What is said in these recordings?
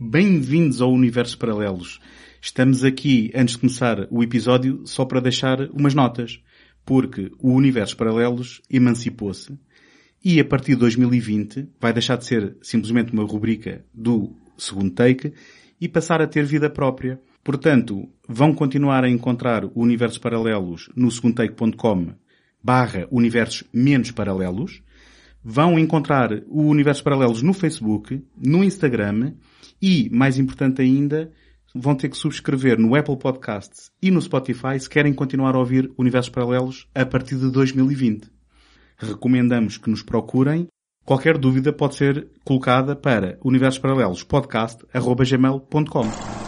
Bem-vindos ao Universo Paralelos. Estamos aqui, antes de começar o episódio, só para deixar umas notas. Porque o Universo Paralelos emancipou-se e a partir de 2020 vai deixar de ser simplesmente uma rubrica do segundo take e passar a ter vida própria. Portanto, vão continuar a encontrar o Universo Paralelos no segundotake.com barra universos menos paralelos. Vão encontrar o Universo Paralelos no Facebook, no Instagram e, mais importante ainda, vão ter que subscrever no Apple Podcasts e no Spotify se querem continuar a ouvir Universos Paralelos a partir de 2020. Recomendamos que nos procurem. Qualquer dúvida pode ser colocada para universoparalelospodcast.gmail.com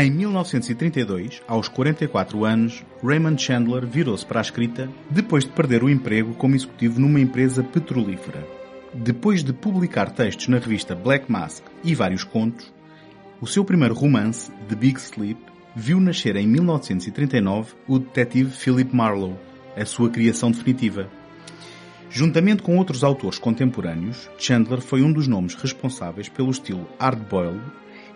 Em 1932, aos 44 anos, Raymond Chandler virou-se para a escrita depois de perder o emprego como executivo numa empresa petrolífera. Depois de publicar textos na revista Black Mask e vários contos, o seu primeiro romance, The Big Sleep, viu nascer em 1939 o detetive Philip Marlowe, a sua criação definitiva. Juntamente com outros autores contemporâneos, Chandler foi um dos nomes responsáveis pelo estilo hard-boiled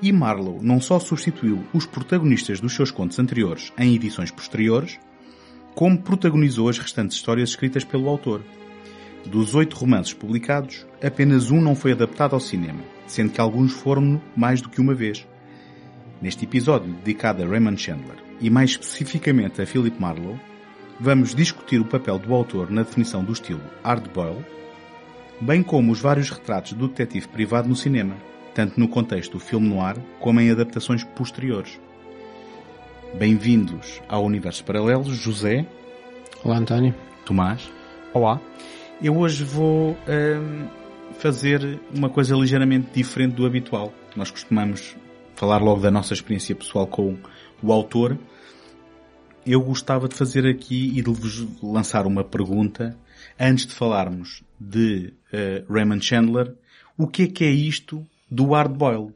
e Marlowe não só substituiu os protagonistas dos seus contos anteriores em edições posteriores, como protagonizou as restantes histórias escritas pelo autor. Dos oito romances publicados, apenas um não foi adaptado ao cinema, sendo que alguns foram mais do que uma vez. Neste episódio dedicado a Raymond Chandler e mais especificamente a Philip Marlowe, vamos discutir o papel do autor na definição do estilo hard-boiled, bem como os vários retratos do detetive privado no cinema tanto no contexto do filme noir como em adaptações posteriores. Bem-vindos ao Universo Paralelos, José. Olá, António. Tomás. Olá. Eu hoje vou hum, fazer uma coisa ligeiramente diferente do habitual. Nós costumamos falar logo da nossa experiência pessoal com o autor. Eu gostava de fazer aqui e de vos lançar uma pergunta antes de falarmos de uh, Raymond Chandler. O que é que é isto do hard-boiled.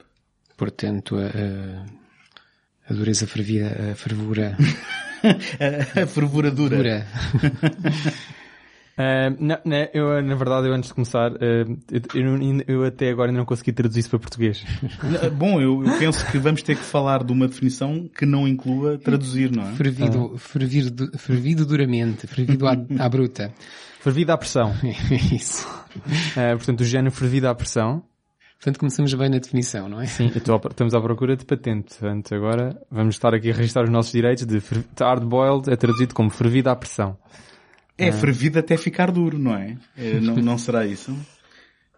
Portanto, a, a, dureza fervida, a fervura... a, a fervura dura. dura. Uh, não, não, eu, na verdade, eu antes de começar, uh, eu, eu, eu, até agora ainda não consegui traduzir isso para português. Bom, eu, eu, penso que vamos ter que falar de uma definição que não inclua traduzir, não é? Fervido, ah. fervido, fervido duramente, fervido à, à bruta. Fervido à pressão. isso. Uh, portanto, o género fervido à pressão. Portanto, começamos bem na definição, não é? Sim, estamos à procura de patente. Portanto, agora vamos estar aqui a registrar os nossos direitos de hard-boiled é traduzido como fervida à pressão. É, ah. fervido até ficar duro, não é? é não, não será isso?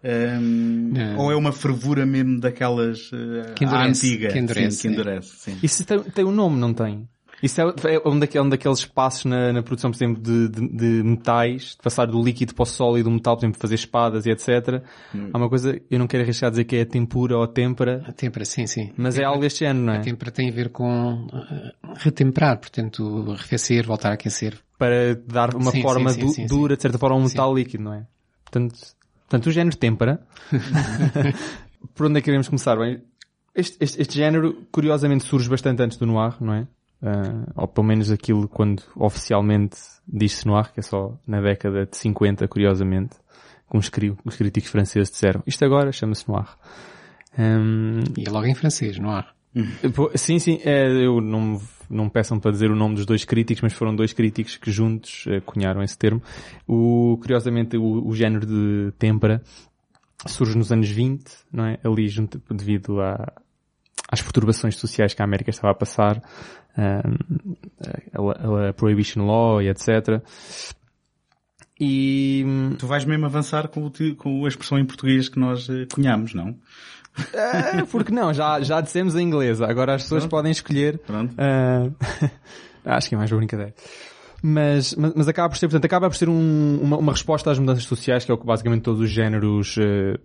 Um, ou é uma fervura mesmo daquelas uh, que endurece, antiga? Que endurece. Sim, que endurece sim. Isso tem, tem um nome, não tem? Isso é, é um, daquele, um daqueles passos na, na produção, por exemplo, de, de, de, metais, de passar do líquido para o sólido, metal, por exemplo, fazer espadas e etc. Hum. Há uma coisa, eu não quero arriscar a dizer que é a tempura ou a têmpera. A têmpera, sim, sim. Mas é algo deste género, não é? A têmpera tem a ver com uh, retemperar, portanto, arrefecer, voltar a aquecer. Para dar uma sim, forma sim, sim, du dura, de certa forma, a um metal líquido, não é? Portanto, portanto o género têmpera. por onde é que queremos começar? Bem, este, este, este género, curiosamente, surge bastante antes do noir, não é? Uh, ou pelo menos aquilo quando oficialmente diz-se noir, que é só na década de 50, curiosamente, que uns, os críticos franceses disseram, isto agora chama-se noir. Um, e é logo em francês, noir. Sim, sim, é, eu não, não me peçam para dizer o nome dos dois críticos, mas foram dois críticos que juntos uh, cunharam esse termo. O, curiosamente, o, o género de têmpera surge nos anos 20, não é? Ali junto, devido a, às perturbações sociais que a América estava a passar, a, a, Prohibition Law e etc. E... Tu vais mesmo avançar com, o, com a expressão em português que nós uh, cunhamos, não? É, porque não, já, já dissemos em inglês. Agora as pessoas Pronto. podem escolher. Uh, acho que é mais uma brincadeira. Mas, mas, mas, acaba por ser, portanto, acaba por ser um, uma, uma, resposta às mudanças sociais, que é o que basicamente todos os géneros uh,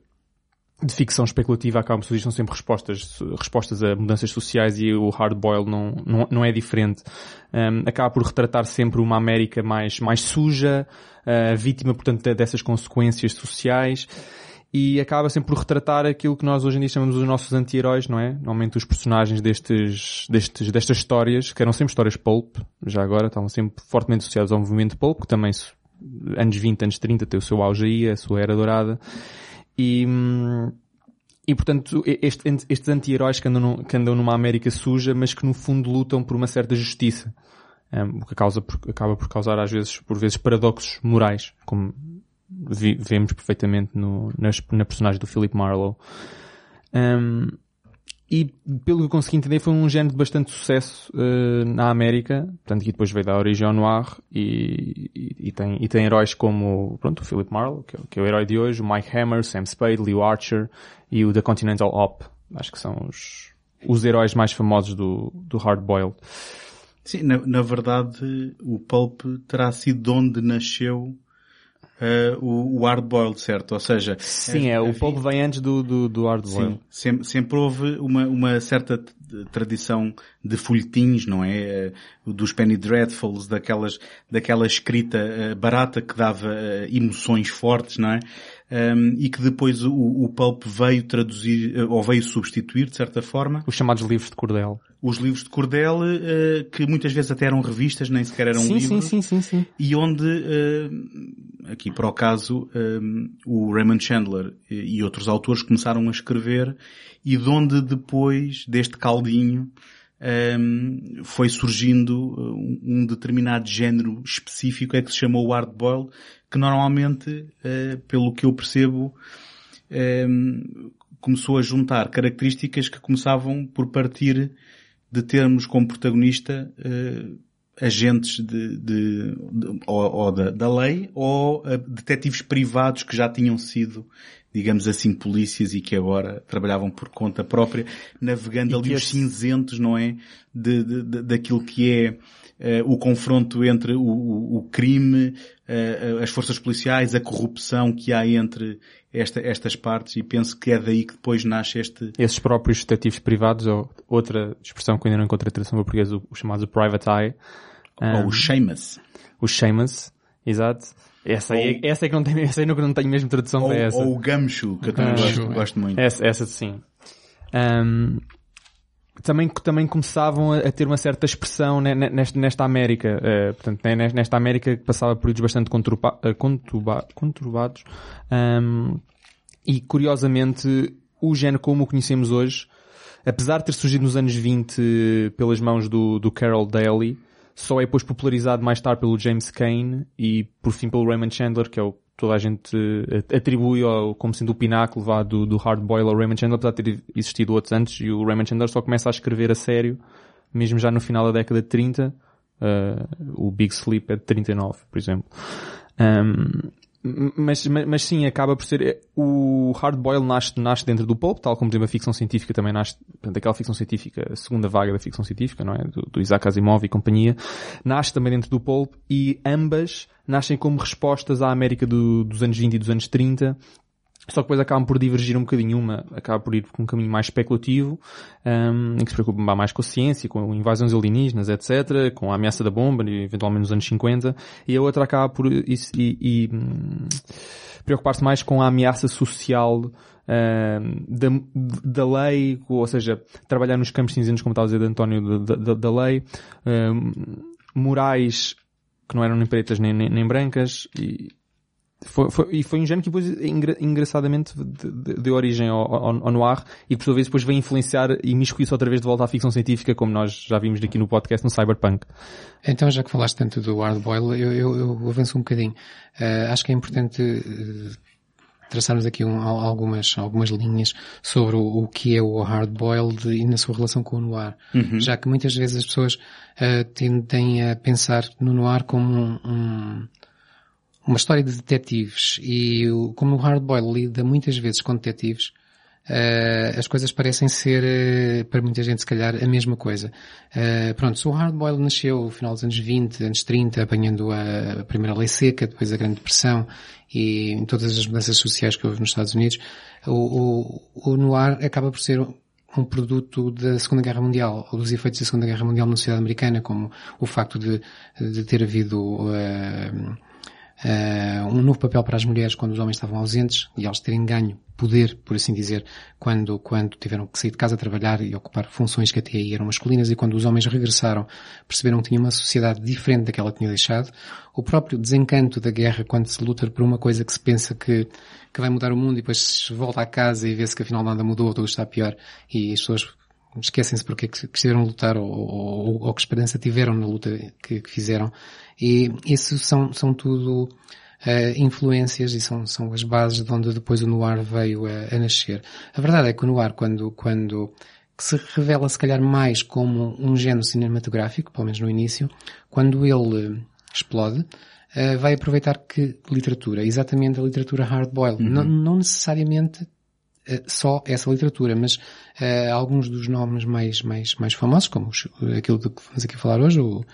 de ficção especulativa acabam são sempre respostas, respostas a mudanças sociais e o hard boil não, não, não é diferente. Um, acaba por retratar sempre uma América mais, mais suja, uh, vítima, portanto, dessas consequências sociais e acaba sempre por retratar aquilo que nós hoje em dia chamamos os nossos anti-heróis, não é? Normalmente os personagens destes, destes, destas histórias, que eram sempre histórias pulp, já agora, estavam sempre fortemente associados ao movimento pulp, que também anos 20, anos 30 tem o seu auge aí, a sua era dourada. E, e portanto, este, estes anti-heróis que que andam numa América suja, mas que no fundo lutam por uma certa justiça. Um, o que causa, acaba por causar às vezes, por vezes, paradoxos morais, como vemos perfeitamente no, na personagem do Philip Marlowe. Um, e pelo que eu consegui entender foi um género de bastante sucesso uh, na América, portanto que depois veio da origem ao noir e, e, e, tem, e tem heróis como pronto, o Philip Marlowe, que é, que é, o herói de hoje, o Mike Hammer, Sam Spade, Leo Archer e o The Continental Op. Acho que são os, os heróis mais famosos do, do Hard Boiled. Sim, na, na verdade o Pulp terá sido de onde nasceu uh, o, o hard boiled, certo? Ou seja, sim, é, o polvo vem antes do, do, do hard boiled. Sim, sempre, sempre houve uma, uma certa tradição de folhetins, não é? Uh, dos Penny Dreadfuls, daquelas, daquela escrita uh, barata que dava emoções fortes, não é? Um, e que depois o, o Pulp veio traduzir, ou veio substituir, de certa forma. Os chamados livros de cordel. Os livros de cordel, uh, que muitas vezes até eram revistas, nem sequer eram sim, livros. Sim, sim, sim, sim. E onde, uh, aqui para o caso, um, o Raymond Chandler e outros autores começaram a escrever e de onde depois, deste caldinho, um, foi surgindo um determinado género específico é que se chamou hard boiled, que normalmente, uh, pelo que eu percebo, um, começou a juntar características que começavam por partir de termos como protagonista uh, agentes de, de, de ou, ou da, da, lei ou uh, detetives privados que já tinham sido digamos assim, polícias e que agora trabalhavam por conta própria, navegando ali os cinzentos, não é? De, de, de, daquilo que é uh, o confronto entre o, o, o crime, uh, as forças policiais, a corrupção que há entre esta, estas partes e penso que é daí que depois nasce este... Esses próprios detetives privados, ou outra expressão que ainda não encontrei tradução portuguesa, o, o chamado private eye. Um, ou o Seamus. O Seamus, exato. Essa ou, essa é que não tem, essa aí não tenho mesmo tradução ou, para essa. Ou o Gumshoe, que eu também gosto, gosto muito. Essa, essa sim. Um, também, também começavam a, ter uma certa expressão nesta, nesta América, uh, portanto, nesta América que passava por períodos bastante conturba, uh, conturba, conturbados, um, e curiosamente, o género como o conhecemos hoje, apesar de ter surgido nos anos 20 pelas mãos do, do Carol Daly, só é depois popularizado mais tarde pelo James Cain e por fim pelo Raymond Chandler, que é o toda a gente eh, atribui ao, como sendo o pináculo vá, do, do hard boil ao Raymond Chandler, apesar de ter existido outros antes, e o Raymond Chandler só começa a escrever a sério, mesmo já no final da década de 30, uh, eh, o Big Sleep é de 39, por exemplo. Um, mas, mas, mas, sim, acaba por ser, eh, o hard boil nasce, nasce dentro do pulp, tal como tem a ficção científica também nasce, portanto, aquela ficção científica, a segunda vaga da ficção científica, não é? Do, do Isaac Asimov e companhia, nasce também dentro do pulp e ambas nascem como respostas à América do, dos anos 20 e dos anos 30 só que depois acabam por divergir um bocadinho. Uma acaba por ir por um caminho mais especulativo, um, em que se preocupa mais com a ciência, com invasões alienígenas, etc., com a ameaça da bomba, eventualmente nos anos 50, e a outra acaba por e, e, hum, preocupar-se mais com a ameaça social um, da, da lei, ou seja, trabalhar nos campos cinzentos, como estava a dizer de António, da, da, da lei, um, morais que não eram nem pretas nem, nem, nem brancas, e, foi, foi, e foi um género que depois engra, engraçadamente deu origem ao, ao, ao, noir e por sua vez depois veio influenciar e miscuir-se outra vez de volta à ficção científica como nós já vimos aqui no podcast no Cyberpunk. Então já que falaste tanto do hardboil, eu, eu, eu avanço um bocadinho. Uh, acho que é importante uh, traçarmos aqui um, algumas, algumas linhas sobre o, o, que é o hard-boiled e na sua relação com o noir. Uhum. Já que muitas vezes as pessoas uh, tendem a pensar no noir como um, um, uma história de detetives e como o hard-boiled lida muitas vezes com detetives, Uh, as coisas parecem ser, uh, para muita gente se calhar, a mesma coisa. Uh, pronto, se o hardboiled nasceu no final dos anos 20, anos 30, apanhando a, a, primeira lei seca, depois a Grande Depressão e todas as mudanças sociais que houve nos Estados Unidos, o, o, o noir acaba por ser um produto da Segunda Guerra Mundial, ou dos efeitos da Segunda Guerra Mundial na sociedade americana, como o facto de, de ter havido uh, uh, um novo papel para as mulheres quando os homens estavam ausentes e elas terem ganho poder, por assim dizer, quando, quando tiveram que sair de casa a trabalhar e ocupar funções que até aí eram masculinas e quando os homens regressaram perceberam que tinha uma sociedade diferente daquela que tinha deixado. O próprio desencanto da guerra quando se luta por uma coisa que se pensa que, que vai mudar o mundo e depois se volta à casa e vê-se que afinal nada mudou, tudo está pior e as pessoas esquecem-se porque é que estiveram a lutar ou, ou, ou, que esperança tiveram na luta que, que fizeram. E isso são, são tudo uh, influências e são, são as bases de onde depois o noir veio a, a nascer. A verdade é que o noir, quando, quando se revela se calhar mais como um género cinematográfico, pelo menos no início, quando ele explode, uh, vai aproveitar que literatura? Exatamente a literatura hard-boiled. Uhum. Não, não necessariamente só essa literatura, mas uh, alguns dos nomes mais, mais, mais famosos, como os, aquilo de que vamos aqui falar hoje, o,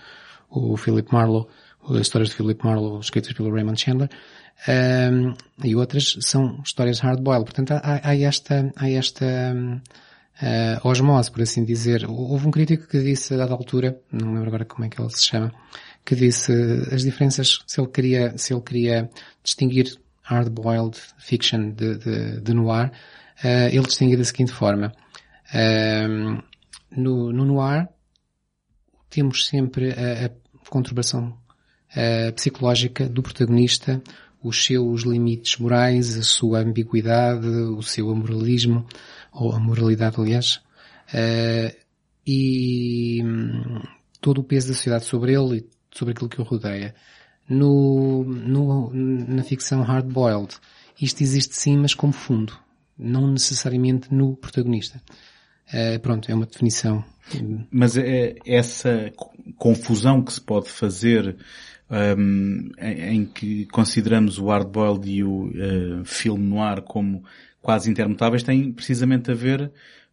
o Philip Marlowe, as histórias de Philip Marlowe escritas pelo Raymond Chandler, um, e outras são histórias hard-boiled. Portanto, há, há, esta, há esta uh, osmose, por assim dizer. Houve um crítico que disse, a dada altura, não lembro agora como é que ele se chama, que disse as diferenças, se ele queria, se ele queria distinguir hard-boiled fiction de, de, de noir, uh, ele distinguia da seguinte forma. no, no noir, temos sempre a, a conturbação uh, psicológica do protagonista, os seus limites morais, a sua ambiguidade, o seu amoralismo, ou a moralidade, aliás, uh, e um, todo o peso da sociedade sobre ele e sobre aquilo que o rodeia. No, no, na ficção hard-boiled, isto existe sim, mas como fundo, não necessariamente no protagonista. Uh, pronto, é uma definição. Mas é essa confusão que se pode fazer um, em, em, que consideramos o hardboiled e o uh, filme noir como quase intermutáveis tem precisamente a ver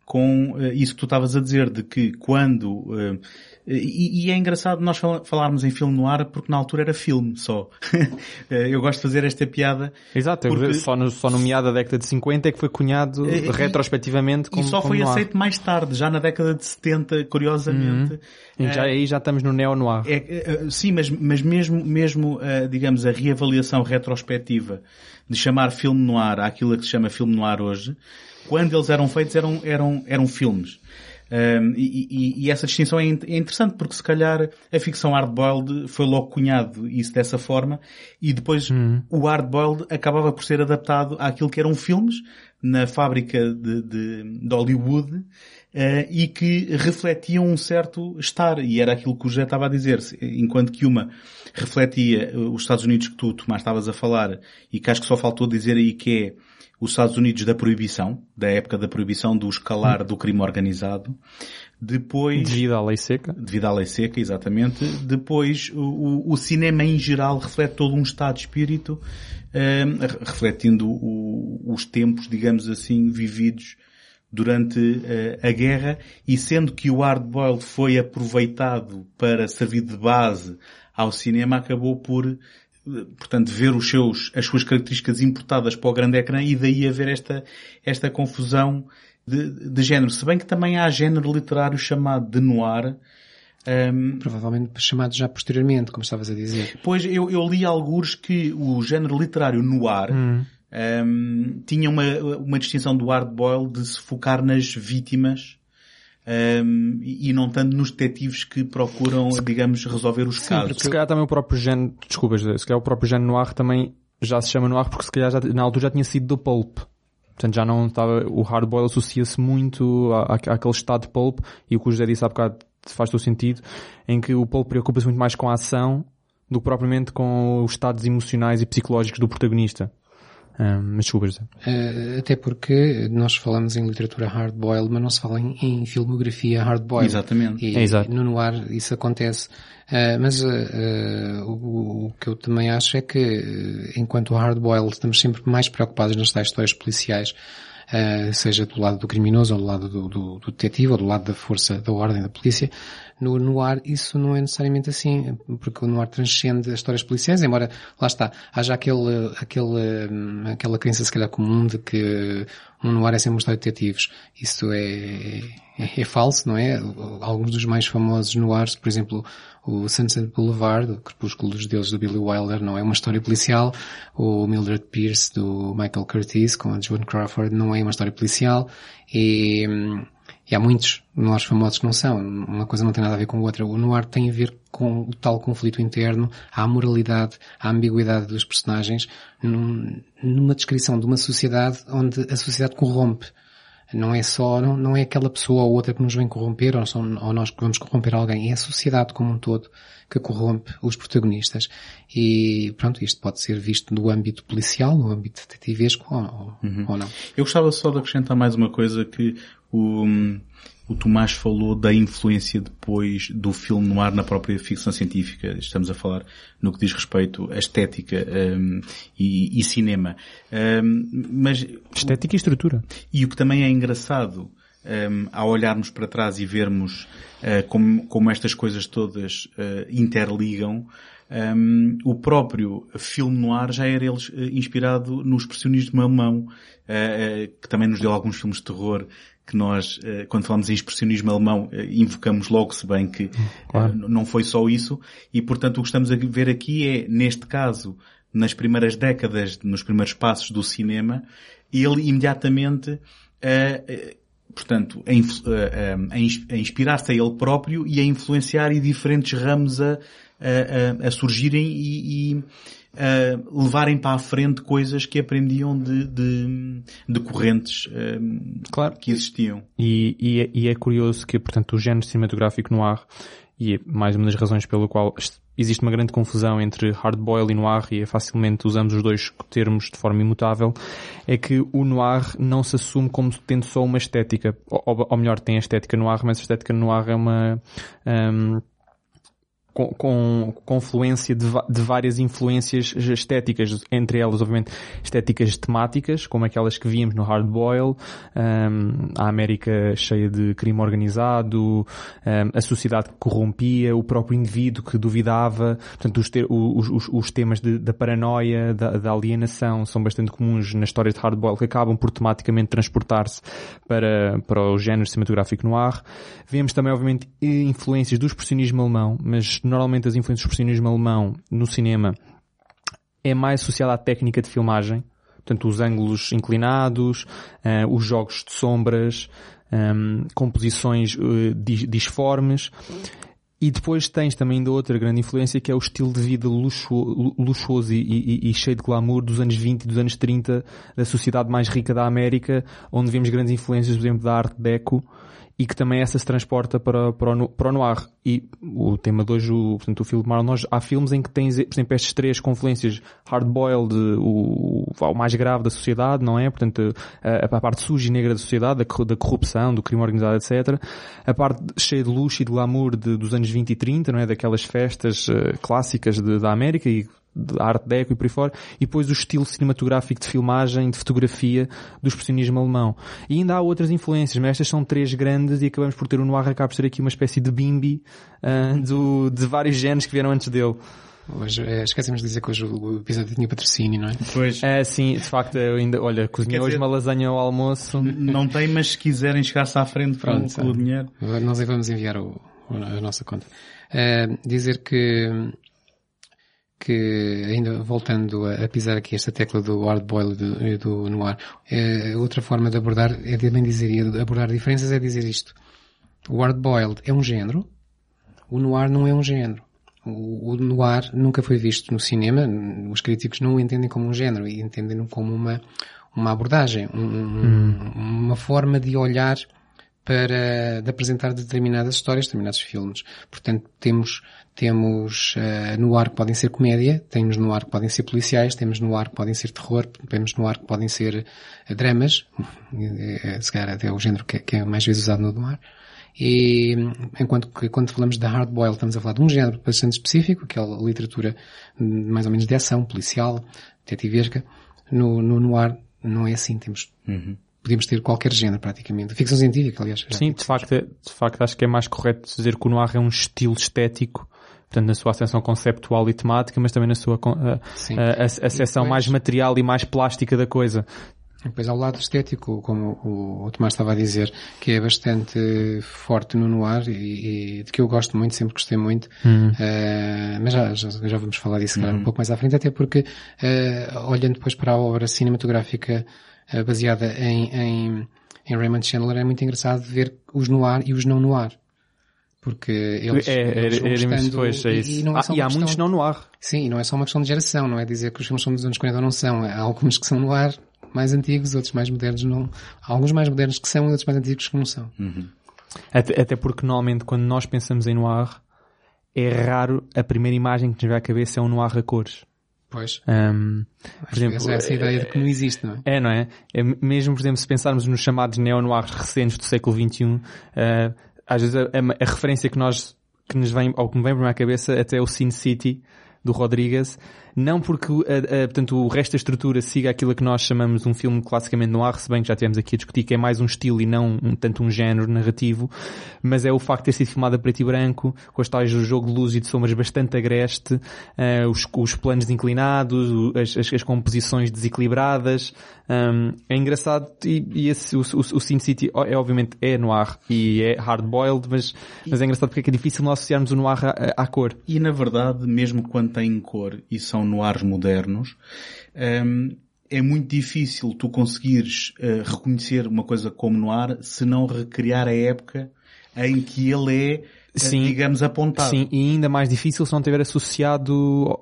com uh, isso que tu estavas a dizer, de que quando uh, e, e, é engraçado nós falarmos em filme no ar porque na altura era filme só. eu gosto de fazer esta piada. Exato, porque... só, no, só no meado da década de 50 é que foi cunhado e, retrospectivamente como E só como foi aceito mais tarde, já na década de 70, curiosamente. Uhum. Já, aí já estamos no neo-noir. É, é, sim, mas, mas mesmo, mesmo digamos, a reavaliação retrospectiva de chamar filme noir àquilo que se chama filme noir hoje, quando eles eram feitos eram, eram, eram filmes. Um, e, e, essa distinção é, é, interessante porque se calhar a ficção hardboiled foi logo cunhado isso dessa forma e depois uhum. o hardboiled acabava por ser adaptado àquilo que eram filmes na fábrica de, de, de Hollywood uh, e que refletiam um certo estar e era aquilo que o José estava a dizer enquanto que uma refletia os Estados Unidos que tu, Tomás, estavas a falar e que acho que só faltou dizer aí que é os Estados Unidos da proibição, da época da proibição do escalar do crime organizado. Depois... Devido à lei seca. Devido à lei seca, exatamente. Depois, o, o cinema em geral reflete todo um estado de espírito, um, ehm, refletindo o, os tempos, digamos assim, vividos durante uh, a guerra e sendo que o hardboiled foi aproveitado para servir de base ao cinema, acabou por portanto, ver os seus, as suas características importadas para o grande ecrã e daí haver esta, esta confusão de, de género. Se bem que também há género literário chamado de noir, um, Provavelmente chamado já posteriormente, como estavas a dizer. Pois, eu, eu li alguns que o género literário noir hum. um, tinha uma, uma distinção do hard boil de se focar nas vítimas um, e não tanto nos detetives que procuram, digamos, resolver os Sim, casos. Se calhar também o próprio género, desculpas, se calhar o próprio género noir também já se chama noir porque se calhar já, na altura já tinha sido do pulp. Portanto, já não estava, o hardboil associa-se muito à, àquele estado de pulp e o que o José disse há bocado faz todo sentido, em que o pulp preocupa-se muito mais com a ação do que propriamente com os estados emocionais e psicológicos do protagonista. Um, mas desculpa, José. Uh, até porque nós falamos em literatura hard-boiled, mas não se fala em, em filmografia hard-boiled. Exatamente. E, é exato. no noir isso acontece. Uh, mas uh, o, o, que eu também acho é que, enquanto hard-boiled, estamos sempre mais preocupados nas tais histórias policiais, seja do lado do criminoso ou do lado do, do, do detetive ou do lado da força da ordem da polícia, no noir isso não é necessariamente assim, porque o noir transcende as histórias policiais, embora, lá está, haja aquele, aquele, hum, aquela crença se calhar comum de que um noir é sempre uma história de detetives. Isso é, é, é falso, não é? Alguns dos mais famosos noirs, por exemplo, o Sunset Boulevard, o Crepúsculo dos Deuses do Billy Wilder, não é uma história policial. O Mildred Pierce do Michael Curtis com a Joan Crawford não é uma história policial. E, e há muitos noirs famosos que não são. Uma coisa não tem nada a ver com a outra. O noir tem a ver com o tal conflito interno, a moralidade, a ambiguidade dos personagens, num, numa descrição de uma sociedade onde a sociedade corrompe. Não é só, não, não é aquela pessoa ou outra que nos vem corromper ou, são, ou nós que vamos corromper alguém. É a sociedade como um todo que corrompe os protagonistas. E pronto, isto pode ser visto no âmbito policial, no âmbito detetivesco ou, uhum. ou não. Eu gostava só de acrescentar mais uma coisa que o, o Tomás falou da influência depois do filme no ar na própria ficção científica. Estamos a falar no que diz respeito à estética um, e, e, cinema. Um, mas estética e estrutura. E o que também é engraçado um, ao olharmos para trás e vermos uh, como, como estas coisas todas uh, interligam, um, o próprio filme noir já era eles, uh, inspirado no expressionismo alemão, uh, que também nos deu alguns filmes de terror que nós, eh, quando falamos em expressionismo alemão, eh, invocamos logo, se bem que claro. Eh, não foi só isso, e portanto o que estamos a ver aqui é, neste caso, nas primeiras décadas, nos primeiros passos do cinema, ele imediatamente, portanto, a, inspirar-se a ele próprio e a influenciar e diferentes ramos a, a, a surgirem e, e uh, levarem para a frente coisas que aprendiam de, de, de correntes uh, claro. que existiam. E, e, é, e, é, curioso que, portanto, o género cinematográfico noir, e é mais uma das razões pelo qual existe uma grande confusão entre hardboil e noir e é facilmente usamos os dois termos de forma imutável, é que o noir não se assume como tendo só uma estética, ou, ou melhor, tem a estética noir, mas a estética noir é uma, um, com, com confluência de, de, várias influências estéticas, entre elas, obviamente, estéticas temáticas, como aquelas que víamos no Hard Boil, um, a América cheia de crime organizado, um, a sociedade que corrompia, o próprio indivíduo que duvidava, portanto, os, ter, os, os, os temas de, da paranoia, da, da, alienação, são bastante comuns na história de Hard Boil, que acabam por tematicamente transportar-se para, para o género cinematográfico no ar. Vemos também, obviamente, influências do expressionismo alemão, mas normalmente as influências do expressionismo alemão no cinema é mais associada à técnica de filmagem, portanto os ângulos inclinados, uh, os jogos de sombras, um, ehm, composições uh, disformes. E depois tens também ainda outra grande influência que é o estilo de vida luxuoso, luxuoso e, e, e, cheio de glamour dos anos 20 e dos anos 30 da sociedade mais rica da América, onde vemos grandes influências, por exemplo, da arte deco e que também essa se transporta para, para, o, para o noir. E o tema de hoje, o, portanto, o filme Marlon, nós, há filmes em que tens, por exemplo, estas três confluências, hard-boiled, o, o, mais grave da sociedade, não é? Portanto, a, a parte suja e negra da sociedade, da, da corrupção, do crime organizado, etc. A parte cheia de luxo e de glamour de, dos anos 20 e 30, não é? Daquelas festas uh, clássicas de, da América e de arte deco e por aí fora, e depois o estilo cinematográfico de filmagem, de fotografia do expressionismo alemão. E ainda há outras influências, mas estas são três grandes e acabamos por ter o Noir acaba por ser aqui uma espécie de bimbi uh, do, de vários géneros que vieram antes dele. Hoje, é, esquecemos de dizer que hoje o episódio tinha patrocínio, não é? Pois. É, sim, de facto, eu ainda, olha, cozinhei hoje uma lasanha ao almoço. Não tem, mas se quiserem chegar-se à frente Pronto, com, o dinheiro. Nós aí vamos enviar o, a nossa conta. Uh, dizer que que, ainda voltando a, a, pisar aqui esta tecla do hard boil do, do noir, é, outra forma de abordar, é também dizer, e abordar diferenças é dizer isto. O hard boiled é um género, o noir não é um género. O, o noir nunca foi visto no cinema, os críticos não o entendem como um género, entendem-no como uma, uma abordagem, um, hum. uma forma de olhar para de apresentar determinadas histórias, determinados filmes. Portanto, temos temos uh, no ar que podem ser comédia, temos no ar que podem ser policiais, temos no ar que podem ser terror, temos no ar que podem ser uh, dramas, uh, se calhar até o género que, que, é mais vezes usado no noir. E enquanto que quando falamos de hard boil estamos a falar de um género bastante específico, aquela literatura hum, mais ou menos de ação, policial, detetivesca. No, no noir não é assim, temos uhum podíamos ter qualquer género praticamente. Ficção científica, aliás. Sim, de facto, de facto acho que é mais correto dizer que o noir é um estilo estético portanto, na sua ascensão conceptual e temática, mas também na sua Sim. a, a seção depois... mais material e mais plástica da coisa. Depois ao lado estético, como o, o Tomás estava a dizer, que é bastante forte no noir e, e de que eu gosto muito, sempre gostei muito, uhum. uh, mas já, já, já, vamos falar disso uhum. um pouco mais à frente, até porque, uh, olhando depois para a obra cinematográfica baseada em, em, em Raymond Chandler, é muito engraçado ver os noir e os não noir porque eles, é, eles é, é, depois, é isso. E, e, não é ah, e há muitos não no ar. Sim, e não é só uma questão de geração, não é dizer que os filmes são dos anos 40 ou não são. Há alguns que são no ar mais antigos, outros mais modernos não. Há alguns mais modernos que são e outros mais antigos que não são. Uhum. Até, até porque normalmente quando nós pensamos em noir, é raro a primeira imagem que nos vai à cabeça é um noir a cores. Pois. Um, por exemplo, é essa ideia de que não existe, não é? É, não é? é mesmo, por exemplo, se pensarmos nos chamados neo-noirs recentes do século XXI, uh, às vezes a, a, a, referência que nós, que nos vem, ou que me vem para a minha cabeça até é o Sin City do Rodrigues, não porque a, a, portanto, o resto da estrutura siga aquilo que nós chamamos um filme classicamente no ar, se bem que já tivemos aqui a discutir que é mais um estilo e não um, tanto um género narrativo, mas é o facto de ter sido filmado a preto e branco, com as tais do jogo de luz e de sombras bastante agreste, uh, os, os planos inclinados, as, as, as composições desequilibradas, um, é engraçado e, e esse, o, o, o Sin City é obviamente é noir e é hard-boiled, mas, mas é engraçado porque é, é difícil nós associarmos o noir à, à cor. E na verdade, mesmo quando tem cor e são noirs modernos, um, é muito difícil tu conseguires uh, reconhecer uma coisa como noir se não recriar a época em que ele é, eh, sim, digamos, apontado. Sim, e ainda mais difícil se não tiver associado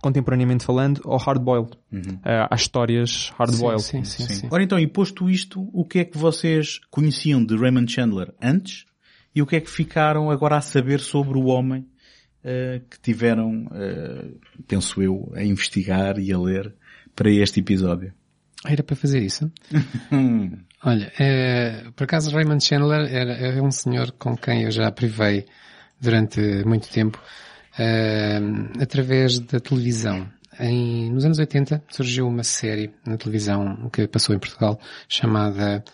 contemporaneamente falando, ao hard-boiled. Uhum. Uh, às histórias hard-boiled. Sim, sim, sim, sim, Ora então, e posto isto, o que é que vocês conheciam de Raymond Chandler antes e o que é que ficaram agora a saber sobre o homem uh, que tiveram, uh, penso eu, a investigar e a ler para este episódio? Era para fazer isso? Olha, é, por acaso Raymond Chandler era, era um senhor com quem eu já privei durante muito tempo uh, através da televisão. Em, nos anos 80 surgiu uma série na televisão que passou em Portugal chamada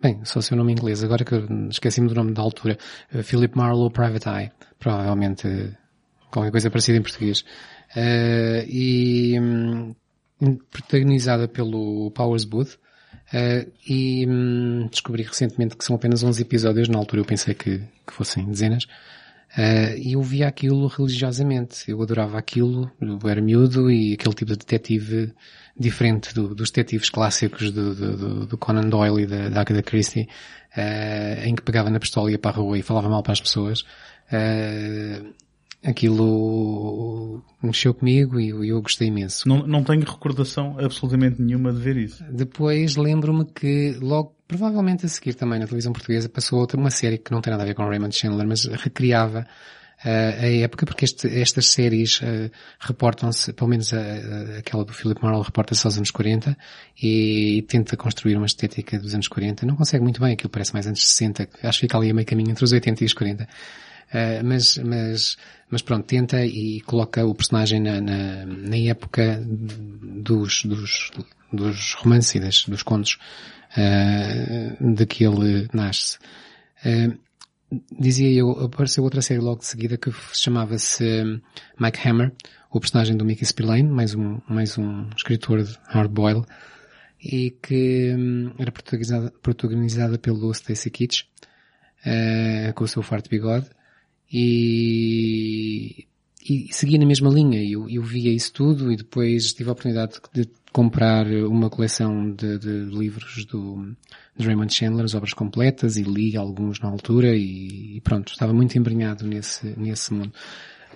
Bem, só seu nome em inglês, agora que esqueci-me do nome da altura. Uh, Philip Marlowe Private Eye. Provavelmente qualquer coisa parecida em português. Uh, e um, protagonizada pelo Powers Booth. Uh, e um, descobri recentemente que são apenas 11 episódios. Na altura eu pensei que, que fossem dezenas. Uh, e eu via aquilo religiosamente. Eu adorava aquilo, eu era miúdo e aquele tipo de detetive diferente do, dos detetives clássicos do, do, do, Conan Doyle e da, da Agatha Christie, uh, em que pegava na pistola e ia para a rua e falava mal para as pessoas. Uh, aquilo mexeu comigo e eu, gostei imenso. Não, não tenho recordação absolutamente nenhuma de ver isso. Depois lembro-me que logo, provavelmente a seguir também na televisão portuguesa, passou outra, uma série que não tem nada a ver com Raymond Chandler, mas recriava uh, a época, porque este, estas séries uh, reportam-se, pelo menos a, a, aquela do Philip Marlowe reporta-se aos anos 40 e, e, tenta construir uma estética dos anos 40. Não consegue muito bem, aquilo parece mais anos 60, acho que fica ali a meio caminho entre os 80 e os 40. Uh, mas, mas, mas pronto, tenta e coloca o personagem na, na, na época dos, dos, dos romances e das, dos contos uh, de que ele nasce. Uh, dizia eu, apareceu outra série logo de seguida que chamava-se Mike Hammer, o personagem do Mickey Spillane, mais um, mais um escritor de hardboil, e que um, era protagonizada, protagonizada pelo Stacy Kitsch, uh, com o seu farto bigode, e, e na mesma linha. Eu, eu via isso tudo e depois tive a oportunidade de comprar uma coleção de, de livros do de Raymond Chandler, as obras completas, e li alguns na altura e, e pronto, estava muito embrenhado nesse, nesse mundo.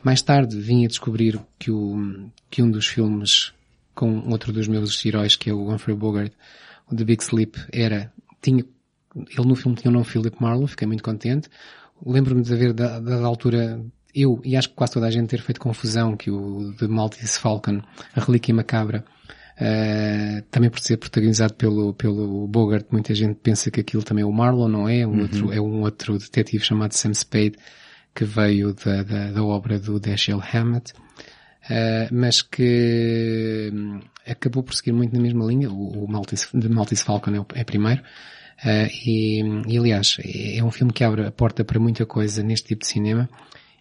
Mais tarde vim a descobrir que, o, que um dos filmes com outro dos meus heróis, que é o Humphrey Bogart, o The Big Sleep, era, tinha, ele no filme tinha o nome Philip Marlowe, fiquei muito contente. Lembro-me de haver, da, da altura, eu, e acho que quase toda a gente ter feito confusão, que o The Maltese Falcon, a Relíquia Macabra, Uh, também por ser protagonizado pelo, pelo Bogart, muita gente pensa que aquilo também é o Marlon, não é? Um uhum. outro, é um outro detetive chamado Sam Spade, que veio da, da, da obra do Dashiell Hammett, uh, mas que um, acabou por seguir muito na mesma linha. O, o Maltese, The Maltese Falcon é, o, é primeiro. Uh, e, e, aliás, é, um filme que abre a porta para muita coisa neste tipo de cinema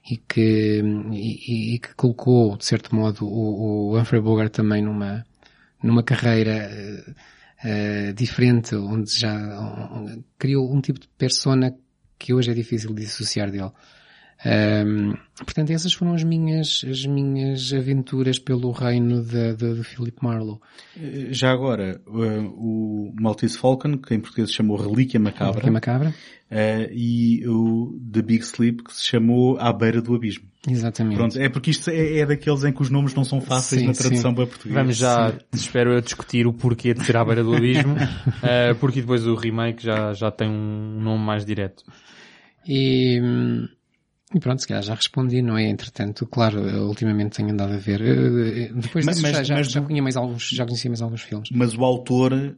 e que, e, e que colocou, de certo modo, o, o Humphrey Bogart também numa, numa carreira uh, diferente, onde já um, criou um tipo de persona que hoje é difícil de dissociar dele. Um, portanto, essas foram as minhas, as minhas aventuras pelo reino de, de, de Philip Marlowe. Eh, já agora, uh, o Maltese Falcon, que em português se chamou Relíquia Macabra. Relíquia Macabra. Uh, e o The Big Sleep, que se chamou À Beira do Abismo. Exatamente. Pronto, é porque isto é, é daqueles em que os nomes não são fáceis sim, na tradução sim. para português. Vamos já, sim. espero eu, discutir o porquê de ser À Beira do Abismo, uh, porque depois o remake já, já tem um nome mais direto. E... E pronto, se calhar já respondi, não é? Entretanto, claro, ultimamente tenho andado a ver. Eh, eh, depois mas, disso, mas, já, mas, já, conhecia mais alguns, já conhecia mais alguns filmes. Mas o autor eh,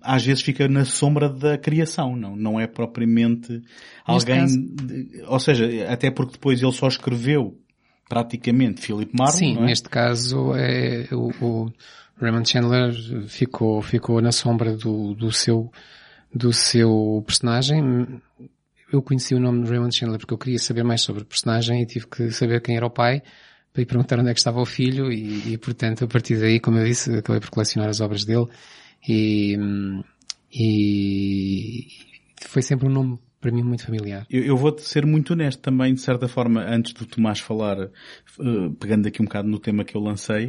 às vezes fica na sombra da criação, não? Não é propriamente alguém, caso... ou seja, até porque depois ele só escreveu praticamente Philip Marlowe, Sim, é? neste caso é o, o Raymond Chandler ficou, ficou na sombra do, do seu, do seu personagem, eu conheci o nome de Raymond Chandler porque eu queria saber mais sobre o personagem e tive que saber quem era o pai para ir perguntar onde é que estava o filho e, e portanto a partir daí, como eu disse, acabei por colecionar as obras dele e, e foi sempre um nome para mim muito familiar. Eu, eu vou ser muito honesto também, de certa forma, antes do Tomás falar, uh, pegando aqui um bocado no tema que eu lancei,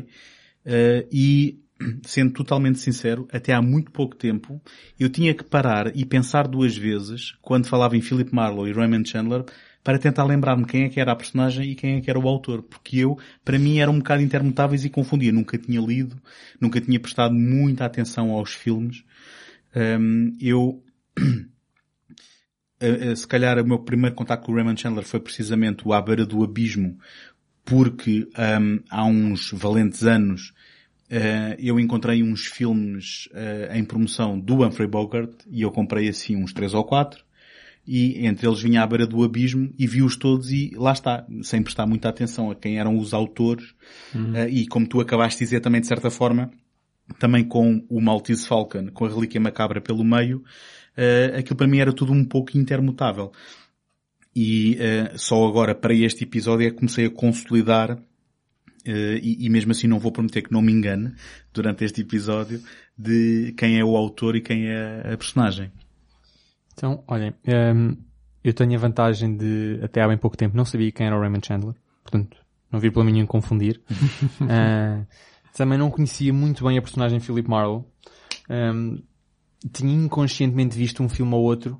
uh, e sendo totalmente sincero, até há muito pouco tempo, eu tinha que parar e pensar duas vezes, quando falava em Philip Marlowe e Raymond Chandler, para tentar lembrar-me quem é que era a personagem e quem é que era o autor, porque eu, para mim, eram um bocado intermutáveis e confundia. Nunca tinha lido, nunca tinha prestado muita atenção aos filmes. Um, eu, se calhar o meu primeiro contato com o Raymond Chandler foi precisamente o À Beira do Abismo, porque um, há uns valentes anos Uh, eu encontrei uns filmes uh, em promoção do Humphrey Bogart e eu comprei assim uns três ou quatro e entre eles vinha à beira do abismo e vi-os todos e lá está, sem prestar muita atenção a quem eram os autores uhum. uh, e como tu acabaste de dizer também de certa forma, também com o Maltese Falcon, com a Relíquia Macabra pelo meio, aquilo para mim era tudo um pouco intermutável. E só agora para este episódio é que comecei a consolidar e, e, mesmo assim não vou prometer que não me engane durante este episódio de quem é o autor e quem é a personagem. Então, olhem, um, ehm, eu tenho a vantagem de, até há bem pouco tempo, não sabia quem era o Raymond Chandler, portanto, não vi pelo nenhum confundir. uh, também não conhecia muito bem a personagem Philip Marlowe. Um, ehm, tinha inconscientemente visto um filme ou outro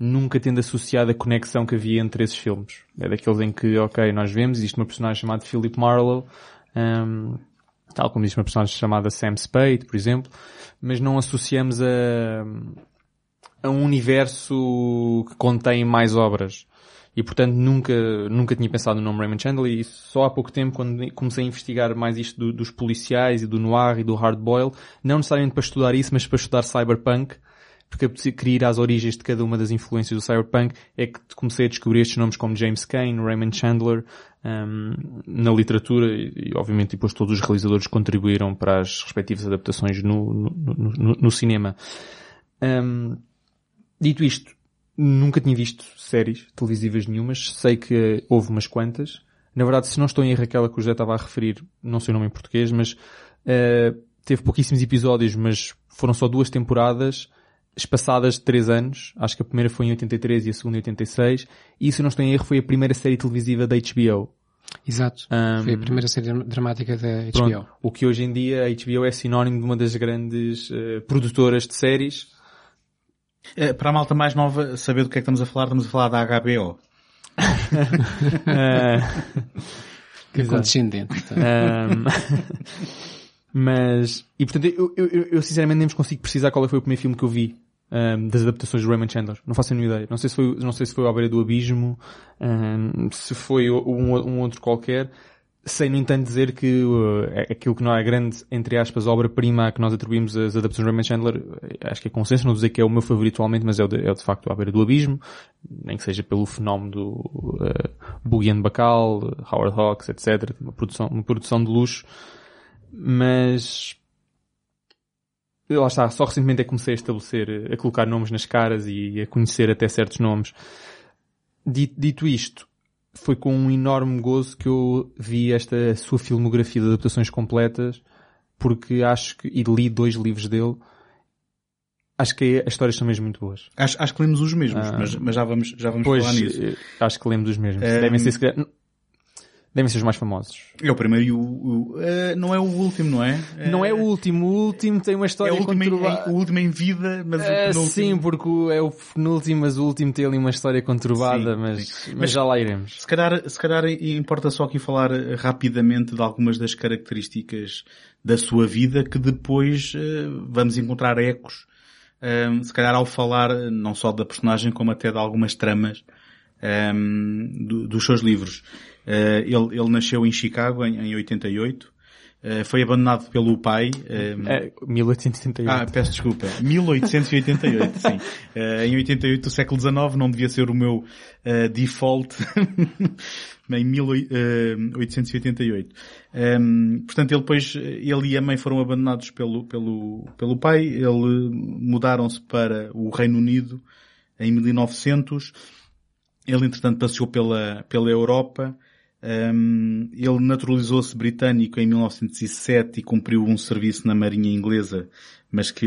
nunca tendo associado a conexão que havia entre esses filmes. É daqueles em que, ok, nós vemos, existe uma personagem chamada Philip Marlowe, um, tal como existe uma personagem chamada Sam Spade, por exemplo, mas não associamos a, a um universo que contém mais obras. E portanto nunca, nunca tinha pensado no nome Raymond Chandler e só há pouco tempo quando comecei a investigar mais isto do, dos policiais e do noir e do hardboil, não necessariamente para estudar isso, mas para estudar cyberpunk, porque queria ir às origens de cada uma das influências do cyberpunk, é que comecei a descobrir estes nomes como James Cain, Raymond Chandler, um, na literatura e, obviamente depois todos os realizadores contribuíram para as respectivas adaptações no, no, no, no cinema. Um, dito isto, nunca tinha visto séries televisivas nenhumas, sei que houve umas quantas. Na verdade, se não estou em erro, aquela que o José estava a referir, não sei o nome em português, mas uh, teve pouquíssimos episódios, mas foram só duas temporadas espaçadas de 3 anos. Acho que a primeira foi em 83 e a segunda em 86. E se não estou em erro foi a primeira série televisiva da HBO. Exato. Um, foi a primeira série dramática da HBO. Pronto, o que hoje em dia a HBO é sinónimo de uma das grandes uh, produtoras de séries. Uh, para a malta mais nova saber do que é que estamos a falar, estamos a falar da HBO. Que condescendente. Então. Um, mas, e portanto, eu, eu, eu, sinceramente nem vos consigo precisar qual foi o primeiro filme que eu vi um, das adaptações de Raymond Chandler. Não faço a nenhuma ideia. Não sei se foi, não sei se foi a beira do abismo, um, se foi um, um outro qualquer. Sem, no entanto, dizer que uh, aquilo que não é grande, entre aspas, obra-prima que nós atribuímos às adaptações de Raymond Chandler, acho que é consenso, não dizer que é o meu favorito atualmente, mas é, o de, é de facto à beira do abismo, nem que seja pelo fenómeno do uh, Boogie and Bacal, Howard Hawks, etc. Uma produção, uma produção de luxo. Mas, lá está, só recentemente é que comecei a estabelecer, a colocar nomes nas caras e a conhecer até certos nomes. Dito, dito isto, foi com um enorme gozo que eu vi esta sua filmografia de adaptações completas, porque acho que, e li dois livros dele, acho que as histórias são mesmo muito boas. Acho, acho que lemos os mesmos, ah, mas, mas já vamos, já vamos pois, falar nisso. Eh, acho que lemos os mesmos. Um... Devem ser, se calhar, devem ser os mais famosos. É o primeiro e o, o uh, não é o último, não é? Não é o último. O último tem uma história é o último, conturbada. Em, o último em vida, mas uh, o eh, penúltimo... Sim, porque é o penúltimo, mas o último tem ali uma história conturbada, sim, mas, sim. mas, mas, já lá iremos. Se calhar, se calhar importa só aqui falar rapidamente de algumas das características da sua vida que depois uh, vamos encontrar ecos, um, se calhar ao falar não só da personagem como até de algumas tramas um, do, dos seus livros. Uh, ele, ele nasceu em Chicago em, em 88. Uh, eh, foi abandonado pelo pai. Um... É, 1888. Ah, peço desculpa. 1888, sim. Uh, em 88 do século XIX não devia ser o meu uh, default. em 1888. Um, portanto, ele depois, ele e a mãe foram abandonados pelo, pelo, pelo pai. Ele mudaram-se para o Reino Unido em 1900. Ele, entretanto, passeou pela, pela Europa um, ele naturalizou-se britânico em 1907 e cumpriu um serviço na Marinha Inglesa, mas que,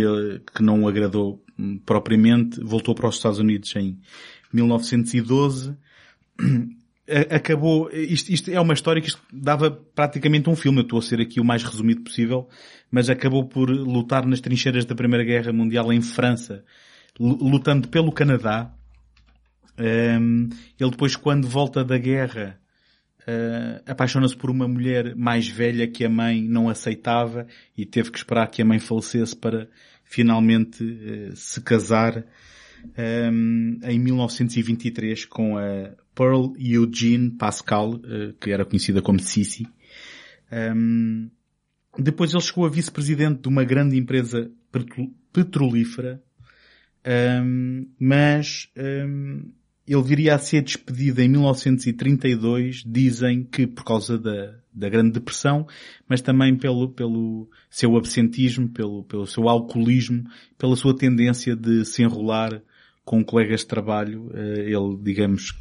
que não o agradou hum, propriamente. Voltou para os Estados Unidos em 1912. Acabou, isto, isto é uma história que dava praticamente um filme, eu estou a ser aqui o mais resumido possível, mas acabou por lutar nas trincheiras da Primeira Guerra Mundial em França, lutando pelo Canadá. Um, ele depois, quando volta da guerra, uh, apaixona-se por uma mulher mais velha que a mãe não aceitava e teve que esperar que a mãe falecesse para finalmente uh, se casar um, em 1923 com a Pearl Eugene Pascal, uh, que era conhecida como Sissi. Um, depois ele chegou a vice-presidente de uma grande empresa petrolífera, um, mas um, ele viria a ser despedido em 1932, dizem que por causa da, da Grande Depressão, mas também pelo, pelo seu absentismo, pelo, pelo seu alcoolismo, pela sua tendência de se enrolar com colegas de trabalho. Eh, ele, digamos,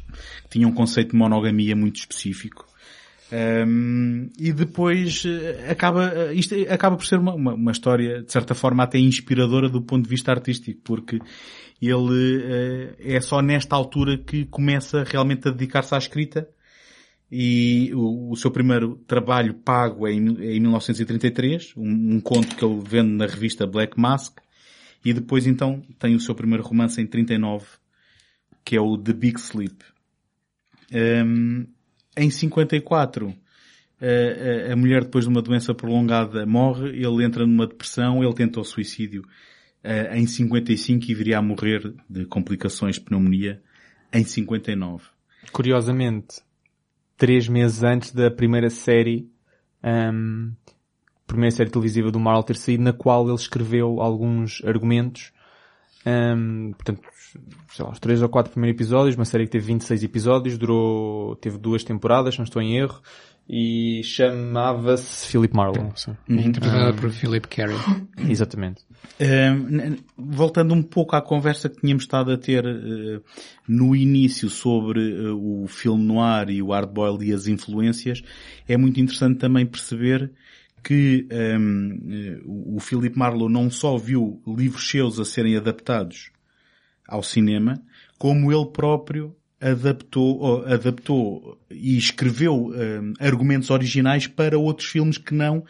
tinha um conceito de monogamia muito específico. Um, e depois eh, acaba, eh, isto acaba por ser uma, uma, uma, história, de certa forma, até inspiradora do ponto de vista artístico, porque ele uh, é só nesta altura que começa realmente a dedicar-se à escrita e o, o, seu primeiro trabalho pago é em, é em 1933, um, um, conto que ele vende na revista Black Mask, e depois então tem o seu primeiro romance em 39, que é o The Big Sleep. Um, em 54, a, a, mulher depois de uma doença prolongada morre, ele entra numa depressão, ele tenta o suicídio em 55 e viria a morrer de complicações de pneumonia em 59. Curiosamente, três meses antes da primeira série, um, primeira série televisiva do Marvel ter saído, na qual ele escreveu alguns argumentos, um, portanto, sei lá, os três ou quatro primeiros episódios, uma série que teve 26 episódios, durou, teve duas temporadas, não estou em erro, e chamava-se Philip Marlowe. Uhum. Interpretada por Philip Carey. Exatamente. Uh, voltando um pouco à conversa que tínhamos estado a ter uh, no início sobre uh, o filme noir e o hardboiled e as influências, é muito interessante também perceber que um, o Philip Marlowe não só viu livros seus a serem adaptados ao cinema, como ele próprio adaptou, adaptou e escreveu um, argumentos originais para outros filmes que não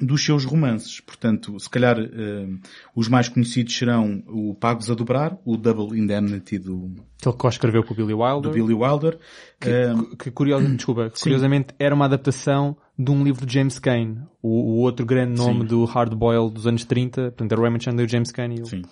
dos seus romances. Portanto, se calhar uh, os mais conhecidos serão o Pagos a Dobrar, o Double Indemnity do... Que ele escreveu com o Billy Wilder. Do Billy Wilder. Que, que curioso, desculpa, curiosamente era uma adaptação de um livro de James Cain. O, o outro grande nome sim. do Hard Boil dos anos 30, portanto era Raymond Chandler e James Cain. Sim.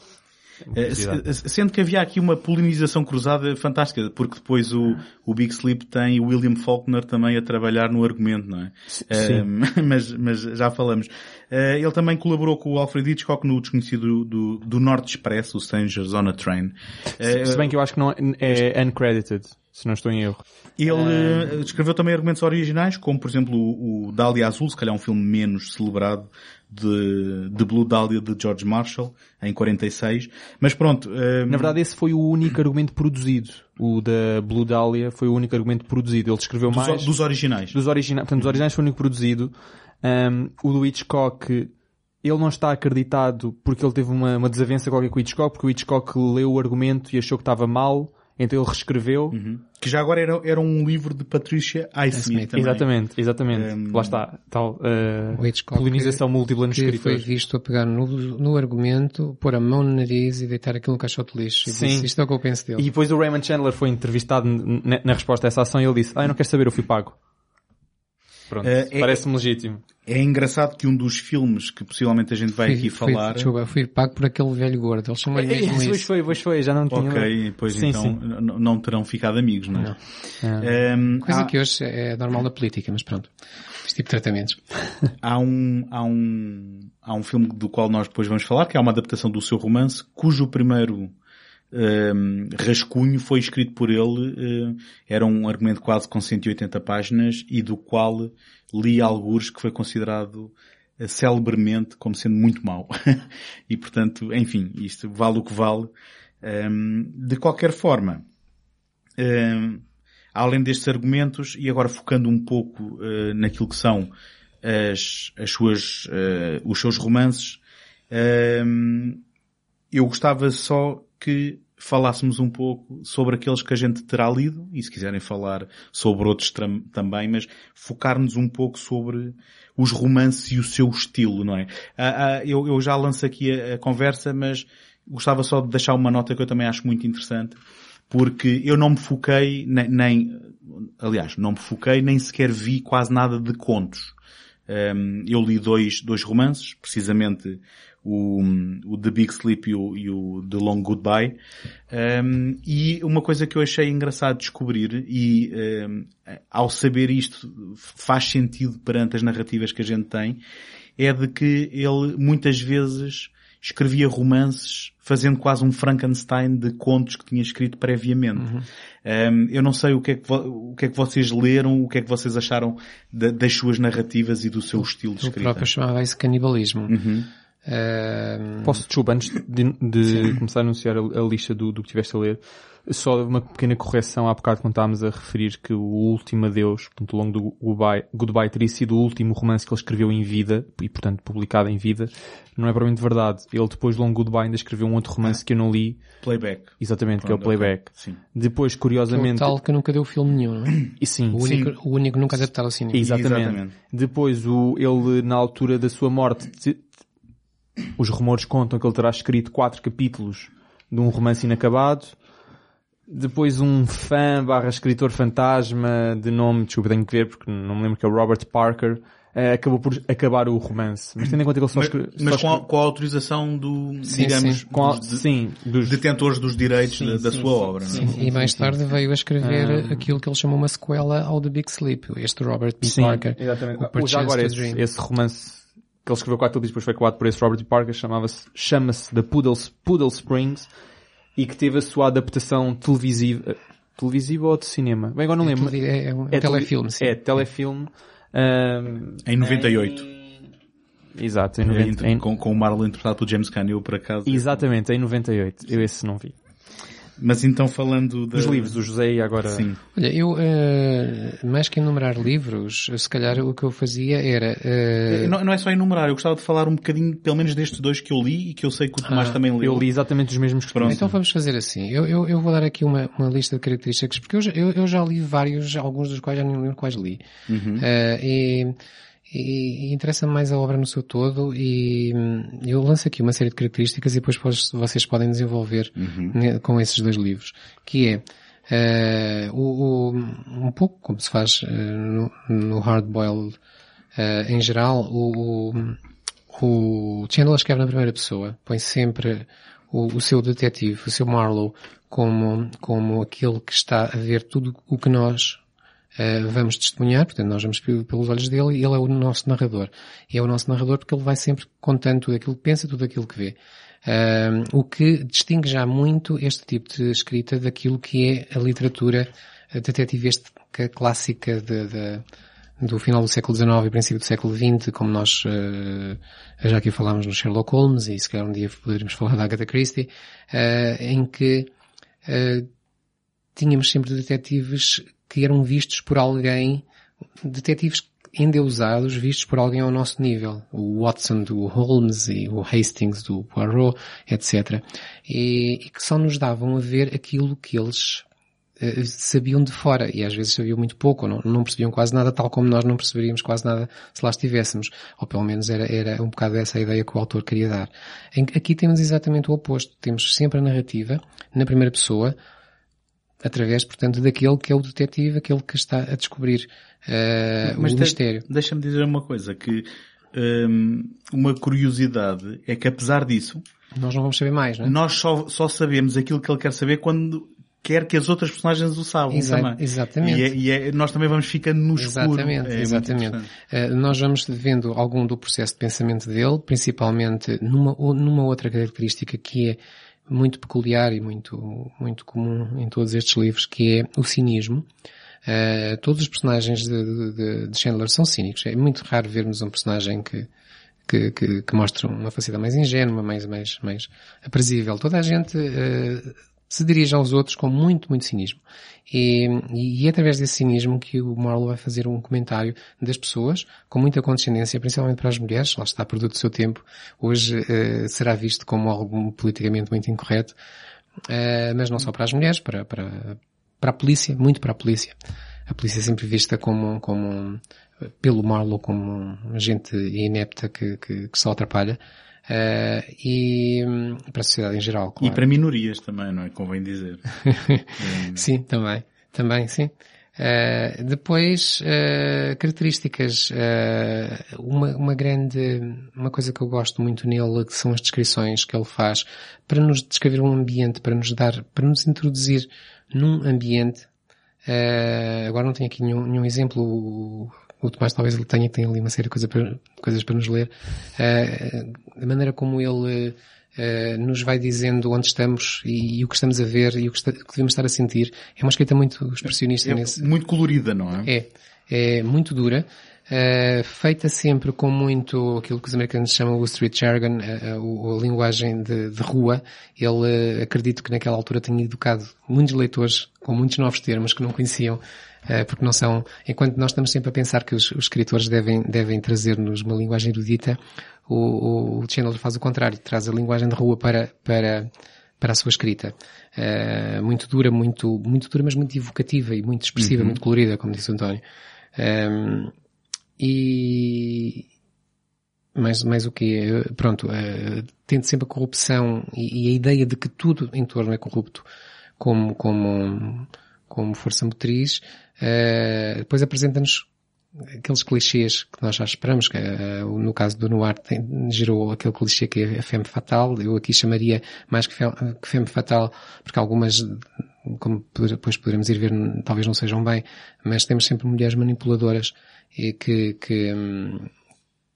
É, sendo que havia aqui uma polinização cruzada fantástica, porque depois o, o Big Sleep tem o William Faulkner também a trabalhar no argumento, não é? Sim. mas, mas já falamos. Uh, ele também colaborou com o Alfred Hitchcock no desconhecido do, do Norte Express, o Strangers on a Train. Uh, Se bem que eu acho que não é, é uncredited se não estou em erro. Ele uh... escreveu também argumentos originais, como por exemplo o, o Dália Azul, se calhar um filme menos celebrado, de, de Blue Dahlia de George Marshall, em 46. Mas pronto. Um... Eh, Na verdade esse foi o único argumento produzido. O da Blue Dahlia foi o único argumento produzido. Ele escreveu dos, mais... Dos originais. Dos originais. Portanto, dos originais foi o único produzido. Um, o do Hitchcock, ele não está acreditado porque ele teve uma, uma desavença qualquer com o Hitchcock, porque o Hitchcock leu o argumento e achou que estava mal então ele reescreveu. Uhum. Que já agora era, era um livro de Patricia Highsmith também. Exatamente, exatamente. Um... Lá está, tal uh, polinização múltipla nos escritores. foi visto a pegar no, no argumento, pôr a mão no nariz e deitar aquilo no caixote de lixo. E Sim. Disse, isto é o que eu penso dele. E depois o Raymond Chandler foi entrevistado na, na resposta a essa ação e ele disse, ah, eu não quero saber, eu fui pago. Pronto, uh, parece-me legítimo. É engraçado que um dos filmes que possivelmente a gente vai fui, aqui fui, falar... Desculpa, fui pago por aquele velho gordo. Eles são mesmo isso. Pois foi, pois foi, já não tinha... Ok, pois sim, então sim. não terão ficado amigos, não é? Não. É. Um, Coisa há... que hoje é normal na política, mas pronto. Este tipo de tratamentos. há um, há um, há um filme do qual nós depois vamos falar, que é uma adaptação do seu romance, cujo primeiro rascunho foi escrito por ele, uh, era um argumento quase com 180 páginas e do qual li algures que foi considerado uh, celebremente como sendo muito mau. e portanto, enfim, isto vale o que vale. Um, de qualquer forma, um, além destes argumentos, e agora focando um pouco uh, naquilo que são as, as suas, os seus romances, eu gostava só que falássemos um pouco sobre aqueles que a gente terá lido, e se quiserem falar sobre outros também, mas focar-nos um pouco sobre os romances e o seu estilo, não é? Ah, ah, eu, eu, já lanço aqui a, a, conversa, mas gostava só de deixar uma nota que eu também acho muito interessante, porque eu não me foquei, nem, nem aliás, não me foquei, nem sequer vi quase nada de contos. Um, eu li dois, dois romances, precisamente o, o The Big Sleep e o, e o The Long Goodbye. Um, e uma coisa que eu achei engraçado descobrir, e um, ao saber isto faz sentido perante as narrativas que a gente tem, é de que ele muitas vezes escrevia romances fazendo quase um Frankenstein de contos que tinha escrito previamente. Uhum. Um, eu não sei o que, é que o que é que vocês leram, o que é que vocês acharam das suas narrativas e do seu estilo de escrita. O próprio chamava isso canibalismo. Uhum. Posso, desculpa, antes de, de começar a anunciar a, a lista do, do, que tiveste a ler, só uma pequena correção há bocado quando estávamos a referir que o Último Adeus, portanto, ao longo do Goodbye, Goodbye teria sido o último romance que ele escreveu em vida, e portanto publicado em vida, não é provavelmente verdade. Ele depois do Long Goodbye ainda escreveu um outro romance que eu não li. Playback. Exatamente, Pronto, que é o Playback. Sim. Depois, curiosamente... Que é o tal que nunca deu filme nenhum, não é? E sim. O único, sim. O único nunca adaptado ao cinema. Exatamente. Exatamente. Depois, o, ele, na altura da sua morte, os rumores contam que ele terá escrito quatro capítulos de um romance inacabado. Depois um fã barra escritor fantasma de nome, desculpa, tenho que ver porque não me lembro que é o Robert Parker, uh, acabou por acabar o romance. Mas tendo em conta que ele só escreveu... Mas, com, a, com, a, autorização do, sim, digamos, sim. Dos, de, sim, dos detentores dos direitos sim, da, da sua obra. Sim, não? É? E mais tarde veio a escrever ah. aquilo que ele chamou uma sequela ao The Big Sleep, este Robert B. Parker. Exatamente. O já agora esse, esse romance que ele escreveu quatro livros, depois foi coado por esse Robert Parker, chamava-se, chama-se The Poodle, Poodle Springs, e que teve a sua adaptação televisiva, eh, televisiva ou de cinema? Bem, agora não é lembro. É, é um é telefilme, sim. É, telefilme. Um, em 98. Em... Exato, em 98. Em... Com, com o Marlon interpretado por James Caan, eu por acaso... Exatamente, em 98. Eu esse não vi. Mas então falando dos livros, do José e agora... Sim. Olha, eu, uh, mais que enumerar livros, se calhar o que eu fazia era... Uh... Não, não, é só enumerar, eu gostava de falar um bocadinho, pelo menos destes dois que eu li e que eu sei que o Tomás ah, também leu. Eu li exatamente os mesmos que Pronto. Então vamos fazer assim. Eu, eu, eu vou dar aqui uma, uma lista de características, porque eu, eu, eu já li vários, alguns dos quais já nem lembro quais li. Uhum. Uh, e e, e interessa mais a obra no seu todo e eu lanço aqui uma série de características e depois vocês podem desenvolver uhum. com esses dois livros, que é Uh, o, o, um pouco como se faz uh, no, no hard-boiled uh, em geral, o, o Chandler escreve na primeira pessoa, põe sempre o, o, seu detetive, o seu Marlowe, como, como aquele que está a ver tudo o que nós uh, vamos testemunhar, portanto nós vamos pelos olhos dele e ele é o nosso narrador. E é o nosso narrador porque ele vai sempre contando tudo aquilo que pensa, tudo aquilo que vê. O que distingue já muito este tipo de escrita daquilo que é a literatura detetivesca clássica de, de, do final do século XIX e princípio do século XX, como nós uh, já aqui falámos no Sherlock Holmes, e se calhar um dia poderíamos falar da Agatha Christie, uh, em que uh, tínhamos sempre detetives que eram vistos por alguém, detetives endeusados, vistos por alguém ao nosso nível. O Watson do Holmes e o Hastings do Poirot, etc. E, e que só nos davam a ver aquilo que eles uh, sabiam de fora e às vezes sabiam muito pouco, ou não, não percebiam quase nada, tal como nós não perceberíamos quase nada se lá estivéssemos. Ou pelo menos era, era um bocado essa a ideia que o autor queria dar. Em, aqui temos exatamente o oposto. Temos sempre a narrativa, na primeira pessoa, através, portanto, daquele que é o detetive, aquele que está a descobrir uh, Mas o mistério. Deixa-me dizer uma coisa, que um, uma curiosidade é que apesar disso, nós não vamos saber mais, não é? Nós só, só sabemos aquilo que ele quer saber quando quer que as outras personagens o saibam Exa também. Exatamente. E, é, e é, nós também vamos ficando no escuro. Exatamente, é exatamente. Uh, nós vamos vendo algum do processo de pensamento dele, principalmente numa, numa outra característica que é muito peculiar e muito, muito comum em todos estes livros, que é o cinismo. Uh, todos os personagens de, de, de, Chandler são cínicos. É muito raro vermos um personagem que, que, que, que mostra uma facilidade mais ingênua, mais, mais, mais aprazível. Toda a gente uh, se dirige aos outros com muito, muito cinismo. E, e é através desse cinismo que o Marlowe vai fazer um comentário das pessoas, com muita condescendência, principalmente para as mulheres, lá está produto do seu tempo, hoje uh, será visto como algo politicamente muito incorreto, uh, mas não só para as mulheres, para, para, para a polícia, muito para a polícia. A polícia é sempre vista como, como pelo Marlowe como gente inepta que, que, que só atrapalha. Uh, e hum, para a sociedade em geral, claro. E para minorias também, não é? Convém dizer. sim, também. Também, sim. Uh, depois, uh, características, uh, uma, uma grande, uma coisa que eu gosto muito nele, que são as descrições que ele faz para nos descrever um ambiente, para nos dar, para nos introduzir num ambiente. agora não tenho aqui nenhum, nenhum exemplo, o Tomás talvez ele tenha, tenha ali uma série de coisa para, coisas para nos ler, uh, a maneira como ele uh, nos vai dizendo onde estamos e, e, o que estamos a ver e o que, está, que, devemos estar a sentir. É uma escrita muito expressionista é, nesse. Muito colorida, não é? É. É muito dura. Uh, feita sempre com muito aquilo que os americanos chamam o street jargon, a, a, a linguagem de, de, rua. Ele, uh, acredito que naquela altura tenha educado muitos leitores com muitos novos termos que não conheciam, porque não são, enquanto nós estamos sempre a pensar que os, os escritores devem, devem trazer-nos uma linguagem erudita, o, o Chandler faz o contrário, traz a linguagem de rua para, para, para a sua escrita. Uh, muito dura, muito, muito dura, mas muito evocativa e muito expressiva, uhum. muito colorida, como disse o António. Um, e mais, mais o que pronto, uh, tendo sempre a corrupção e, e, a ideia de que tudo em torno é corrupto como, como, como força motriz, uh, depois apresenta-nos aqueles clichês que nós já esperamos, que uh, no caso do Noir tem, gerou aquele clichê que é femme fatal, eu aqui chamaria mais que femme fatal, porque algumas, como depois poderemos ir ver, talvez não sejam bem, mas temos sempre mulheres manipuladoras e que, que, hum,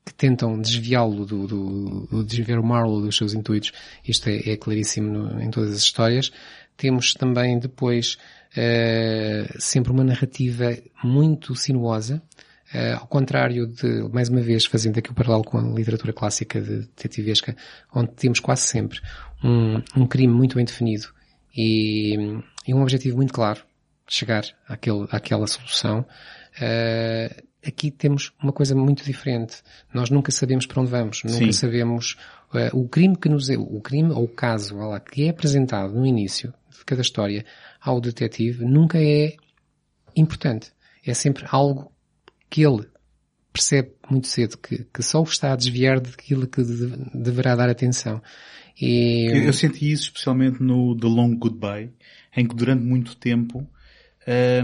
que tentam desviá-lo do, do, do, desviar o Marlowe dos seus intuitos. Isto é, é claríssimo no, em todas as histórias. Temos também depois uh, sempre uma narrativa muito sinuosa, uh, ao contrário de, mais uma vez, fazendo aqui o paralelo com a literatura clássica de detetivesca, onde temos quase sempre um, um crime muito bem definido e, e um objetivo muito claro, chegar àquele, àquela solução. Uh, aqui temos uma coisa muito diferente. Nós nunca sabemos para onde vamos, nunca Sim. sabemos uh, o crime que nos é, o crime ou o caso lá, que é apresentado no início de cada história ao detetive nunca é importante. É sempre algo que ele percebe muito cedo que, que só o está a desviar daquilo que de, deverá dar atenção. E... Eu, eu senti isso especialmente no The Long Goodbye, em que durante muito tempo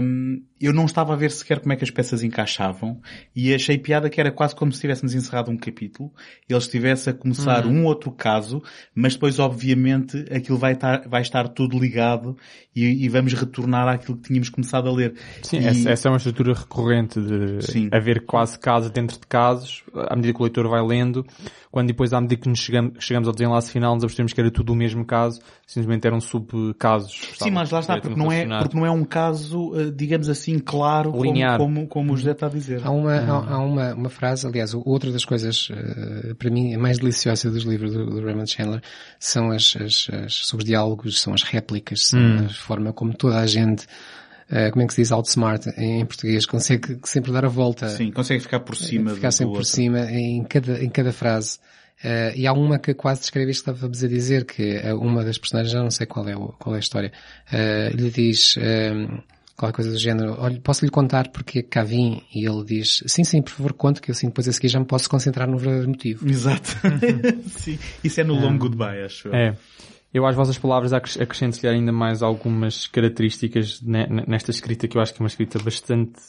um, eu não estava a ver sequer como é que as peças encaixavam e achei piada que era quase como se tivéssemos encerrado um capítulo, ele estivesse a começar uhum. um outro caso, mas depois obviamente aquilo vai estar, vai estar tudo ligado e, e vamos retornar àquilo que tínhamos começado a ler. Sim, e... essa, essa, é uma estrutura recorrente de Sim. haver quase casos dentro de casos, à medida que o leitor vai lendo, quando depois à medida que nos chegamos, chegamos ao desenlace final nos apercebemos que era tudo o mesmo caso, simplesmente eram subcasos. Sim, mas lá está, porque não, é, porque não é um caso, eh, digamos assim, claro Linear. como, como, como o José está a dizer. Há uma, há, há uma, uma frase, aliás, outra das coisas, uh, para mim, mais deliciosa dos livros do, do Raymond Chandler são as, as, as, são os diálogos, são as réplicas, são hum. a forma como toda a gente Uh, como é que se diz outsmart em, em português, consegue sempre dar a volta. Sim, consegue ficar por cima. ficar sempre por cima em cada, em cada frase. Uh, e há uma que quase descreve isto que estávamos a dizer, que uma das personagens, já não sei qual é, qual é a história, uh, lhe diz, qualquer coisa do género, olha, posso lhe contar porque cá vim? E ele diz, sim, sim, por favor, conte, que assim depois a seguir já me posso concentrar no verdadeiro motivo. Exato. sim. Isso é no Long Goodbye, acho. É. Eu às vossas palavras acrescento-lhe ainda mais algumas características nesta escrita que eu acho que é uma escrita bastante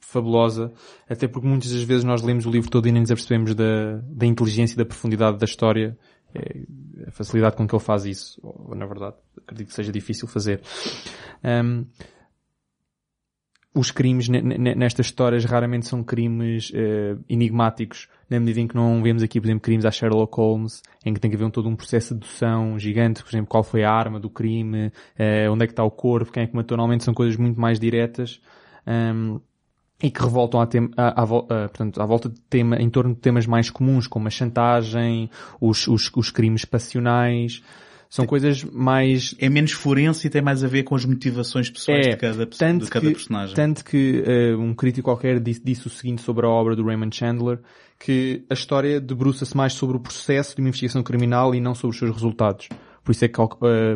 fabulosa, até porque muitas das vezes nós lemos o livro todo e nem nos apercebemos da, da inteligência e da profundidade da história, é a facilidade com que ele faz isso, ou, na verdade, acredito que seja difícil fazer. Um, os crimes nestas histórias raramente são crimes uh, enigmáticos, na medida em que não vemos aqui, por exemplo, crimes à Sherlock Holmes, em que tem que haver um, todo um processo de dedução gigante, por exemplo, qual foi a arma do crime, uh, onde é que está o corpo, quem é que matou, normalmente são coisas muito mais diretas. Um, e que revoltam à, à, portanto, à volta de tema, em torno de temas mais comuns, como a chantagem, os, os, os crimes passionais, são tem, coisas mais... É menos forense e tem mais a ver com as motivações pessoais é, de, cada, de cada que, personagem. Tanto que uh, um crítico qualquer disse, disse, o seguinte sobre a obra do Raymond Chandler, que a história debruça-se mais sobre o processo de uma investigação criminal e não sobre os seus resultados. Por isso é que uh,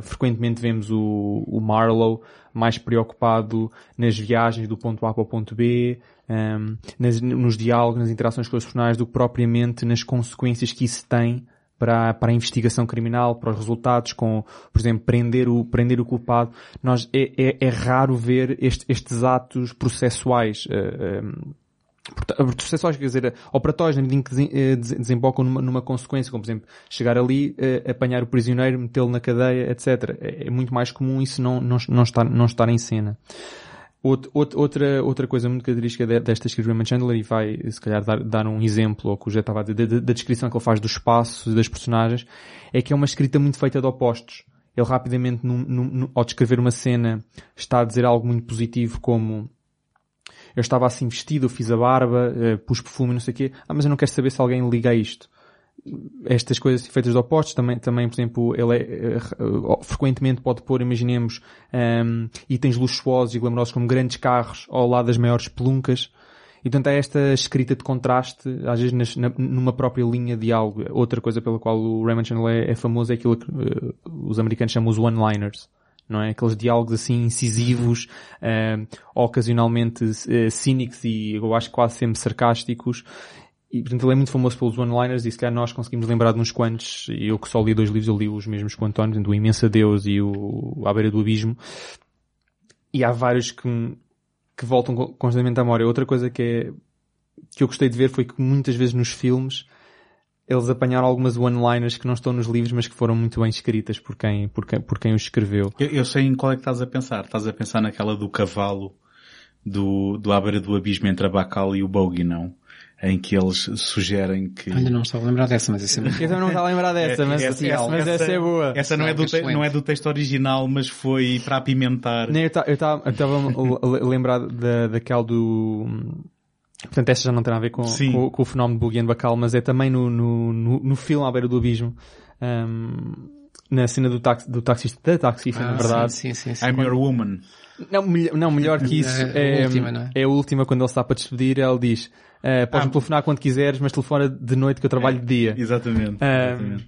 frequentemente vemos o, o Marlowe mais preocupado nas viagens do ponto A para o ponto B, um, ehm, nas, nos diálogos, nas interações com os personagens, do que propriamente nas consequências que isso tem para, para a investigação criminal, para os resultados, com, por exemplo, prender o, prender o culpado. Nós, é, é, é raro ver este, estes atos processuais. Uh, um, processuais, quer dizer, operatórios, na medida em que eh, desembocam numa, numa consequência, como por exemplo, chegar ali, uh, apanhar o prisioneiro, metê-lo na cadeia, etc. É, é, muito mais comum isso não, não, não, estar, não estar em cena outra, outra coisa muito característica desta escrita de Chandler, e vai, se calhar, dar, dar um exemplo, ou que o já estava a dizer, da, da, descrição que ele faz do espaço e das personagens, é que é uma escrita muito feita de opostos. Ele rapidamente, num, num, ao descrever uma cena, está a dizer algo muito positivo, como eu estava assim vestido, eu fiz a barba, uh, pus perfume, não sei o quê, ah, mas eu não quero saber se alguém liga a isto estas coisas feitas de opostos também, também por exemplo, ele é, uh, frequentemente pode pôr, imaginemos, um, ehm, itens luxuosos e glamourosos como grandes carros ao lado das maiores peluncas. E portanto é esta escrita de contraste, às vezes nas, na, numa própria linha de algo. Outra coisa pela qual o Raymond Chandler é, é famoso é aquilo que uh, os americanos chamam os one-liners. Não é? Aqueles diálogos assim incisivos, uh, ocasionalmente uh, cínicos e eu acho quase sempre sarcásticos e, portanto, ele é muito famoso pelos one-liners e se calhar nós conseguimos lembrar de uns quantos, eu que só li dois livros, eu li os mesmos que o António, o Imensa Deus e o À Beira do Abismo. E há vários que, que voltam constantemente à memória. Outra coisa que é, que eu gostei de ver foi que muitas vezes nos filmes eles apanharam algumas one-liners que não estão nos livros, mas que foram muito bem escritas por quem, por quem, por quem os escreveu. Eu, eu sei em qual é que estás a pensar. Estás a pensar naquela do cavalo do, do À Beira do Abismo entre a Bacal e o Bogey, não? Em que eles sugerem que... Ainda não estou a lembrar dessa, mas essa é Eu também não estava a lembrar dessa, mas, essa, essa, mas essa, essa, é boa. Essa não é, do te, não é do texto original, mas foi para apimentar. Nem, eu estava a lembrar da, daquela do... Portanto, esta já não tem a ver com, com, com, o fenómeno de Boogie and Bacal, mas é também no, no, no, no filme À Beira do Abismo. Um, na cena do, taxi, do taxista, da taxista, ah, na verdade. Sim, sim, sim, I'm your woman. Não, não, melhor que isso. É, é, a última, não é? é a última quando ele está para despedir, ele diz, uh, podes-me ah, telefonar quando quiseres, mas telefona de noite que eu trabalho é, de dia. Exatamente. exatamente.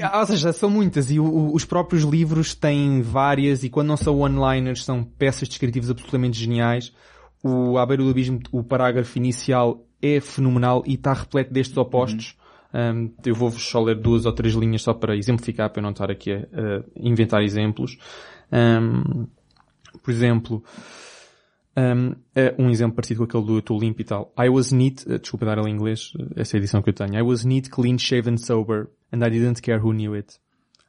Uh, ou seja, são muitas e o, o, os próprios livros têm várias e quando não são one-liners são peças descritivas absolutamente geniais. o À Beira do Abismo, o parágrafo inicial é fenomenal e está repleto destes opostos. Uhum. Um, eu vou-vos só ler duas ou três linhas só para exemplificar, para eu não estar aqui a, a inventar exemplos. Um, por exemplo, um, um exemplo parecido com aquele do Too Limp e tal. I was neat, uh, desculpa dar em inglês, uh, essa é edição que eu tenho. I was neat, clean shaven, sober, and I didn't care who knew it.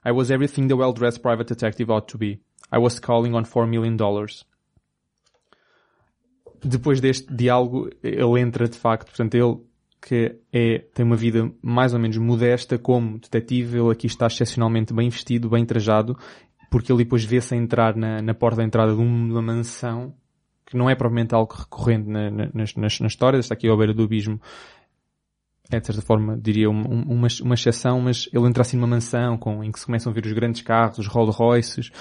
I was everything the well-dressed private detective ought to be. I was calling on four million dollars. Depois deste diálogo, ele entra de facto, portanto, ele que é, tem uma vida mais ou menos modesta como detetive, ele aqui está excepcionalmente bem vestido, bem trajado, porque ele depois vê-se entrar na, na porta da entrada de uma mansão que não é propriamente algo recorrente na, na, nas, nas, nas histórias, está aqui ao beira do abismo, é de certa forma, diria, uma, uma, uma exceção, mas ele entra assim numa mansão com, em que se começam a ver os grandes carros, os Rolls Royces,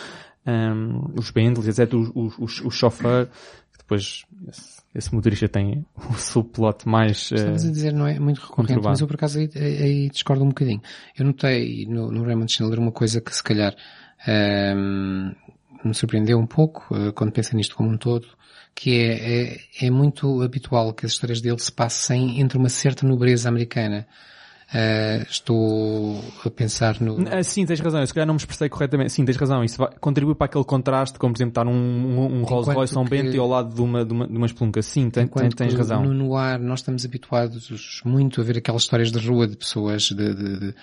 um, os Bentleys, etc, o, o, o, chauffeur, depois esse, esse, motorista tem o subplot mais Estamos uh, a dizer, não é muito recorrente, mas eu por acaso aí, aí, discordo um bocadinho. Eu notei no, no Raymond Chandler uma coisa que se calhar um, me surpreendeu um pouco, uh, quando pensei nisto como um todo, que é, é, é, muito habitual que as histórias dele se passem entre uma certa nobreza americana. Uh, estou a pensar no... Uh, sim, tens razão. Eu se calhar não me expressei corretamente. Sim, tens razão. Isso vai, contribui para aquele contraste, como por exemplo estar num um, um Rolls Royce São Bento e ao lado de uma, de uma, de uma espelunca. Sim, tens razão. No noir nós estamos habituados muito a ver aquelas histórias de rua de pessoas de, de, de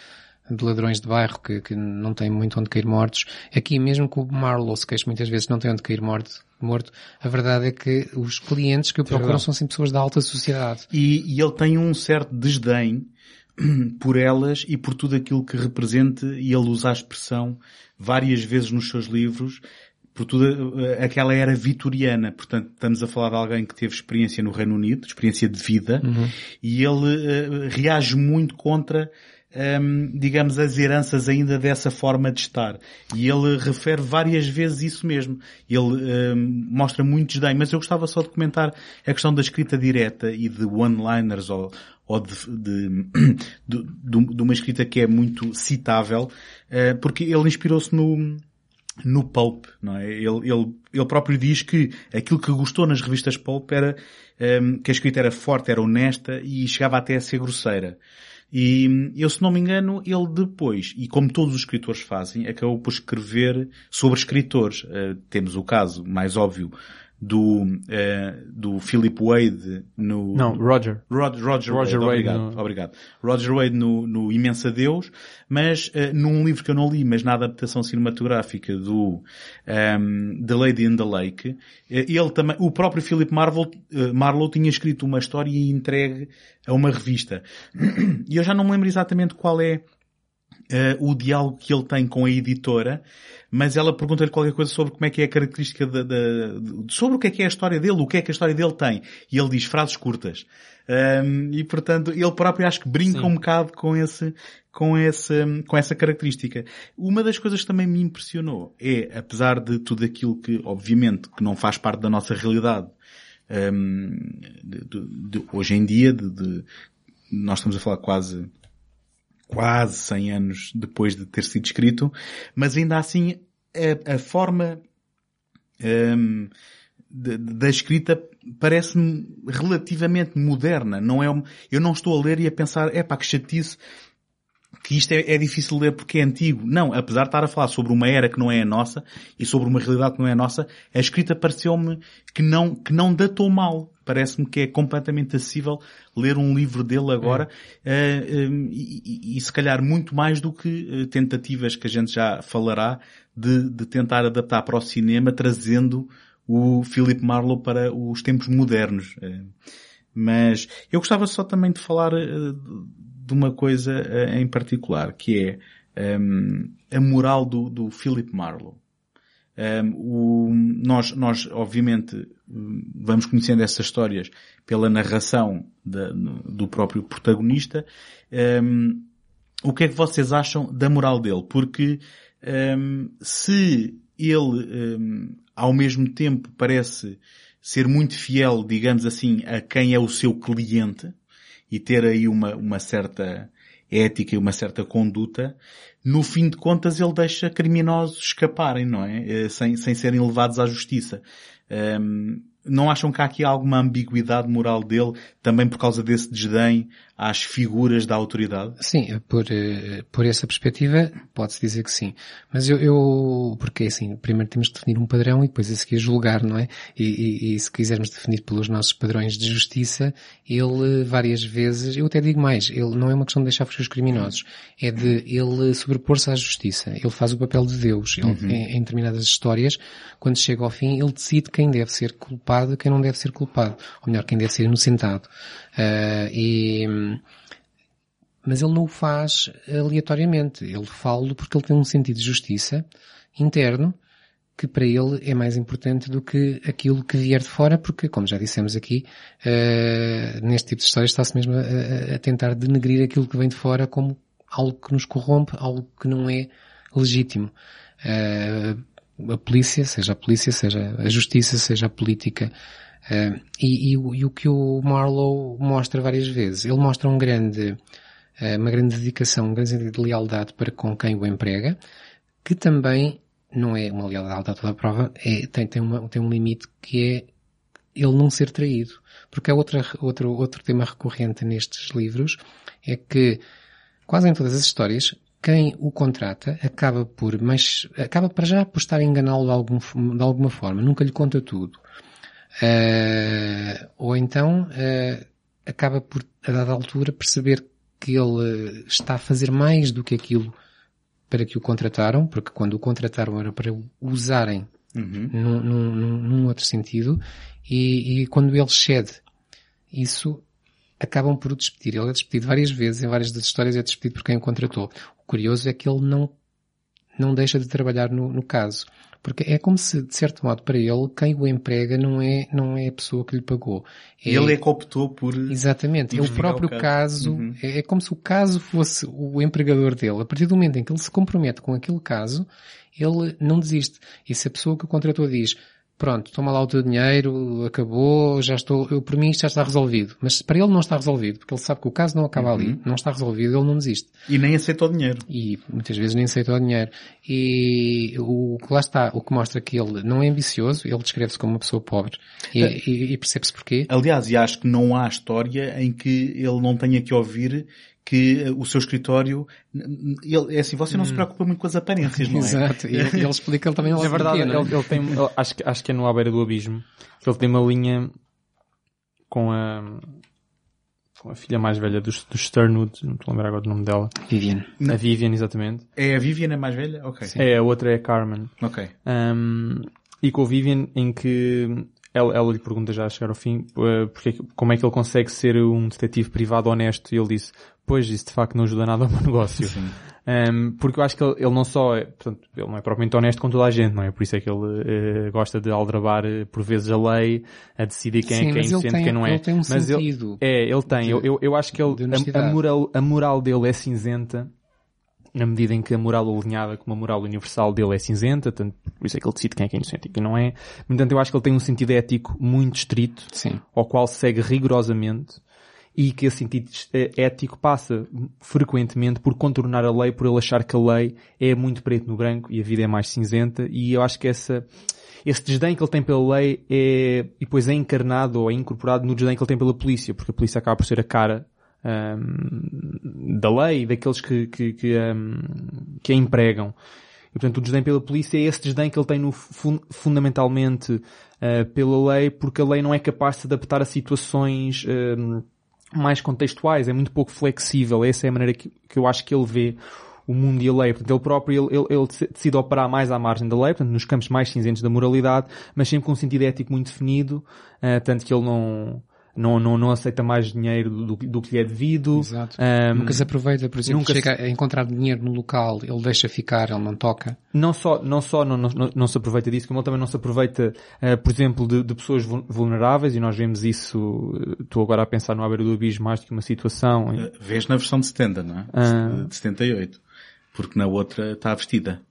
de ladrões de bairro que, que não têm muito onde cair mortos. Aqui mesmo que o Marlowe se queixa muitas vezes não tem onde cair morto, morto, a verdade é que os clientes que o procuram são sempre pessoas da alta sociedade. E, e ele tem um certo desdém por elas e por tudo aquilo que representa e ele usa a expressão várias vezes nos seus livros por tudo eh, aquela era vitoriana. Portanto, estamos a falar de alguém que teve experiência no Reino Unido, experiência de vida, uhum. e ele uh, reage muito contra um, digamos, as heranças ainda dessa forma de estar. E ele refere várias vezes isso mesmo. Ele um, mostra muito desdém, mas eu gostava só de comentar a questão da escrita direta e de one-liners ou, ou de, de, de, de, uma escrita que é muito citável, uh, porque ele inspirou-se no, no Pulp, não é? Ele, ele, ele próprio diz que aquilo que gostou nas revistas Pulp era um, que a escrita era forte, era honesta e chegava até a ser grosseira. E eu, se não me engano, ele depois, e como todos os escritores fazem, acabou por escrever sobre escritores. Uh, temos o caso mais óbvio do, uh, do Philip Wade no... Não, Roger. Rod, Roger, Roger Wade, Wade obrigado, no... obrigado. Roger Wade no, no Imensa Deus, mas uh, num livro que eu não li, mas na adaptação cinematográfica do um, ehm, The Lady in the Lake, uh, ele também, o próprio Philip Marvel, Marlowe tinha escrito uma história e entregue a uma revista. E eu já não me lembro exatamente qual é o diálogo que ele tem com a editora, mas ela pergunta-lhe qualquer coisa sobre como é que é a característica da, sobre o que é que é a história dele, o que é que a história dele tem. E ele diz frases curtas. Um, e portanto, ele próprio acho que brinca Sim. um bocado com esse, com essa, com essa característica. Uma das coisas que também me impressionou é, apesar de tudo aquilo que, obviamente, que não faz parte da nossa realidade, um, de, de, de, hoje em dia, de, nós estamos a falar quase quase 100 anos depois de ter sido escrito, mas ainda assim a, a forma um, da escrita parece-me relativamente moderna. Não é, eu não estou a ler e a pensar, é pá, que chatice, que isto é, é, difícil de ler porque é antigo. Não, apesar de estar a falar sobre uma era que não é a nossa e sobre uma realidade que não é a nossa, a escrita pareceu-me que não, que não datou mal. Parece-me que é completamente acessível ler um livro dele agora é. uh, e, e, e, se calhar muito mais do que uh, tentativas que a gente já falará de, de tentar adaptar para o cinema trazendo o Philip Marlowe para os tempos modernos. Mas eu gostava só também de falar de uma coisa uh, em particular, que é um, a moral do, do Philip Marlowe. Um, o, nós, nós, obviamente, vamos conhecendo essas histórias pela narração do próprio protagonista. Um, o que é que vocês acham da moral dele? Porque um, se ele, ao mesmo tempo, parece ser muito fiel, digamos assim, a quem é o seu cliente, e ter aí uma, uma certa ética e uma certa conduta, no fim de contas ele deixa criminosos escaparem, não é? Eh, sem, sem serem levados à justiça. Um, não acham que há aqui alguma ambiguidade moral dele, também por causa desse desdém às figuras da autoridade? Sim, por, eh, por essa perspectiva, pode-se dizer que sim. Mas eu, eu, porque assim, primeiro temos que definir um padrão e depois a seguir julgar, não é? E, e, e se quisermos definir pelos nossos padrões de justiça, ele várias vezes, eu até digo mais, ele não é uma questão de deixar fugir os criminosos, é de ele sobrepor-se à justiça. Ele faz o papel de Deus. Ele, uhum. em, em determinadas histórias, quando chega ao fim, ele decide quem deve ser culpado e quem não deve ser culpado. Ou melhor, quem deve ser inocentado. Uh, e, mas ele não o faz aleatoriamente. Ele fala porque ele tem um sentido de justiça interno que para ele é mais importante do que aquilo que vier de fora, porque, como já dissemos aqui, uh, neste tipo de histórias está-se mesmo a, a, tentar denegrir aquilo que vem de fora como algo que nos corrompe, algo que não é legítimo. Uh, a polícia, seja a polícia, seja a justiça, seja a política, Uh, e, e, e, o que o Marlowe mostra várias vezes, ele mostra um grande, uh, uma grande dedicação, um grande sentido de lealdade para com quem o emprega, que também não é uma lealdade toda a prova, é, tem, tem, uma, tem um limite que é ele não ser traído. Porque é outra, outro, outro tema recorrente nestes livros, é que quase em todas as histórias, quem o contrata acaba por, mas acaba para já por estar a enganá-lo de, algum, de alguma forma, nunca lhe conta tudo. Uh, ou então uh, acaba por, a dada altura, perceber que ele está a fazer mais do que aquilo para que o contrataram, porque quando o contrataram era para o usarem uhum. num, num, num, outro sentido, e, e, quando ele cede isso, acabam por o despedir. Ele é despedido várias vezes, em várias das histórias é despedido por quem o contratou. O curioso é que ele não, não deixa de trabalhar no, no caso. Porque é como se, de certo modo, para ele, quem o emprega não é, não é a pessoa que lhe pagou. É, ele é que optou por... Exatamente. É o próprio o caso. caso uhum. é, é como se o caso fosse o empregador dele. A partir do momento em que ele se compromete com aquele caso, ele não desiste. E se a pessoa que o contratou diz, pronto, toma lá o teu dinheiro, acabou, já estou, eu, por mim isto já está resolvido. Mas para ele não está resolvido, porque ele sabe que o caso não acaba uhum. ali, não está resolvido, ele não desiste. E nem aceita o dinheiro. E muitas vezes nem aceita o dinheiro. E o que lá está, o que mostra que ele não é ambicioso, ele descreve-se como uma pessoa pobre. E, é. e, e percebe-se porquê. Aliás, e acho que não há história em que ele não tenha que ouvir que o seu escritório, ele, é assim, você não hum. se preocupa muito com as aparências, não é? Exato, e ele, ele explica ele também É verdade, ele, ele, tem, ele, acho, que, acho que é no À Beira do Abismo, que ele tem uma linha com a, com a filha mais velha dos, dos Sternwood, não estou a lembrar agora do nome dela. Vivian. A Vivian, exatamente. É a Vivian a mais velha? Ok. Sim. É, a outra é a Carmen. Ok. Um, e com a Vivian em que ela, ela lhe pergunta já a chegar ao fim uh, porque, como é que ele consegue ser um detetive privado honesto e ele disse, pois isso de facto não ajuda nada ao meu negócio. Um, porque eu acho que ele, ele, não só é, portanto, ele não é propriamente honesto com toda a gente, não é? Por isso é que ele uh, gosta de aldrabar uh, por vezes a lei, a decidir quem é Sim, é quem é inocente e quem não é. Ele tem um mas sentido. Ele, é, ele tem. De, eu, eu, eu acho que ele, a, a, moral, a moral dele é cinzenta na medida em que a moral alinhada com a moral universal dele é cinzenta, tanto, por isso é que ele decide quem é que é inocente e quem não é. No entanto, eu acho que ele tem um sentido ético muito estrito, Sim. ao qual segue rigorosamente, e que esse sentido ético passa frequentemente por contornar a lei, por ele achar que a lei é muito preto no branco e a vida é mais cinzenta, e eu acho que essa, esse desdém que ele tem pela lei é, e depois é encarnado ou é incorporado no desdém que ele tem pela polícia, porque a polícia acaba por ser a cara um, da lei, daqueles que, que, que, um, que a empregam. E, portanto, o desdém pela polícia é esse desdém que ele tem no, fundamentalmente uh, pela lei, porque a lei não é capaz de se adaptar a situações um, mais contextuais, é muito pouco flexível. Essa é a maneira que, que eu acho que ele vê o mundo e a lei. Portanto, ele próprio, ele, ele, ele, decide operar mais à margem da lei, portanto, nos campos mais cinzentos da moralidade, mas sempre com um sentido ético muito definido, uh, tanto que ele não, não, não, não aceita mais dinheiro do, do que lhe é devido. Exato. Um, nunca se aproveita, por exemplo, nunca chega se... a encontrar dinheiro no local, ele deixa ficar, ele não toca. Não só, não só não, não, não se aproveita disso, como ele também não se aproveita, uh, por exemplo, de, de, pessoas vulneráveis, e nós vemos isso, uh, estou agora a pensar no Abeira do Abismo mais do que uma situação. Uh, vês na versão de 70, não é? Uh... De 78. Porque na outra está vestida.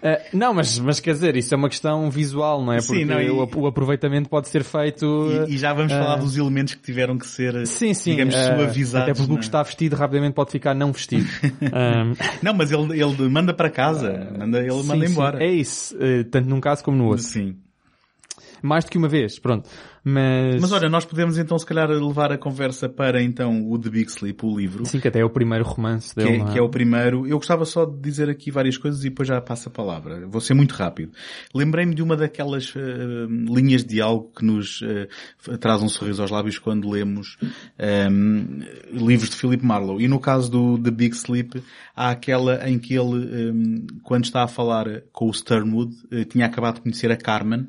Uh, não, mas, mas quer dizer, isso é uma questão visual, não é? Porque sim, não, e... o, aproveitamento pode ser feito... E, e já vamos uh... falar dos elementos que tiveram que ser, sim, sim, digamos, uh, suavizados. Até porque o que é? está vestido rapidamente pode ficar não vestido. um... Não, mas ele, ele manda para casa, manda, ele sim, manda embora. é isso, tanto num caso como no outro. Sim. Mais do que uma vez, pronto. Mas... Mas olha, nós podemos então se calhar levar a conversa para então o The Big Sleep, o livro. Sim, que até é o primeiro romance dele. Que é, é? que é o primeiro. Eu gostava só de dizer aqui várias coisas e depois já passo a palavra. Vou ser muito rápido. Lembrei-me de uma daquelas uh, linhas de algo que nos uh, traz um sorriso aos lábios quando lemos um, ehm, livros de Philip Marlowe. E no caso do The Big Sleep, há aquela em que ele, um, ehm, quando está a falar com o Sternwood, uh, tinha acabado de conhecer a Carmen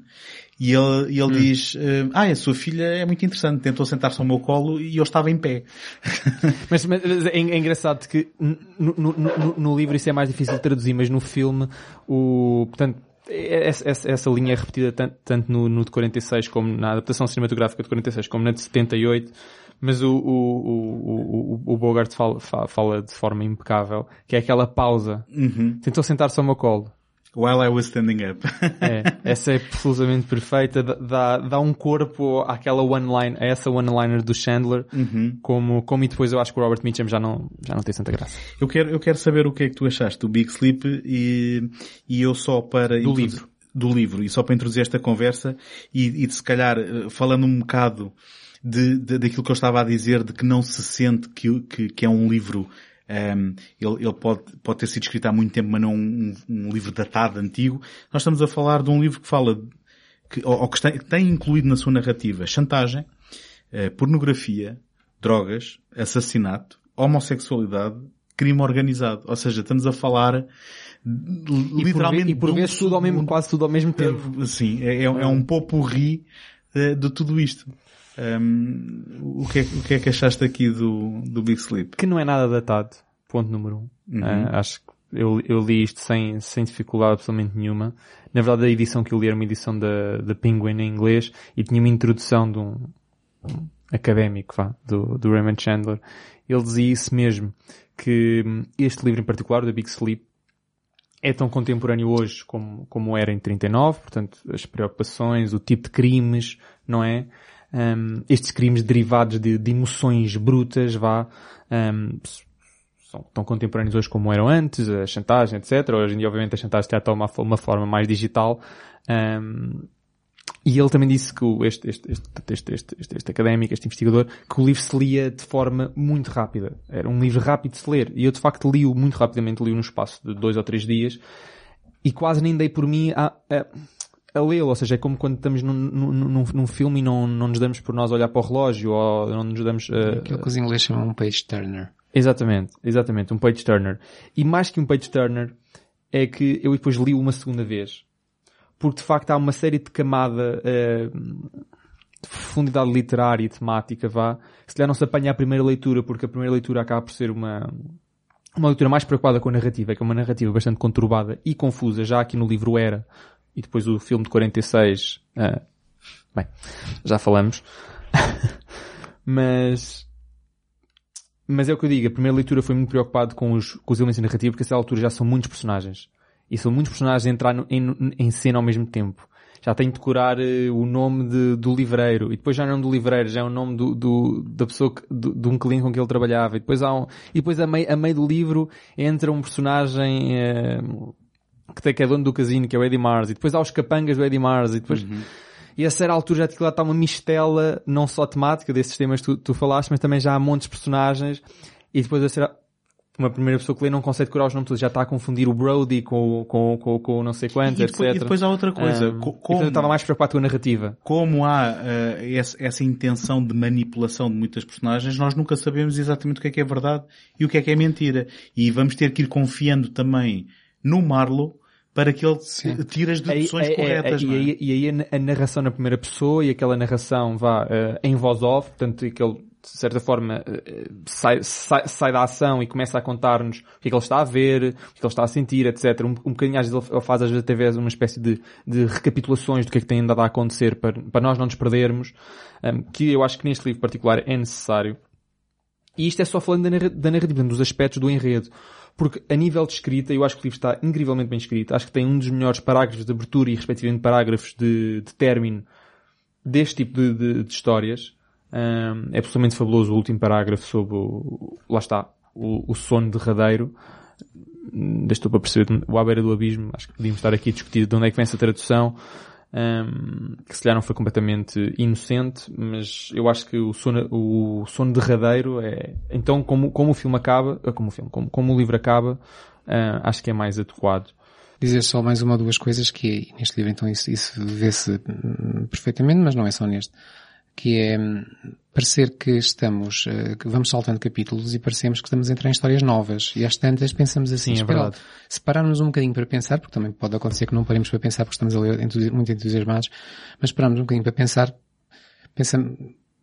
e ele, e ele hum. diz, eh, ah, a sua filha é muito interessante, tentou sentar-se ao meu colo e eu estava em pé. mas, mas é, é, engraçado que no, no, no, no, livro isso é mais difícil de traduzir, mas no filme, o, portanto, essa, essa, essa linha é repetida tanto, tanto no, no de 46 como na adaptação cinematográfica de 46 como na de 78, mas o, o, o, o, o Bogart fala, fala de forma impecável, que é aquela pausa. Uhum. Tentou sentar-se ao meu colo While I was standing up. é, essa é absolutamente perfeita. Dá, dá um corpo àquela one-line, a essa one-liner do Chandler, uhum. como, como e depois eu acho que o Robert Mitchum já não, já não tem tanta graça. Eu quero, eu quero saber o que é que tu achaste do Big Sleep e, e eu só para... Do livro. Do livro. E só para introduzir esta conversa e, e de se calhar eh, falando um bocado de, de, daquilo que eu estava a dizer, de que não se sente que, que, que é um livro um, ele, ele pode, pode ter sido escrito há muito tempo, mas não um, um, livro datado, antigo. Nós estamos a falar de um livro que fala, que, ou, ou que, tem, que tem incluído na sua narrativa chantagem, uh, pornografia, drogas, assassinato, homossexualidade, crime organizado. Ou seja, estamos a falar e literalmente... Por, e por vezes tudo ao mesmo, quase tudo ao mesmo tempo. Sim, é, é, é um popurri de, de tudo isto. Um, o, que é, o que é que achaste aqui do, do Big Sleep? Que não é nada datado. Ponto número um. Uhum. Uh, acho que eu, eu li isto sem, sem dificuldade absolutamente nenhuma. Na verdade, a edição que eu li era uma edição da, da Penguin em inglês e tinha uma introdução de um, um académico, vá, do, do Raymond Chandler. Ele dizia isso mesmo, que este livro em particular, The Big Sleep, é tão contemporâneo hoje como, como era em 39, portanto, as preocupações, o tipo de crimes, não é? Um, estes crimes derivados de, de emoções brutas, vá, um, são tão contemporâneos hoje como eram antes, a chantagem, etc. Hoje em dia, obviamente, a chantagem já está uma, uma forma mais digital. Um, e ele também disse que este, este, este, este, este académico, este investigador, que o livro se lia de forma muito rápida. Era um livro rápido de se ler. E eu, de facto, li-o muito rapidamente, li-o num espaço de dois ou três dias. E quase nem dei por mim a, a a lê-lo, ou seja, é como quando estamos num, num, num, filme e não, não nos damos por nós olhar para o relógio ou não nos damos... Uh, Aquilo que os ingleses chamam um page turner. Exatamente, exatamente, um page turner. E mais que um page turner, é que eu depois li uma segunda vez. Porque de facto há uma série de camada uh, de profundidade literária e temática, vá. Se calhar não se apanha a primeira leitura, porque a primeira leitura acaba por ser uma, uma leitura mais preocupada com a narrativa, que é uma narrativa bastante conturbada e confusa, já aqui no livro era, e depois o filme de 46, uh, ah, bem, já falamos. mas, mas é o que eu digo, a primeira leitura foi muito preocupado com os, com os elementos de narrativa, porque a essa altura já são muitos personagens. E são muitos personagens a entrar no, em, em cena ao mesmo tempo. Já tenho de decorar uh, o nome de, do livreiro, e depois já não é do livreiro, já é o nome do, do da pessoa, que, do, de um cliente com que ele trabalhava, e depois há um, e depois a meio, a meio do livro entra um personagem, uh, que que é dono do casino, que é o Eddie Mars, e depois há os capangas do Eddie Mars, e depois... Uhum. E a certa altura já que lá está uma mistela, não só temática desses temas que tu, tu falaste, mas também já há montes de personagens, e depois a ser uma primeira pessoa que lê não consegue decorar os nomes todos, já está a confundir o Brody com, com, com, com não sei quantos, e depois, etc. E depois há outra coisa. Um, como, eu estava mais preocupado com a narrativa. Como há uh, essa, essa, intenção de manipulação de muitas personagens, nós nunca sabemos exatamente o que é que é verdade e o que é que é mentira. E vamos ter que ir confiando também no Marlowe para que ele Sim. tire as deduções aí, corretas. É, é, e, aí, e aí a narração na primeira pessoa e aquela narração vá uh, em voz off, portanto aquele de certa forma uh, sai, sai, sai, da ação e começa a contar-nos o que é que ele está a ver, o que, é que ele está a sentir, etc. Um, um bocadinho às vezes ele faz às vezes até uma espécie de, de recapitulações do que é que tem andado a acontecer para, para nós não nos perdermos, um, que eu acho que neste livro particular é necessário. E isto é só falando da, da narrativa, dos aspectos do enredo. Porque a nível de escrita, eu acho que o livro está incrivelmente bem escrito. Acho que tem um dos melhores parágrafos de abertura e respectivamente parágrafos de, de término deste tipo de, de, de histórias. Um, é absolutamente fabuloso o último parágrafo sobre o, lá está, o, o sono derradeiro. Estou para perceber o à beira do abismo. Acho que podíamos estar aqui a discutir de onde é que vem essa tradução. Um, que se calhar não foi completamente inocente, mas eu acho que o sono, o sono derradeiro é, então como, como o filme acaba, eh, como o filme, como, como o livro acaba, uh, acho que é mais adequado. Dizer só mais uma ou duas coisas que neste livro então isso, isso vê-se hum, perfeitamente, mas não é só neste que é hum, parecer que estamos, eh, que vamos saltando capítulos e parecemos que estamos a entrar em histórias novas. E às tantas pensamos assim, Sim, é verdade. se pararmos um bocadinho para pensar, porque também pode acontecer que não paremos para pensar porque estamos ali muito entusiasmados, mas paramos um bocadinho para pensar, pensamos,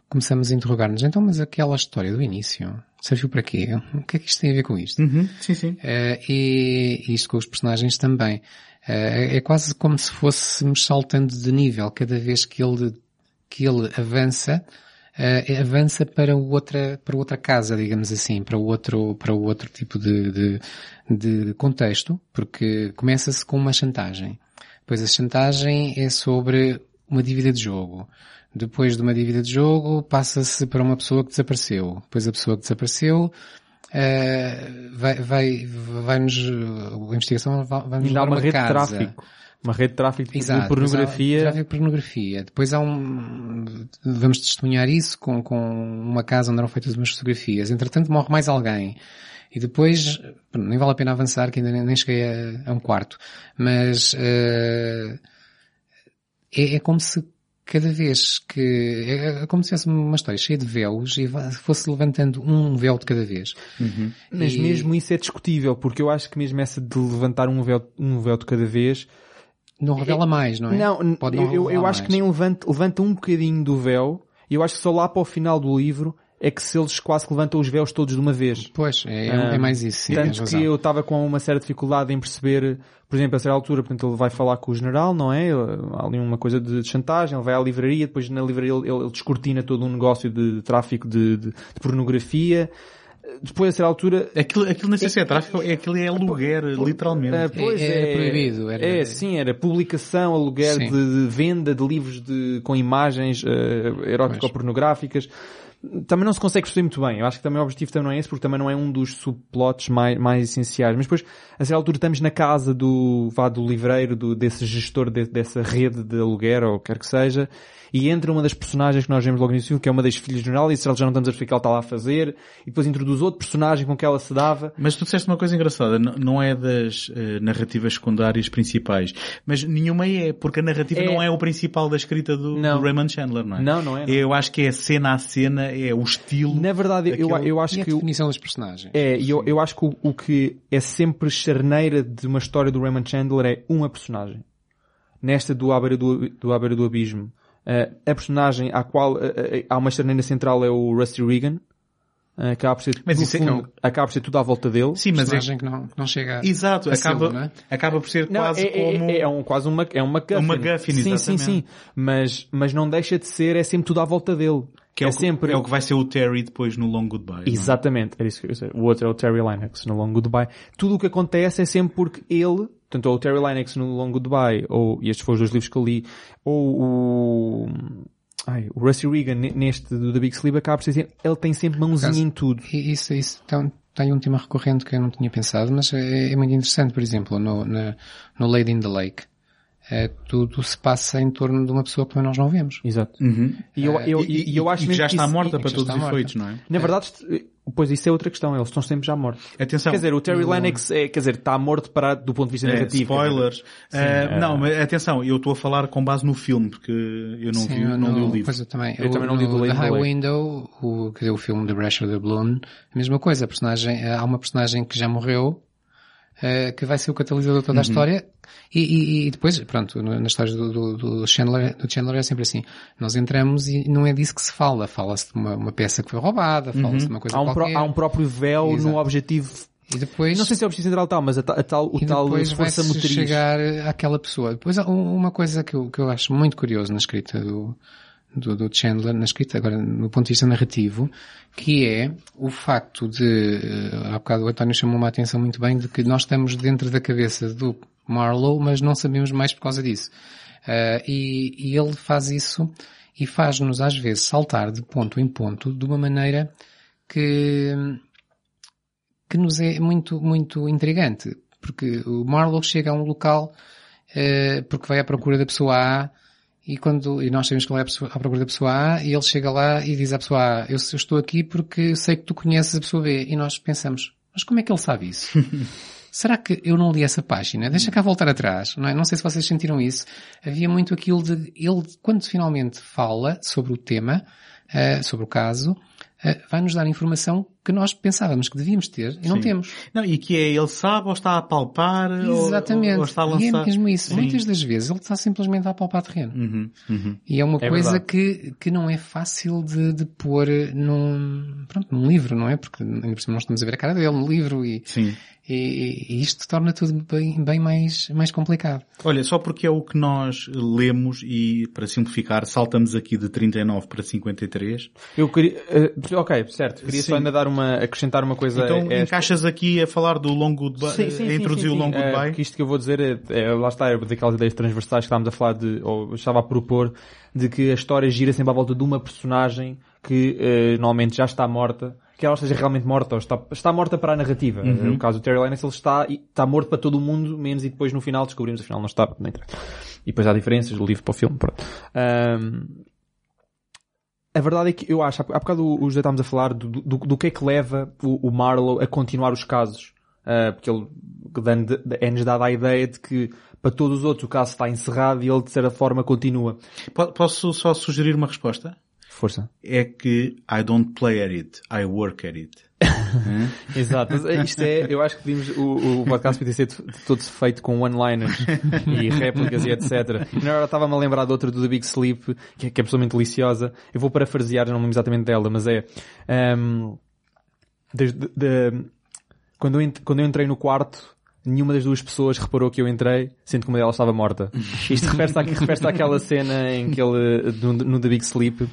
começamos a interrogar-nos, então mas aquela história do início, serviu para quê? O que é que isto tem a ver com isto? Uhum, sim, sim. Uh, e, e isto com os personagens também. Uh, é quase como se fôssemos saltando de nível cada vez que ele que ele avança, uh, avança para outra, para outra casa, digamos assim, para outro, para outro tipo de, de, de contexto, porque começa-se com uma chantagem. Depois a chantagem é sobre uma dívida de jogo. Depois de uma dívida de jogo, passa-se para uma pessoa que desapareceu. Depois a pessoa que desapareceu, Uh, vai, vai, vai-nos, a investigação vai-nos levar uma, uma rede casa. de tráfico. Uma rede de tráfico Exato, de pornografia. Tráfico de pornografia. Depois há um, vamos testemunhar isso com, com uma casa onde eram feitas umas fotografias. Entretanto morre mais alguém. E depois, nem vale a pena avançar, que ainda nem, nem cheguei a, a, um quarto. Mas, uh, é, é como se cada vez que, é, é como se fosse uma história cheia de véus e fosse levantando um véu de cada vez. Uhum. Mas e... mesmo isso é discutível, porque eu acho que mesmo essa de levantar um véu, um véu de cada vez, não revela mais, não é? Não, Pode não eu, eu acho que nem levanta, levanta um bocadinho do véu, e eu acho que só lá para o final do livro é que se eles quase levantam os véus todos de uma vez. Pois, é, é, é mais isso. Sim, tanto que eu estava com uma certa dificuldade em perceber, por exemplo, a certa altura, portanto, ele vai falar com o general, não é? Há ali uma coisa de chantagem, ele vai à livraria, depois na livraria ele, ele descortina todo um negócio de, de tráfico de, de, de pornografia, depois a certa altura... Aquilo, aquilo nem sei se é tráfico, é aquilo é aluguer, literalmente. Uh, pois é, é, proibido. Era... É, sim, era publicação, aluguer de, de, venda de livros de, com imagens uh, erótico-pornográficas. Também não se consegue perceber muito bem. Eu acho que também o objetivo também não é esse, porque também não é um dos subplots mais, mais essenciais. Mas depois, a certa altura, estamos na casa do, vá, do livreiro, do, desse gestor de, dessa rede de aluguer, ou quer que seja, e entra uma das personagens que nós vemos logo no início, que é uma das filhas do general, e se já não estamos a ver o que ela está lá a fazer, e depois introduz outro personagem com que ela se dava. Mas tu disseste uma coisa engraçada, não é das uh, narrativas secundárias principais, mas nenhuma é, porque a narrativa é... não é o principal da escrita do, do, Raymond Chandler, não é? Não, não é. Não. Eu acho que é cena a cena, é o estilo. Na verdade, eu, eu acho e que... a definição dos personagens. É, eu, eu acho que o, o que é sempre charneira de uma história do Raymond Chandler é uma personagem. Nesta do À do, do, do Abismo, a personagem à qual uh, uh, há uma charneira central é o Rusty Regan. Acaba por ser, mas isso é fundo, é acaba por ser tudo à volta dele. Sim, mas personagem é... que não, não chega Exato, acaba, ser, é? acaba por ser não, quase é, como... É, é, um, quase uma, é uma McGuffin. Uma McGuffin, sim, sim, sim. Mas, mas não deixa de ser, é sempre tudo à volta dele. Que é, é, o, sempre... é o que vai ser o Terry depois no Long Goodbye. Exatamente, é? isso que eu sei. O outro é o Terry Lennox no Long Goodbye. Tudo o que acontece é sempre porque ele, tanto o Terry Lennox no Long Goodbye, ou, e estes foram os dois livros que eu li, ou o, ai, o Rusty Regan neste do The Big Sleep acaba por ser, ele tem sempre mãozinha Caso, em tudo. Isso, isso então, tem um tema recorrente que eu não tinha pensado, mas é, é muito interessante, por exemplo, no, no, no Lady in the Lake. É, tudo se passa em torno de uma pessoa que nós não vemos. Exato. Uhum. E, eu, eu, e, e, eu acho e que já está morta para todos os efeitos, não é? Na verdade, Pois isso é outra questão, eles estão sempre já mortos. Atenção. Quer dizer, o Terry Lennox é, quer dizer, está morto para, do ponto de vista é, narrativo. Spoilers. Sim, uh, Não, mas atenção, eu estou a falar com base no filme, porque eu não Sim, vi, não, não li o livro. Pois eu também. Eu o, também não li o The High Window, o, que é o filme The Rush of the Balloon, a mesma coisa, a personagem, há uma personagem que já morreu, uh, que vai ser o catalisador de toda a uhum. história, e, e, e, depois, pronto, na história do, do, do, Chandler, do Chandler é sempre assim. Nós entramos e não é disso que se fala. Fala-se de uma, uma peça que foi roubada, fala-se uhum. de uma coisa há um qualquer. Pro, há um próprio véu Exato. no objetivo e depois... Não sei se é o objetivo central tal, mas a, a tal, o e tal depois força vai motriz. chegar àquela pessoa. Depois há uma coisa que eu, que eu acho muito curioso na escrita do, do, do, Chandler, na escrita agora no ponto de vista narrativo, que é o facto de, eh, há bocado o António chamou uma atenção muito bem, de que nós estamos dentro da cabeça do Marlowe, mas não sabemos mais por causa disso. Uh, e, e, ele faz isso e faz-nos às vezes saltar de ponto em ponto de uma maneira que, que nos é muito, muito intrigante. Porque o Marlowe chega a um local uh, porque vai à procura da pessoa A e quando, e nós sabemos que ele é à procura da pessoa A, e ele chega lá e diz à pessoa A, eu, eu estou aqui porque sei que tu conheces a pessoa B, e nós pensamos, mas como é que ele sabe isso? Será que eu não li essa página? Deixa cá voltar atrás, não é? Não sei se vocês sentiram isso. Havia muito aquilo de, ele, quando finalmente fala sobre o tema, uh, sobre o caso, uh, vai nos dar informação que nós pensávamos que devíamos ter e Sim. não temos. Não, e que é, ele sabe ou está a palpar Exatamente. Ou, ou está a lançar. E é mesmo isso. Sim. Muitas das vezes ele está simplesmente a palpar terreno. Uhum, uhum. E é uma é coisa que, que não é fácil de, de pôr num, pronto, num livro, não é? Porque ainda por cima nós estamos a ver a cara dele no livro e, Sim. E, e, isto torna tudo bem, bem mais, mais complicado. Olha, só porque é o que nós lemos e, para simplificar, saltamos aqui de 39 para 53. Eu queria, uh, ok, certo. Queria sim. só ainda dar uma, acrescentar uma coisa. Então encaixas aqui a falar do Long Goodbye, sim, sim, a introduzir sim, o Long eh, Goodbye? Uh, isto que eu vou dizer é, é lá está, é daquelas ideias transversais que estávamos a falar de, ou estava a propor, de que a história gira sempre à volta de uma personagem que uh, normalmente já está morta que ela esteja realmente morta, ou está, está morta para a narrativa. Uhum. No caso do Terry Lennox, ele está, está morto para todo o mundo, menos e depois no final descobrimos, afinal não está, nem E depois há diferenças do livro para o filme, pronto. Um, a verdade é que eu acho, há bocado o José estávamos a falar do, do, do, que é que leva o, o Marlowe a continuar os casos. Uh, porque ele é-nos dado a ideia de que para todos os outros o caso está encerrado e ele de certa forma continua. Posso só sugerir uma resposta? Força. É que I don't play at it, I work at it. Exato. Isto é, eu acho que vimos o, o podcast podia ser todo feito com one-liners e réplicas e etc. E na hora estava-me a lembrar de outra do The Big Sleep, que é, que é absolutamente deliciosa. Eu vou parafrasear, não lembro exatamente dela, mas é, um, de, de, quando, eu, quando eu entrei no quarto, nenhuma das duas pessoas reparou que eu entrei, sendo que uma delas estava morta. Isto refere-se, refere àquela cena em que ele, no, no The Big Sleep,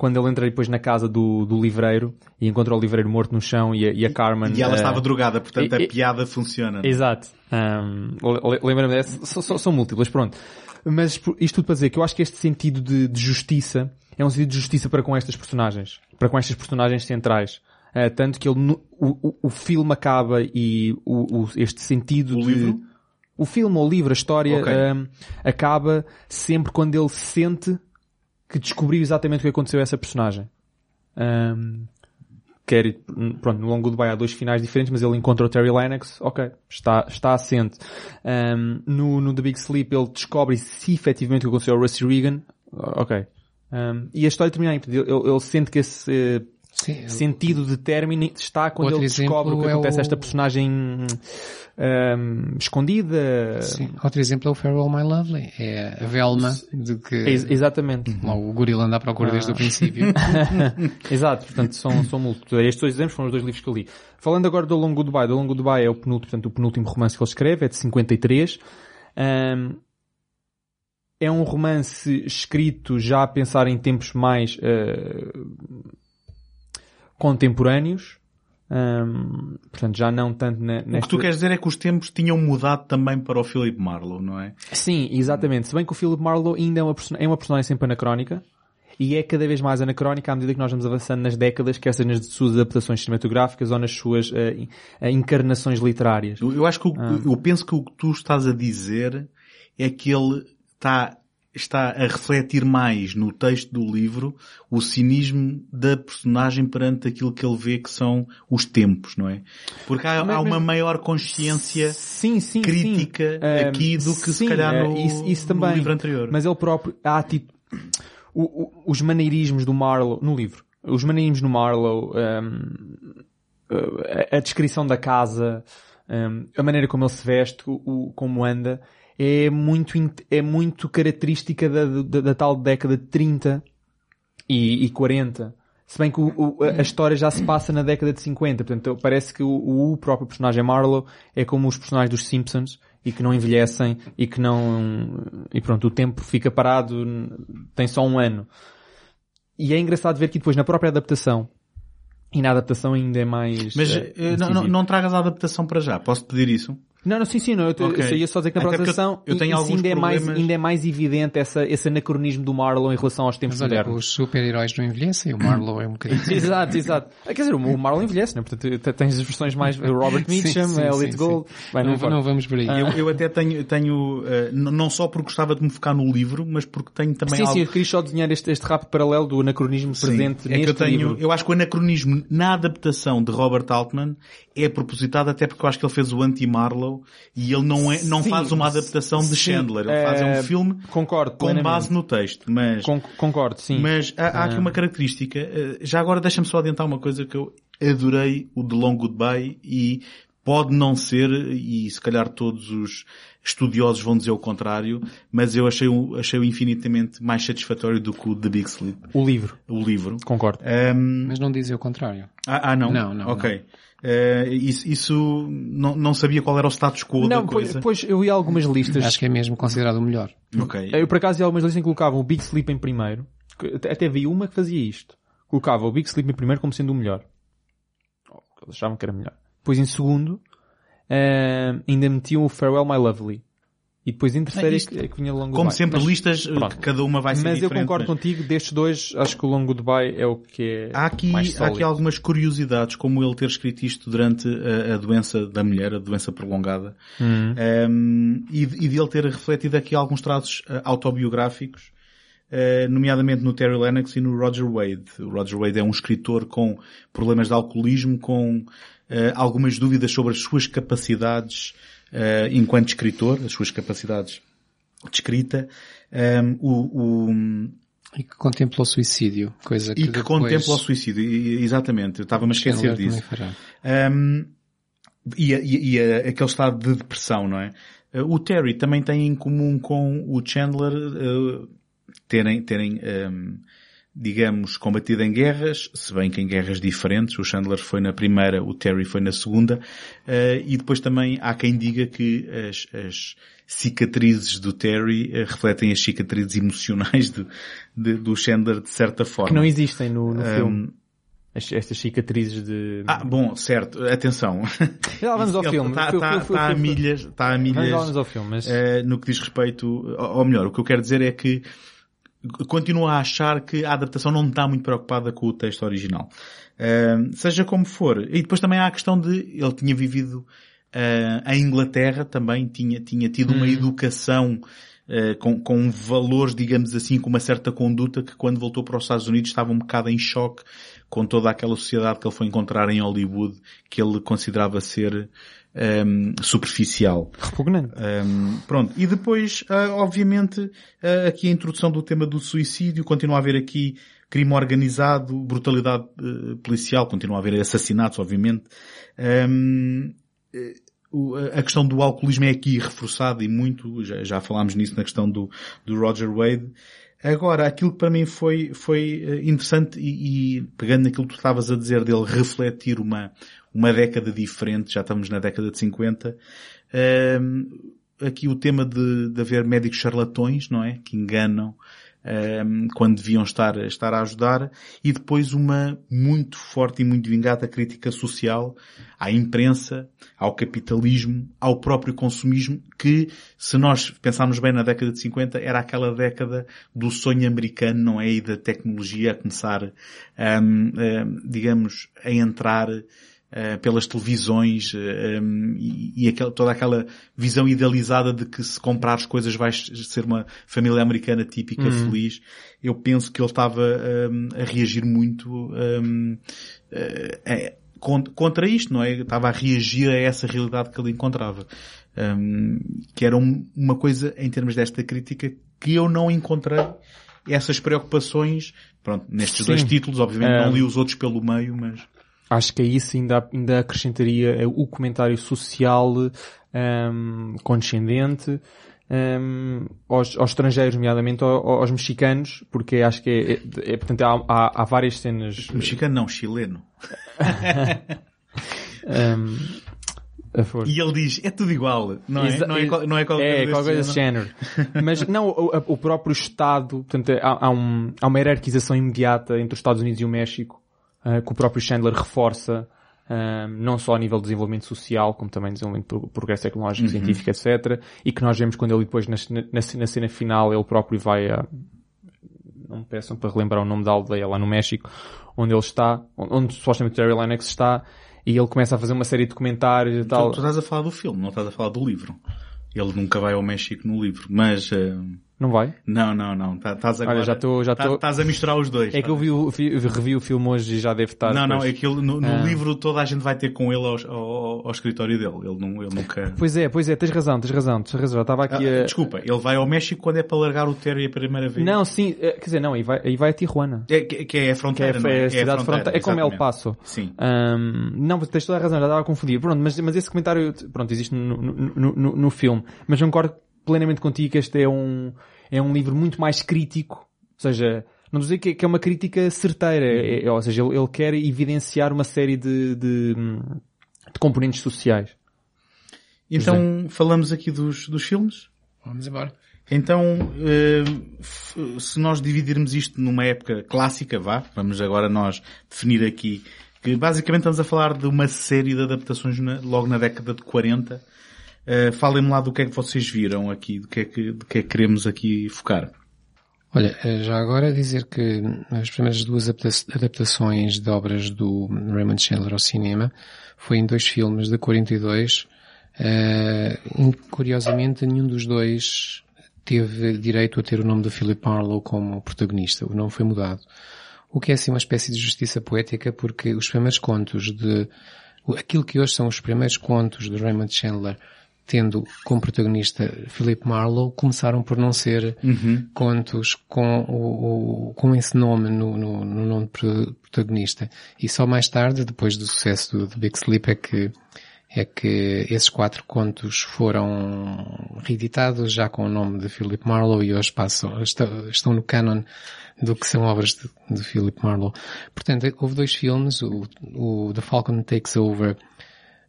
quando ele entra depois na casa do, do livreiro e encontra o livreiro morto no chão e a, e a Carmen... E ela uh, estava drogada, portanto e, a piada funciona. Exato. Um, Lembra-me dessa? São, são múltiplas, pronto. Mas isto tudo para dizer que eu acho que este sentido de, de justiça é um sentido de justiça para com estas personagens. Para com estas personagens centrais. Uh, tanto que ele, no, o, o, filme acaba e o, o este sentido o de... Livro? O filme ou o livro, a história, okay. um, acaba sempre quando ele sente que descobriu exatamente o que aconteceu a essa personagem. Um, quer, pronto, no longo do Goodbye há dois finais diferentes, mas ele encontra o Terry Lennox, ok, está, está assente. Um, no, no The Big Sleep ele descobre se efetivamente o que aconteceu ao Rusty Regan, ok. Um, e a história termina aí, ele, ele sente que esse Sim, sentido de término está quando ele descobre o que acontece é a esta personagem um, escondida. Sim. Outro exemplo é o Farewell My Lovely. É a Velma de que... Ex exatamente. o gorila anda à procura ah. desde o princípio. Exato. Portanto, são, são múltiplos. Estes dois exemplos foram os dois livros que eu li. Falando agora do Long Goodbye. Do Long Goodbye é o penúltimo, portanto, o penúltimo romance que ele escreve. É de 53. Um, é um romance escrito já a pensar em tempos mais uh, contemporâneos. Um, portanto, já não tanto na, nesta... O que tu queres dizer é que os tempos tinham mudado também para o Philip Marlowe, não é? Sim, exatamente. Se bem que o Philip Marlowe ainda é uma, é uma personagem sempre anacrónica, e é cada vez mais anacrónica à medida que nós vamos avançando nas décadas, quer seja nas suas adaptações cinematográficas ou nas suas uh, encarnações literárias. Eu, eu acho que o, ah. eu penso que o que tu estás a dizer é que ele está está a refletir mais no texto do livro o cinismo da personagem perante aquilo que ele vê que são os tempos, não é? Porque há, mas, há uma maior consciência sim, sim, crítica sim. aqui do que se calhar no, isso, isso também, no livro anterior. Mas ele próprio, há tipo, o, o, os maneirismos do Marlowe, no livro, os maneirismos do Marlowe, um, a, a, descrição da casa, um, a maneira como ele se veste, o, como anda, é muito, é muito característica da, da, da tal década de 30 e, e 40. Se bem que o, o, a história já se passa na década de 50, portanto parece que o, o próprio personagem Marlowe é como os personagens dos Simpsons e que não envelhecem e que não, e pronto, o tempo fica parado, tem só um ano. E é engraçado ver que depois na própria adaptação, e na adaptação ainda é mais. Mas uh, não, não, não, tragas a adaptação para já, posso pedir isso? Não, não, sim, sim, não, eu, te, okay. eu ia só dizer que na próxima sessão eu, ainda, é mais, ainda é mais evidente essa, esse anacronismo do Marlowe em relação aos tempos Mas, modernos. os super-heróis não envelhecem, o Marlowe é um bocadinho... exato, exato. Ah, quer dizer, o Marlowe envelhece, né? Portanto, tens as versões mais... Robert Mitchum, Elliot Gold... Bem, não, não, não, vamos por aí. Eu, eu até tenho, tenho uh, não só porque gostava de me focar no livro, mas porque tenho também sim, algo... Sim, eu queria só desenhar este, este rápido paralelo do anacronismo presente é neste que eu tenho, livro. Eu acho que o anacronismo na adaptação de Robert Altman é propositado até porque eu acho que ele fez o anti-Marlowe e ele não, é, não sim, faz uma adaptação de Chandler. Ele é, faz um eh, filme concordo, com base no texto. Mas, Con concordo, sim. Mas há, há aqui uma característica. Eh, já agora deixa-me só adiantar uma coisa que eu adorei o The Long Goodbye e pode não ser, e se calhar todos os estudiosos vão dizer o contrário, mas eu achei, achei infinitamente mais satisfatório do que o The Big Sleep. O livro. O livro. Concordo. Um... Mas não dizem o contrário. Ah, ah não? Não, não. Ok. Não. Uh, isso, isso não, não sabia qual era o status quo não, da coisa. Pois, eu vi algumas listas. Acho que é mesmo considerado o melhor. Ok. Eu por acaso vi algumas listas em que colocavam o Big Sleep em primeiro. Até vi uma que fazia isto. Colocava o Big Sleep em primeiro como sendo o melhor. Eles achavam que era melhor. Depois em segundo, uh, ainda metiam o Farewell My Lovely. E depois em terceiro é, é que vinha o Long Como Goodbye. sempre, mas, listas, eh, pronto. cada uma vai ser mas diferente. Mas eu concordo mas... contigo, destes dois, acho que o Long Goodbye é o que é há aqui. Há aqui algumas curiosidades, como ele ter escrito isto durante a, a doença da mulher, a doença prolongada, hum. um, e, e de ele ter refletido aqui alguns traços uh, autobiográficos, uh, nomeadamente no Terry Lennox e no Roger Wade. O Roger Wade é um escritor com problemas de alcoolismo, com uh, algumas dúvidas sobre as suas capacidades uh, enquanto escritor, as suas capacidades de escrita, um, ehm, o, o, e que contempla o suicídio, coisa que E que depois... contempla o suicídio, exatamente, eu estava-me a esquecer disso. Um, ehm, e, e, e aquele estado de depressão, não é? Uh, o Terry também tem em comum com o Chandler uh, terem, terem um, ehm, digamos, combatido em guerras, se bem que em guerras diferentes, o Chandler foi na primeira, o Terry foi na segunda, uh, e depois também há quem diga que as, as cicatrizes do Terry uh, refletem as cicatrizes emocionais do, de, do Chandler de certa forma. Que não existem no, no um, filme. estas cicatrizes de... Ah, bom, certo. Atenção. Já vamos ao filme. Está tá, tá a milhas, está a milhas, vamos ao filme, mas... uh, no que diz respeito, ou melhor, o que eu quero dizer é que continuo a achar que a adaptação não está muito preocupada com o texto original. Uh, seja como for. E depois também há a questão de ele tinha vivido uh, em Inglaterra também, tinha, tinha tido uma uhum. educação uh, com, com valores, digamos assim, com uma certa conduta que quando voltou para os Estados Unidos estava um bocado em choque com toda aquela sociedade que ele foi encontrar em Hollywood, que ele considerava ser um, superficial. Repugnante. Um, pronto. E depois, uh, obviamente, uh, aqui a introdução do tema do suicídio, continua a haver aqui crime organizado, brutalidade uh, policial, continua a haver assassinatos, obviamente. Um, a questão do alcoolismo é aqui reforçada e muito, já, já falámos nisso na questão do, do Roger Wade. Agora, aquilo que para mim foi, foi interessante e, e pegando naquilo que tu estavas a dizer dele refletir uma, uma década diferente, já estamos na década de 50. Um, aqui o tema de, de haver médicos charlatões, não é? Que enganam um, quando deviam estar, estar a ajudar. E depois uma muito forte e muito vingada crítica social à imprensa, ao capitalismo, ao próprio consumismo, que, se nós pensarmos bem na década de 50, era aquela década do sonho americano, não é? E da tecnologia a começar, um, digamos, a entrar uh, pelas televisões uh, eh, um, e, e aquel, toda aquela visão idealizada de que se comprar as coisas vais ser uma família americana típica, uhum. feliz. Eu penso que ele estava um, a reagir muito um, uh, é, contra isto, não é? Estava a reagir a essa realidade que ele encontrava. Um, que era um, uma coisa, em termos desta crítica, que eu não encontrei essas preocupações, pronto, nestes Sim. dois títulos, obviamente é... não li os outros pelo meio, mas acho que a isso ainda, ainda acrescentaria o comentário social um, condescendente um, aos, aos, estrangeiros, nomeadamente aos, aos, mexicanos, porque acho que é, é, é portanto, há, há, há, várias cenas... Mexicano não, chileno. um, e ele diz, é tudo igual, não é? não é, não é qualquer, é, qualquer coisa desse género. Mas não, o, o, próprio Estado, portanto, há, há, um, há uma hierarquização imediata entre os Estados Unidos e o México, uh, que o próprio Chandler reforça um, não só a nível de desenvolvimento social, como também desenvolvimento de progresso tecnológico, uhum. científico, etc. E que nós vemos quando ele depois, na, na, na cena final, ele próprio vai a, não me peçam para relembrar o nome da aldeia lá no México, onde ele está, onde supostamente Jerry Lennox está, e ele começa a fazer uma série de documentários e tal. Tu, tu estás a falar do filme, não estás a falar do livro. Ele nunca vai ao México no livro, mas... Uh... Não vai? Não, não, não. Tá, estás agora... Olha, já estou... Já tô... Estás a misturar os dois. É que eu vi o, revi o filme hoje e já deve estar... Não, depois... não, é que ele, no, no ah. livro toda a gente vai ter com ele ao, ao, ao, escritório dele. Ele, não, ele nunca... Pois é, pois é, tens razão, tens razão, tens razão. Estava aqui ah, a... Desculpa, ele vai ao México quando é para largar o Terry a primeira vez. Não, sim, é, quer dizer, não, aí vai, aí vai a Tijuana. É, que, é a fronteira, que é, é, é a cidade é, fronteira, é como El Paso. Sim. Um, não, tens toda a razão, já estava a confundir. Pronto, mas, mas esse comentário, pronto, existe no, no, no, no filme. Mas concordo plenamente contigo que este é um, é um livro muito mais crítico. Ou seja, não dizer que é uma crítica certeira. É, é, ou seja, ele, ele, quer evidenciar uma série de, de, de componentes sociais. Então, falamos aqui dos, dos filmes? Vamos embora. Então, eh, se nós dividirmos isto numa época clássica, vá, vamos agora nós definir aqui que basicamente estamos a falar de uma série de adaptações logo na década de 40 Uh, Falem-me lá do que é que vocês viram aqui, do que é que, do que, é que queremos aqui focar. Olha, eh, já agora dizer que as primeiras duas adaptações de obras do Raymond Chandler ao cinema foi em dois filmes de 42. Uh, curiosamente, nenhum dos dois teve direito a ter o nome de Philip Marlowe como protagonista. O nome foi mudado. O que é assim uma espécie de justiça poética porque os primeiros contos de aquilo que hoje são os primeiros contos de Raymond Chandler tendo como protagonista Philip Marlowe, começaram por não ser uhum. contos com, o, o, com esse nome no, no, no nome protagonista. E só mais tarde, depois do sucesso do, do Big Sleep, é que é que esses quatro contos foram reeditados já com o nome de Philip Marlowe e hoje passam, estão no canon do que são obras de, de Philip Marlowe. Portanto, houve dois filmes, o, o The Falcon Takes Over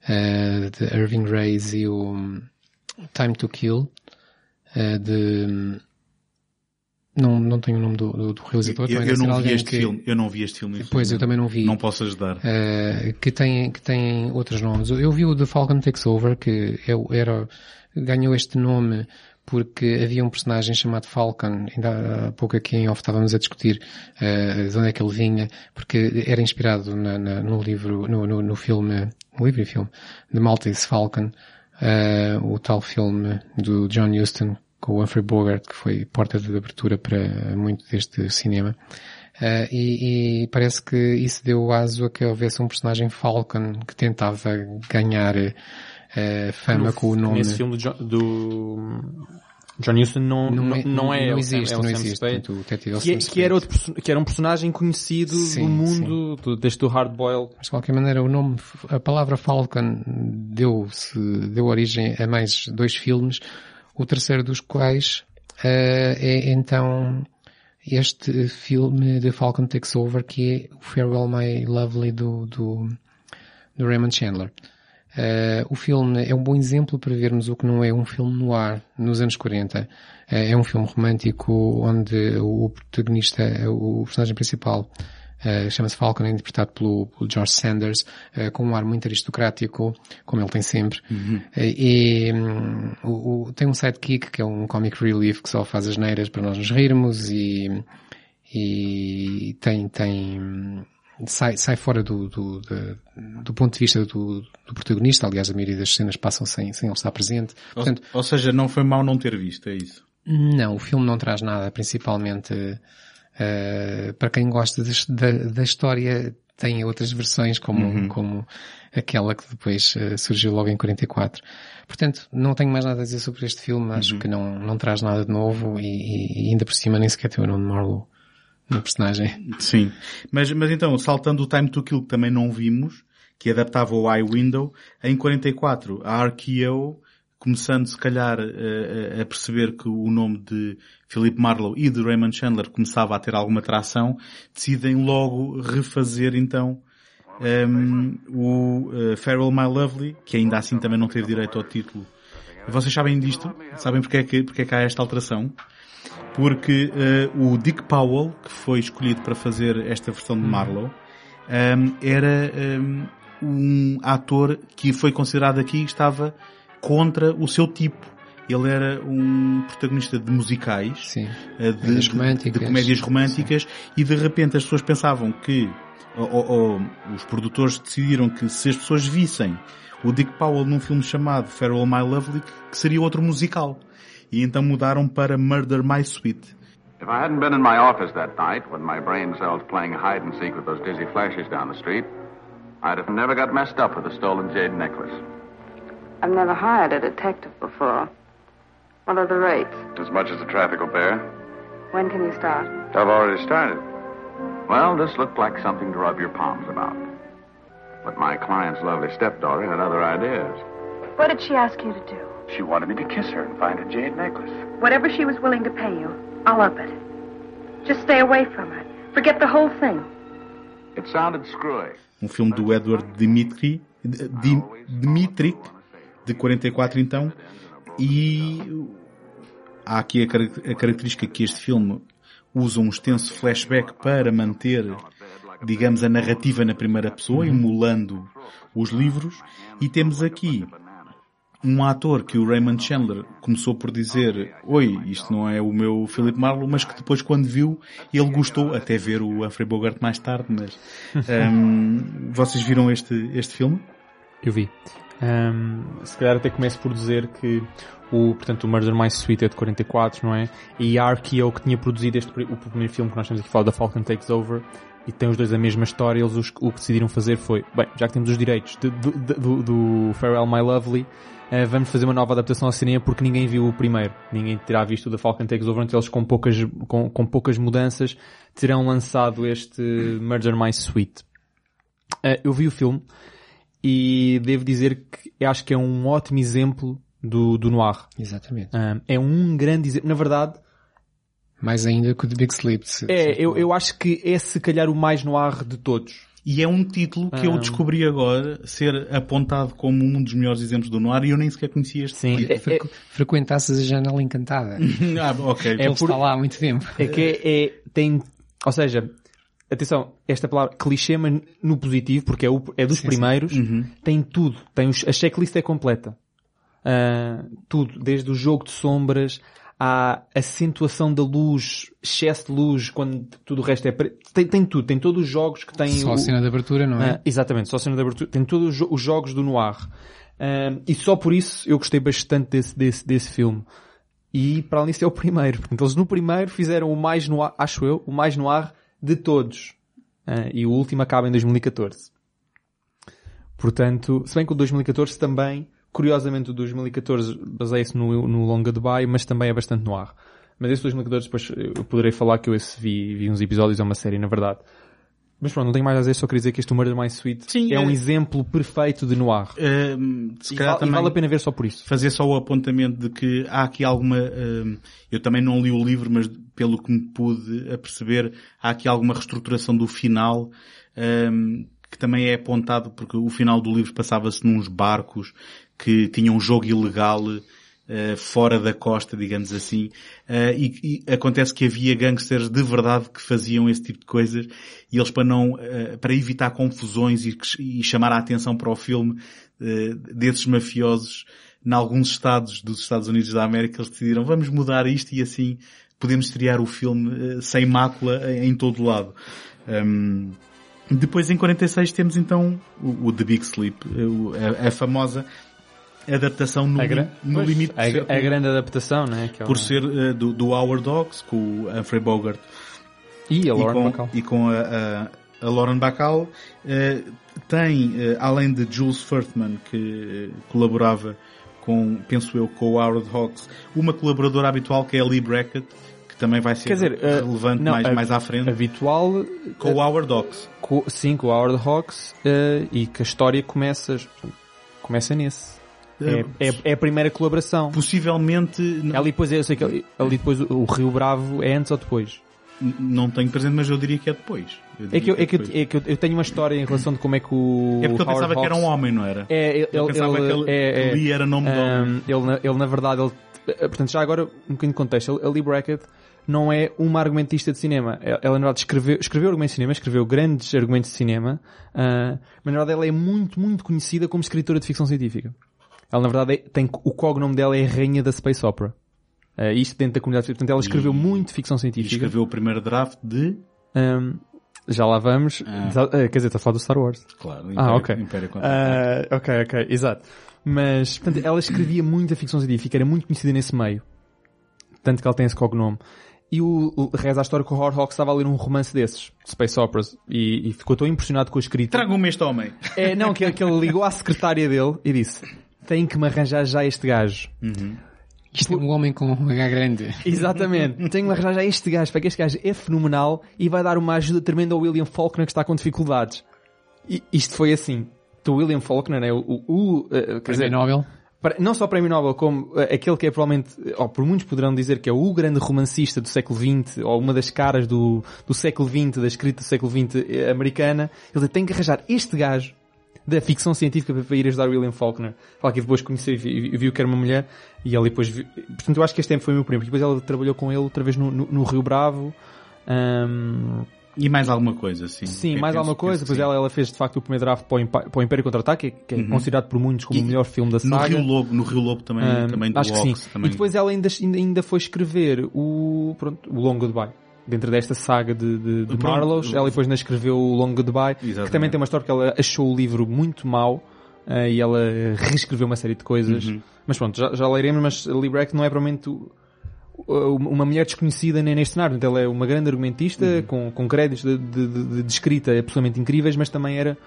uh, de Irving Reyes e o Time to Kill, uh, de, não, não tenho o nome do, do, do realizador. Eu, eu não vi este que, filme. Eu não vi este filme. Pois, eu também não vi. Não posso ajudar. Uh, que tem, que tem outros nomes. Eu vi o The Falcon Takes Over, que é era, ganhou este nome porque havia um personagem chamado Falcon, ainda há pouco aqui em off estávamos a discutir uh, de onde é que ele vinha, porque era inspirado na, na, no livro, no, no, no, filme, no livro e filme, de Maltese Falcon, uh, o tal filme do John Huston com o Humphrey Bogart, que foi porta de abertura para muito deste cinema. Uh, e, e, parece que isso deu aso a que houvesse um personagem Falcon que tentava ganhar uh, fama no, com o nome. Nesse filme do, do John Huston não, não, é, não, é, não existe, é não existe. Portanto, que, é, que, era outro, que era um personagem conhecido sim, do mundo, do, deste Hard Boil. Mas de qualquer maneira, o nome, a palavra Falcon deu, deu origem a mais dois filmes, o terceiro dos quais uh, é então este filme de Falcon Takes Over, que é o Farewell My Lovely do, do, do Raymond Chandler. Uh, o filme é um bom exemplo para vermos o que não é um filme no ar nos anos 40. Uh, eh, é um filme romântico onde o protagonista, o personagem principal, uh, chama-se Falcon, é interpretado pelo, pelo George Sanders, com um ar muito aristocrático, como ele tem sempre. Uhum. e um, o, o, tem um sidekick que é um comic relief que só faz as neiras para nós nos rirmos e, e tem, tem, sai, sai fora do, do, do, do ponto de vista do, do, protagonista. Aliás, a maioria das cenas passam sem, sem ele estar presente. Portanto, ou, ou seja, não foi mal não ter visto, é isso? Não, o filme não traz nada, principalmente uh, para quem gosta de, da, da história tem outras versões como, uhum. como aquela que depois uh, surgiu logo em 44. Portanto, não tenho mais nada a dizer sobre este filme, acho uhum. que não, não traz nada de novo e, e, ainda por cima nem sequer tem o nome de Marlowe no personagem. Sim. Mas, mas então, saltando o Time to Kill que também não vimos, que adaptava o iWindow, em 44 a RKO, começando se calhar a, a perceber que o nome de Philip Marlowe e de Raymond Chandler começava a ter alguma tração, decidem logo refazer então um, o uh, Farewell My Lovely, que ainda assim também não teve direito ao título. Vocês sabem disto? Sabem porque é que, porque é que há esta alteração? Porque uh, o Dick Powell, que foi escolhido para fazer esta versão de Marlowe, um, era um, um ator que foi considerado aqui estava contra o seu tipo. Ele era um protagonista de musicais, Sim. de, comédias românticas, de comédias românticas e de repente as pessoas pensavam que, ou, ou, os produtores decidiram que se as pessoas vissem o Dick Powell num filme chamado Farewell My Lovely, que seria outro musical. E então mudaram para Murder My Sweet. If I hadn't been in my office that night when my brain cells playing hide and seek with those dizzy flashes down the street, I'd have never got messed up with the stolen jade necklace. I've never hired a detective before. What are the rates? As much as the traffic will bear. When can you start? I've already started. Well, this looked like something to rub your palms about. But my client's lovely stepdaughter had other ideas. What did she ask you to do? She wanted me to kiss her and find a jade necklace. Whatever she was willing to pay you, I'll up it. Just stay away from her. Forget the whole thing. It sounded screwy. Um filme do Edward Dimitri, Dimitrik, de 44 então, e há aqui a, a característica que este filme usa um extenso flashback para manter, digamos, a narrativa na primeira pessoa, emulando os livros, e temos aqui um ator que o Raymond Chandler começou por dizer oi, isto não é o meu Philip Marlowe, mas que depois quando viu ele gostou, até ver o Humphrey Bogart mais tarde, mas um, vocês viram este, este filme? Eu vi. Um, se calhar até começo por dizer que o, portanto, o Murder My Sweet é de 44, não é? E a RKO que tinha produzido este, o primeiro filme que nós estamos aqui a falar, da Falcon Takes Over, e tem os dois a mesma história, eles os, o que decidiram fazer foi, bem, já que temos os direitos de, de, de, do, do Farewell My Lovely, uh, vamos fazer uma nova adaptação ao cinema porque ninguém viu o primeiro. Ninguém terá visto o da Falcon Takes Over, então eles com poucas, com, com poucas mudanças terão lançado este Murder My Sweet. Uh, eu vi o filme e devo dizer que acho que é um ótimo exemplo do, do noir. Exatamente. Uh, é um grande exemplo. Na verdade, mais ainda que o The Big Sleep. Se, é, se eu, eu acho que é se calhar o mais noir de todos. E é um título que eu descobri agora ser apontado como um dos melhores exemplos do noir e eu nem sequer conhecia este Sim, é, é, frequentasses a janela encantada. ah, ok. É Ele por... está lá há muito tempo. É que é, é, tem, ou seja, atenção, esta palavra clichê, mas no positivo, porque é, o, é dos sim, primeiros, sim. Uhum. tem tudo. Tem os, a checklist é completa. Uh, tudo, desde o jogo de sombras, à acentuação da luz, excesso de luz, quando tudo o resto é preto. Tem, tem tudo, tem todos os jogos que têm... Só o... a cena de abertura, não é? Uh, exatamente, só a cena de abertura. Tem todos os jogos do noir. E só por isso eu gostei bastante desse, desse, desse filme. E para além disso é o primeiro. Portanto, eles no primeiro fizeram o mais noir, acho eu, o mais noir de todos. Uh, e o último acaba em 2014. Portanto, se bem que o 2014 também Curiosamente, o 2014 baseia-se no, no Longa Dubai, mas também é bastante no ar. Mas esse 2014 depois eu poderei falar que eu esse vi, vi uns episódios, é uma série, na verdade. Mas pronto, não tenho mais a dizer, só queria dizer que este Murder My Sweet Sim, é, é, um exemplo perfeito de noir. Uh, se calhar e, vale, vale a pena ver só por isso. Fazer só o apontamento de que há aqui alguma, uh, eu também não li o livro, mas pelo que me pude aperceber, há aqui alguma reestruturação do final, uh, que também é apontado porque o final do livro passava-se nos barcos que tinham um jogo ilegal uh, fora da costa, digamos assim, uh, e, e, acontece que havia gangsters de verdade que faziam esse tipo de coisas e eles para não, uh, para evitar confusões e, e, chamar a atenção para o filme desses mafiosos, em alguns estados dos Estados Unidos da América, eles decidiram vamos mudar isto e assim podemos estrear o filme sem mácula em todo lado. Um, depois em 46 temos então o, o The Big Sleep, a, a famosa adaptação no, no pois, limite. A, ser, a, grande adaptação, né? Que é por ser uh, do, do Our Dogs, com o Humphrey Bogart. E a Lauren Bacall. E com a, a, a Lauren Bacall. Uh, tem, uh, além de Jules Furthman, que colaborava com, penso eu, com o Howard Hawks, uma colaboradora habitual que é a Lee Brackett, que também vai ser Quer dizer, relevante não, mais, a, mais à frente. Habitual. Com o Howard Hawks. Com, sim, com o Howard Hawks, e que a história começa, começa nesse. É, é, é, a primeira colaboração. Possivelmente. Ali depois, eu sei que ali, ali depois o Rio Bravo é antes ou depois? Não tenho presente, mas eu diria que é depois. É que, eu, é, que, é, é que eu tenho uma história em relação de como é que o. É porque eu pensava Hawks... que era um homem, não era? É, ele, eu pensava ele, que ele, é, ele era nome de homem. Ele, ele, na verdade, ele, portanto, já agora, um bocadinho de contexto, a Lee Brackett não é uma argumentista de cinema. Ela, na verdade, escreveu, escreveu argumentos de cinema, escreveu grandes argumentos de cinema, uh, mas na verdade ela é muito, muito conhecida como escritora de ficção científica. Ela, na verdade, é, tem, o cognome dela é a rainha da Space Opera. Uh, isto dentro da comunidade. Portanto, ela escreveu e, muito ficção científica. escreveu o primeiro draft de... Um, já lá vamos. Ah. Uh, quer dizer, está a falar do Star Wars. Claro, Império, ah, ok. Império uh, ok, ok, exato. Mas, portanto, ela escrevia muita ficção científica, era muito conhecida nesse meio. Tanto que ela tem esse cognome. E o, o reza a história que o Hawks estava a ler um romance desses, Space Operas, e, e ficou tão impressionado com a escrita. Tragam-me este homem. É, não, que, que ele ligou à secretária dele e disse, tem que me arranjar já este gajo. Uhum. Isto é um homem com um H grande. Exatamente. Tenho que arranjar já este gajo, para que este gajo é fenomenal e vai dar uma ajuda tremenda ao William Faulkner que está com dificuldades. E isto foi assim. O William Faulkner é o, o, o uh, quer dizer, Nobel não só Prémio Nobel, como eh, aquele que é provavelmente, ou por muitos poderão dizer que é o grande romancista do século XX, ou uma das caras do, do século XX, da escrita do século XX eh, americana, ele tem que arranjar este gajo da ficção científica para ir ajudar William Faulkner. Fala que depois conheceu e viu que era uma mulher, e ele depois viu... Portanto, eu acho que este tempo foi o meu primo. Depois ela trabalhou com ele outra vez no, no, no Rio Bravo. Um, e mais alguma coisa, sim. Sim, mais alguma coisa. Depois ela, ela fez de facto o primeiro draft para o, Impa para o Império Contra-Ataque, que é uhum. considerado por muitos como e, o melhor filme da saga. No Rio Lobo, no Rio Lobo também, um, também do Acho que sim. Também. E depois ela ainda, ainda foi escrever o, pronto, o Long Goodbye. Dentro desta saga de, de, de Marlows, ela depois ainda escreveu o Long Goodbye, Exatamente. que também tem uma história que ela achou o livro muito mau, uh, e ela reescreveu uma série de coisas. Uhum. Mas pronto, já, já leremos, mas Librecht não é provavelmente uma mulher desconhecida nem neste cenário. Então ela é uma grande argumentista, uhum. com, com créditos de, de, de, de, escrita absolutamente incríveis, mas também era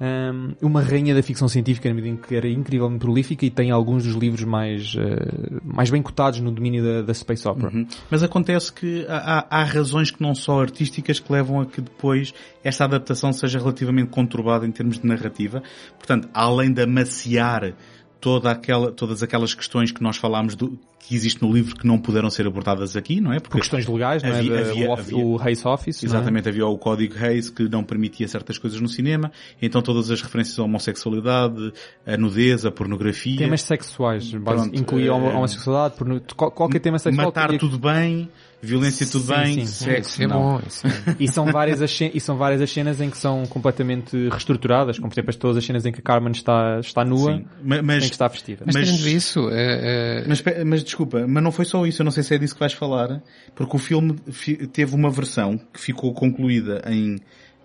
um, uma rainha da ficção científica, na medida em que era incrivelmente prolífica e tem alguns dos livros mais, uh, mais bem cotados no domínio da, da Space Opera. Uhum. Mas acontece que há, há razões que não só artísticas que levam a que depois esta adaptação seja relativamente conturbada em termos de narrativa. Portanto, além de amaciar toda aquela, todas aquelas questões que nós falámos do, que existe no livro que não puderam ser abordadas aqui, não é? Porque Por questões legais, não é? havia? Havia, o, havia, o Hayes Office. É? Exatamente, é? havia o código Hayes que não permitia certas coisas no cinema, então todas as referências à homossexualidade, a nudez, a pornografia. Temas sexuais, incluía a eh, homossexualidade, qualquer tema sexual. Matar tudo bem, violência tudo sim, bem, sim, sexo é, não. Bom, e são várias as e são várias as cenas em que são completamente reestruturadas, como por exemplo todas as cenas em que a Carmen está está nua, sim, mas, tem que estar vestida. Mas, mas isso, é, é... Mas, mas desculpa, mas não foi só isso, eu não sei se é disso que vais falar, porque o filme teve uma versão que ficou concluída em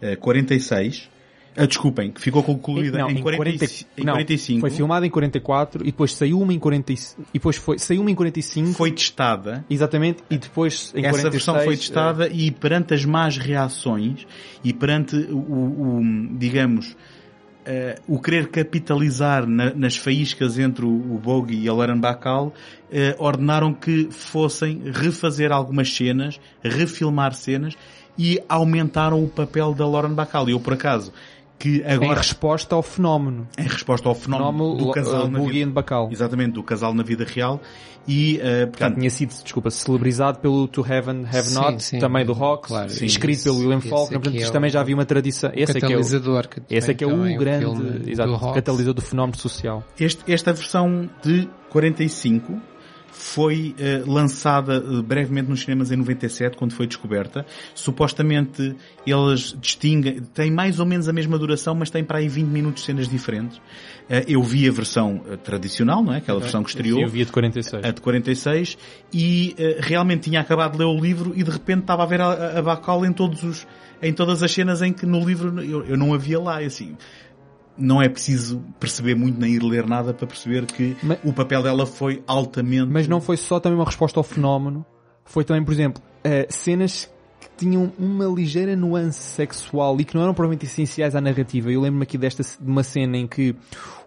uh, 46 ah, desculpem, que ficou concluída não, em, 40, 40, em não, 45. Foi filmada em 44 e depois saiu uma em 45 e depois foi, saiu uma em 45. Foi testada. Exatamente, e depois em Essa 46, versão foi testada é... e perante as más reações e perante o, o digamos, Uh, o querer capitalizar na, nas faíscas entre o, o Bogie e a Lauren Bacall, uh, ordenaram que fossem refazer algumas cenas, refilmar cenas e aumentaram o papel da Lauren Bacall. Eu, por acaso, que agora... Em resposta ao fenómeno. Em resposta ao fenómeno, fenómeno do casal uh, na vida... Bacal. Exatamente, do casal na vida real. E, uh, portanto... tinha sido, desculpa, celebrizado pelo To Heaven, Have sim, Not, sim, também do Rock, claro, escrito pelo William Faulkner, portanto, isto é também já havia uma tradição. Esse é que é o, esse é que é o grande, exato, do catalisador do fenómeno social. Este, esta versão de 45 foi uh, lançada uh, brevemente nos cinemas em 97, quando foi descoberta. Supostamente eles distinguem, tem mais ou menos a mesma duração, mas tem para aí 20 minutos de cenas diferentes. Uh, eu vi a versão tradicional, não é? Aquela versão que estreou. Eu vi a de 46. A de 46 e realmente tinha acabado de ler o livro e de repente estava a ver a, a Bacall em todos os, em todas as cenas em que no livro eu, eu não havia lá, assim não é preciso perceber muito nem ir ler nada para perceber que mas, o papel dela foi altamente. Mas não foi só também uma resposta ao fenómeno, foi também, por exemplo, uh, cenas que tinham uma ligeira nuance sexual e que não eram provavelmente essenciais à narrativa. Eu lembro-me aqui desta de uma cena em que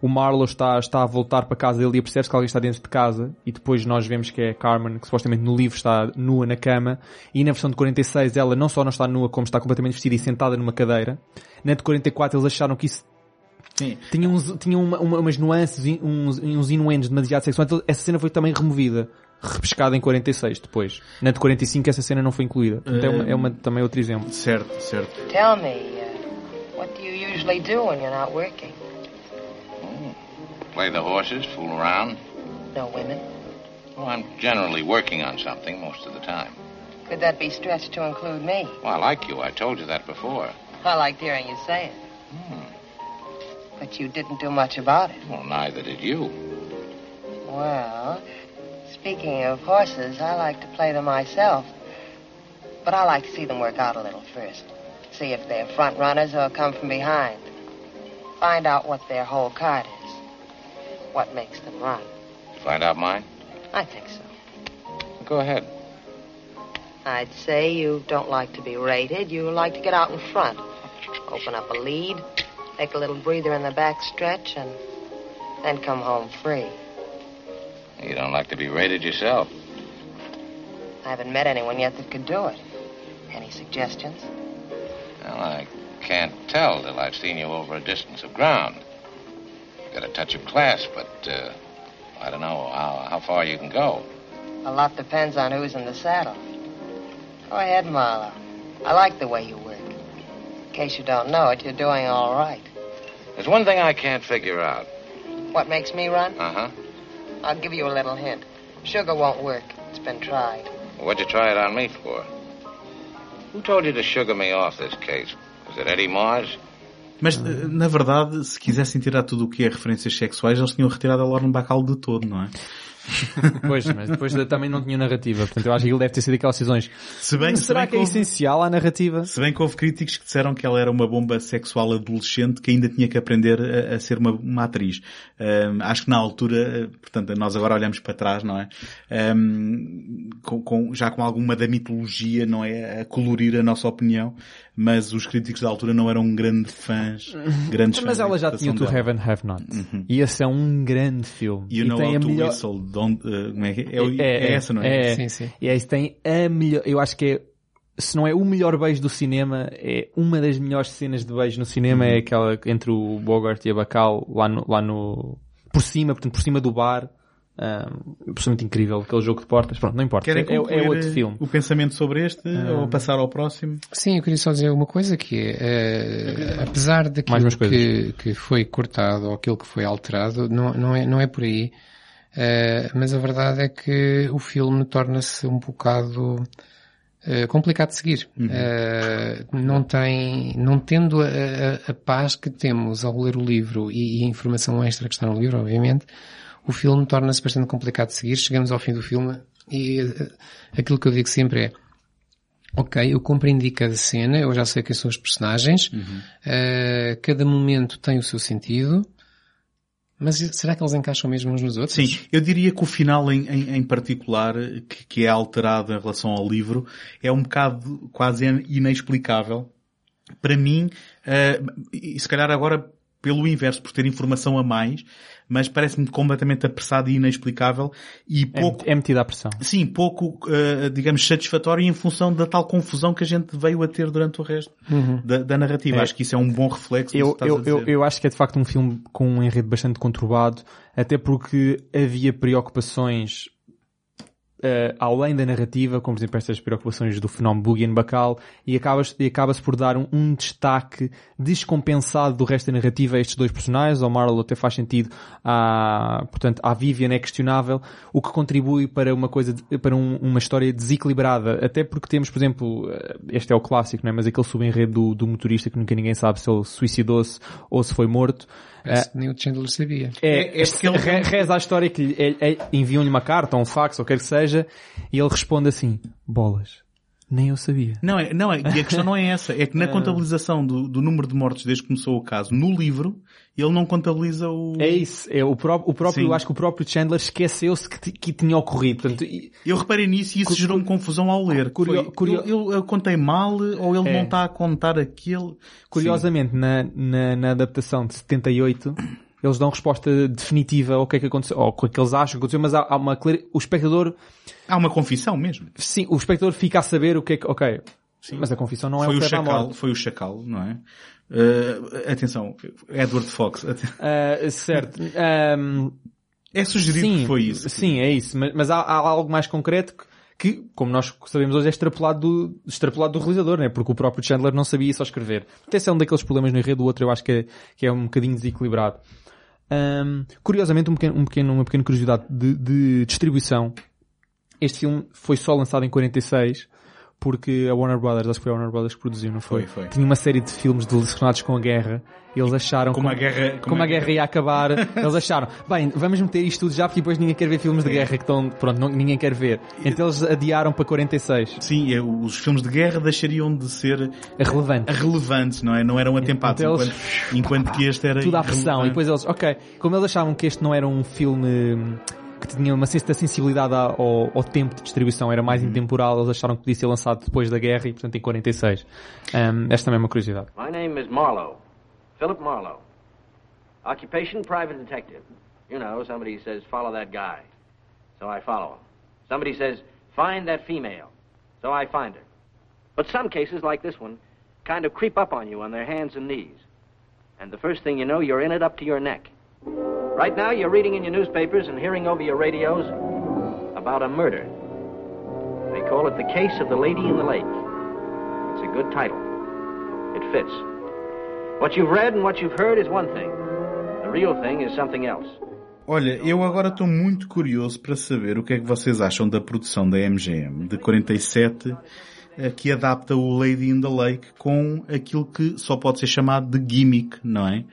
o Marlowe está, está a voltar para casa dele e percebe que alguém está dentro de casa e depois nós vemos que é Carmen, que supostamente no livro está nua na cama e na versão de 46 ela não só não está nua como está completamente vestida e sentada numa cadeira. Na de 44 eles acharam que isso Sim. Tinha, uns, tinha uma, uma, umas nuances, uns, uns inuendos demasiado sexuais. Então, essa cena foi também removida. Repescada em 46 depois. Na de 45 essa cena não foi incluída. Então é, uma, é uma, também outro exemplo. Certo, certo. Tell me, uh, what do you usually do when you're not working? Hmm. Play the horses, fool around. No women? Well, I'm generally working on something most of the time. Could that be stretched to include me? Well, I like you. I told you that before. I liked hearing you say it. Hmm. But you didn't do much about it. Well, neither did you. Well, speaking of horses, I like to play them myself. But I like to see them work out a little first. See if they're front runners or come from behind. Find out what their whole card is. What makes them run. Find out mine? I think so. Go ahead. I'd say you don't like to be rated. You like to get out in front. Open up a lead, take a little breather in the back stretch, and then come home free. You don't like to be rated yourself. I haven't met anyone yet that could do it. Any suggestions? Well, I can't tell till I've seen you over a distance of ground. Got a touch of class, but uh, I don't know how, how far you can go. A lot depends on who's in the saddle. Go ahead, Marlowe. I like the way you work. In case you don't know it, you're doing all right. There's one thing I can't figure out. What makes me run? Uh huh. I'll give you a little hint. Sugar won't work. It's been tried. What'd you try it on me for? Who told you to sugar me off this case? Was it Eddie Mars? Mas, eh, na verdade, se quisessem tirar tudo o que é referências sexuais, eles tinham retirado a Lauren Bacall de todo, não é? Pois, mas depois também não tinha narrativa. Portanto, eu acho que ele deve ter sido aquelas decisões. Se bem, se será bem que, que houve, é essencial a narrativa? Se bem que houve críticos que disseram que ela era uma bomba sexual adolescente que ainda tinha que aprender a, a ser uma, uma atriz. Um, acho que na altura, portanto, nós agora olhamos para trás, não é? Um, com, com, já com alguma da mitologia, não é? A colorir a nossa opinião mas os críticos da altura não eram grandes fãs, grandes Mas ela já tinha o To Have and Have Not. Uhum. E esse é um grande filme. You e know tem how to melhor... whistle, don't, uh, como é, que é? É, é, é, essa, não é? É, sim, sim. E esse tem a melhor, eu acho que é, se não é o melhor beijo do cinema, é uma das melhores cenas de beijo no cinema, é uhum. é aquela entre o Bogart e a Bacal lá no, lá no, por cima, portanto, por cima do bar. Um, absolutamente incrível, aquele jogo de portas. Pronto, não importa. Querem é, é outro filme. O pensamento sobre este um, ou passar ao próximo? Sim, eu queria só dizer uma coisa que é, uh, apesar daquilo que, que foi cortado ou aquilo que foi alterado, não, não, é, não é por aí. Uh, mas a verdade é que o filme torna-se um bocado uh, complicado de seguir. Uhum. não tem, não tendo a, a, a, paz que temos ao ler o livro e, e a informação extra que está no livro, obviamente, o filme torna-se bastante complicado de seguir. Chegamos ao fim do filme e uh, aquilo que eu digo sempre é Ok, eu compreendi cada cena, eu já sei quem são os personagens, uhum. uh, cada momento tem o seu sentido, mas será que eles encaixam mesmo uns nos outros? Sim, eu diria que o final em, em, em particular, que, que, é alterado em relação ao livro, é um bocado quase inexplicável. Para mim, uh, e se calhar agora pelo inverso, por ter informação a mais, mas parece-me completamente apressado e inexplicável e é pouco... É, é metido à pressão. Sim, pouco, uh, digamos, satisfatório em função da tal confusão que a gente veio a ter durante o resto uhum. da, da, narrativa. É. Acho que isso é um bom reflexo eu, eu, eu, eu acho que é de facto um filme com um enredo bastante conturbado, até porque havia preocupações uh, além da narrativa, como por exemplo estas preocupações do fenómeno Boogie Bacal, e acaba-se acaba por dar um, um, destaque descompensado do resto da narrativa a estes dois personagens, ao Marlowe até faz sentido, à, portanto, à Vivian é questionável, o que contribui para uma coisa, para um, uma história desequilibrada, até porque temos, por exemplo, eh, este é o clássico, não é? mas aquele subenredo do, do motorista que nunca ninguém sabe se ele suicidou-se ou se foi morto, Parece que nem o Chandler sabia. É, é, é ele reza a história que enviam-lhe uma carta ou um fax ou quer que seja e ele responde assim, bolas. Nem eu sabia. Não, é, não é, e a questão não é essa. É que na ah. contabilização do, do número de mortos desde que começou o caso, no livro, ele não contabiliza o... É isso. É, o, pró o próprio, eu acho que o próprio Chandler esqueceu-se que, que tinha ocorrido. Portanto, eu reparei nisso e isso gerou-me confusão ao ler. Curio, curio... Eu, eu, eu, contei mal ou ele é. não está a contar aquele... Curiosamente, na, na, na adaptação de 78, eles dão resposta definitiva ao que é que aconteceu, ou o que eles acham que aconteceu, mas há, há uma o espectador... Há uma confissão mesmo. Sim, o espectador fica a saber o que é que, ok, Sim. mas a confissão não é foi o, o chacal, Foi o chacal, não é? Uh, atenção, Edward Fox. Uh, certo. Um, é sugerido sim, que foi isso. Sim, é isso. Mas, mas há, há, algo mais concreto que, que, como nós sabemos hoje, é extrapolado do, extrapolado do realizador, né? Porque o próprio Chandler não sabia só escrever. Até esse é um daqueles problemas no enredo, o outro eu acho que é, que é um bocadinho desequilibrado. Um, curiosamente, um pequeno, um pequeno, uma pequena curiosidade de, de, distribuição. Este filme foi só lançado em 46, porque a Warner Brothers, acho que foi a Warner Brothers que produziu, não foi? Foi, foi. Tinha uma série de filmes relacionados com a guerra eles acharam como, como, a guerra, como, como a guerra, ia acabar, eles acharam, bem, vamos meter isto tudo já porque depois ninguém quer ver filmes de é. guerra que estão, pronto, não, ninguém quer ver. Então eles adiaram para 46. Sim, os filmes de guerra deixariam de ser relevantes, relevantes não é? Não eram atempados, então, enquanto, enquanto, que este era tudo à pressão. E depois eles, ok, como eles achavam que este não era um filme que tinha uma certa sensibilidade ao, ao, tempo de distribuição, era mais uhum. intemporal, eles acharam que podia ser lançado depois da guerra e portanto em 46. Um, esta também é uma curiosidade. My name is Marlowe. Philip Marlowe. Occupation, private detective. You know, somebody says, follow that guy. So I follow him. Somebody says, find that female. So I find her. But some cases, like this one, kind of creep up on you on their hands and knees. And the first thing you know, you're in it up to your neck. Right now, you're reading in your newspapers and hearing over your radios about a murder. They call it The Case of the Lady in the Lake. It's a good title. It fits. What you've read and what you've heard is one thing. real thing is something else. Olha, eu agora estou muito curioso para saber o que é que vocês acham da produção da MGM de 47 eh, que adapta o Lady in the Lake com aquilo que só pode ser chamado de gimmick, não é?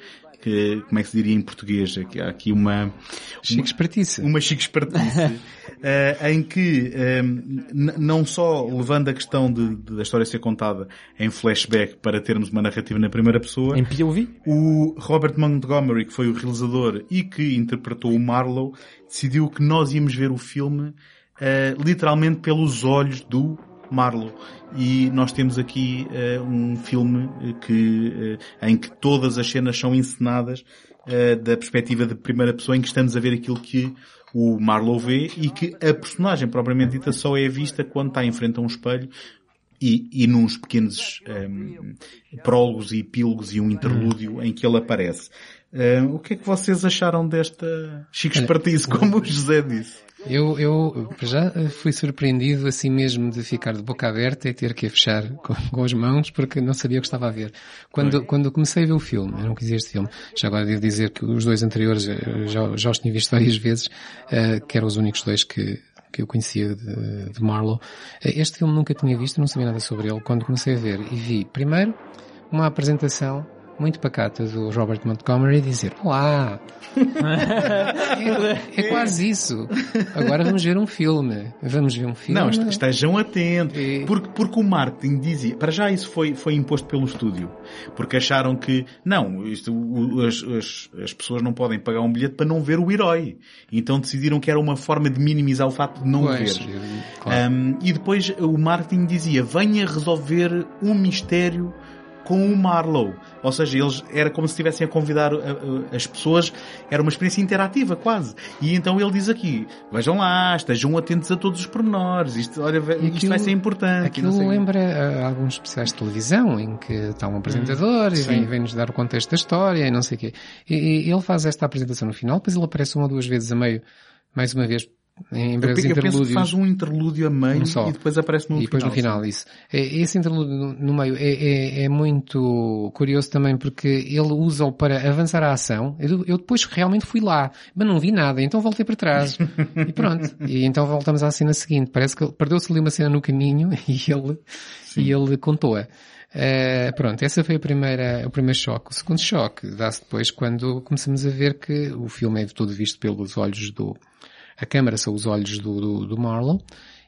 Que, como é que se diria em português? Aqui, há aqui uma... Chique espertice. Uma chique espertice, uh, em que, um, eh, não só levando a questão de, de, da história ser contada em flashback para termos uma narrativa na primeira pessoa. Em POV? O Robert Montgomery, que foi o realizador e que interpretou o Marlowe, decidiu que nós íamos ver o filme uh, literalmente pelos olhos do Marlowe. E nós temos aqui uh, um filme que, uh, em que todas as cenas são encenadas uh, da perspectiva de primeira pessoa, em que estamos a ver aquilo que o Marlowe vê e que a personagem propriamente dita só é vista quando está em frente a um espelho e, e nos pequenos um, prólogos e epílogos e um interlúdio em que ele aparece. Uh, o que é que vocês acharam desta chique espertice, como o José disse? Eu, eu já fui surpreendido assim mesmo de ficar de boca aberta e ter que a fechar com, com as mãos porque não sabia o que estava a ver. Quando, quando comecei a ver o filme, eu não quis este filme, já agora devo dizer que os dois anteriores eh, já, já os tinha visto várias vezes, uh, que eram os únicos dois que, que eu conhecia de, de Marlowe. Este filme nunca tinha visto, não sabia nada sobre ele. Quando comecei a ver e vi, primeiro, uma apresentação muito pacata do Robert Montgomery dizer Olá! é, é, quase isso. Agora vamos ver um filme. Vamos ver um filme. Não, estejam atentos. E... Porque, porque o marketing dizia, para já isso foi, foi imposto pelo estúdio. Porque acharam que, não, isto, as, as, as pessoas não podem pagar um bilhete para não ver o herói. Então decidiram que era uma forma de minimizar o facto de não pois, ver. Claro. Um, e depois o marketing dizia, venha resolver um mistério com o Marlowe. Ou seja, eles era como se estivessem a convidar uh, uh, as pessoas, era uma experiência interativa quase. E então ele diz aqui, vejam lá, estejam atentos a todos os pormenores, isto, olha, aquilo, isto vai ser importante. Aquilo lembra uh, alguns especiais de televisão em que está um apresentador hum, e vem, vem, nos dar o contexto da história e não sei o quê. E, e ele faz esta apresentação no final, depois ele aparece uma ou duas vezes a meio, mais uma vez em breves eu, eu penso que faz um interlúdio a meio um e depois aparece no final. E depois no final, isso. É, esse interlúdio no, no meio é, é, é, muito curioso também porque ele usa-o para avançar a ação. Eu, eu, depois realmente fui lá, mas não vi nada, então voltei para trás. e pronto. E então voltamos à cena seguinte. Parece que perdeu-se ali uma cena no caminho e ele, e ele contou-a. Uh, pronto, essa foi a primeira, o primeiro choque. O segundo choque dá-se depois quando começamos a ver que o filme é todo visto pelos olhos do, a câmara são os olhos do, do, do Marlon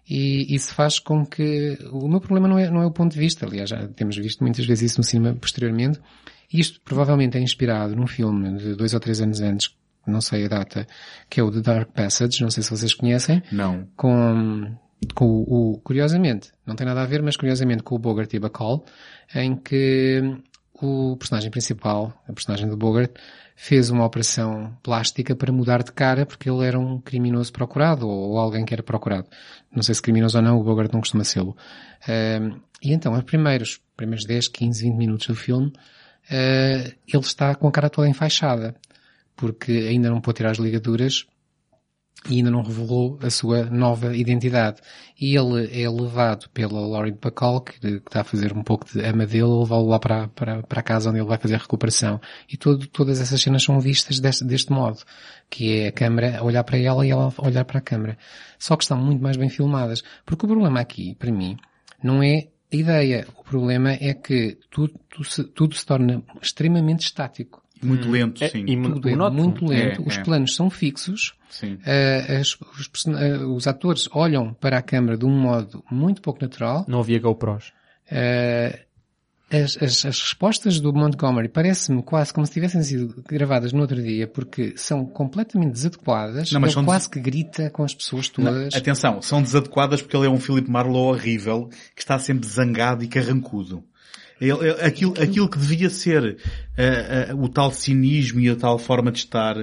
e isso faz com que o meu problema não é, não é o ponto de vista, aliás já temos visto muitas vezes isso no cinema posteriormente, isto provavelmente é inspirado num filme de dois ou três anos antes, não sei a data, que é o The Dark Passage, não sei se vocês conhecem. Não. Com, com o, o curiosamente, não tem nada a ver, mas curiosamente com o Bogart e Bacall, em que o personagem principal, a personagem do Bogart, fez uma operação plástica para mudar de cara porque ele era um criminoso procurado ou, alguém que era procurado. Não sei se criminoso ou não, o Bogart não costuma sê-lo. Uh, e então, os primeiros, primeiros 10, 15, 20 minutos do filme, uh, ele está com a cara toda enfaixada porque ainda não pôde tirar as ligaduras e ainda não revelou a sua nova identidade. E ele é levado pela Laurie Bacall, que, que, está a fazer um pouco de ama dele, levá-lo lá para, para, para a casa onde ele vai fazer a recuperação. E todo, todas essas cenas são vistas deste, deste modo, que é a câmera olhar para ela e ela olhar para a câmera. Só que estão muito mais bem filmadas. Porque o problema aqui, para mim, Não é a ideia. O problema é que tudo, tudo, se, tudo se torna extremamente estático. Muito hum. lento, sim. É, e tudo é muito lento. É, os é. planos são fixos. Sim. Uh, as, os, uh, os, atores olham para a câmara de um modo muito pouco natural. Não havia GoPros. Uh, as, as, as, respostas do Montgomery parece-me quase como se tivessem sido gravadas no outro dia, porque são completamente desadequadas. Não, mas ele quase des... que grita com as pessoas todas. Não, atenção, são desadequadas porque ele é um Philip Marlowe horrível, que está sempre zangado e carrancudo. Ele, aquilo, aquilo que devia ser uh, uh, o tal cinismo e a tal forma de estar,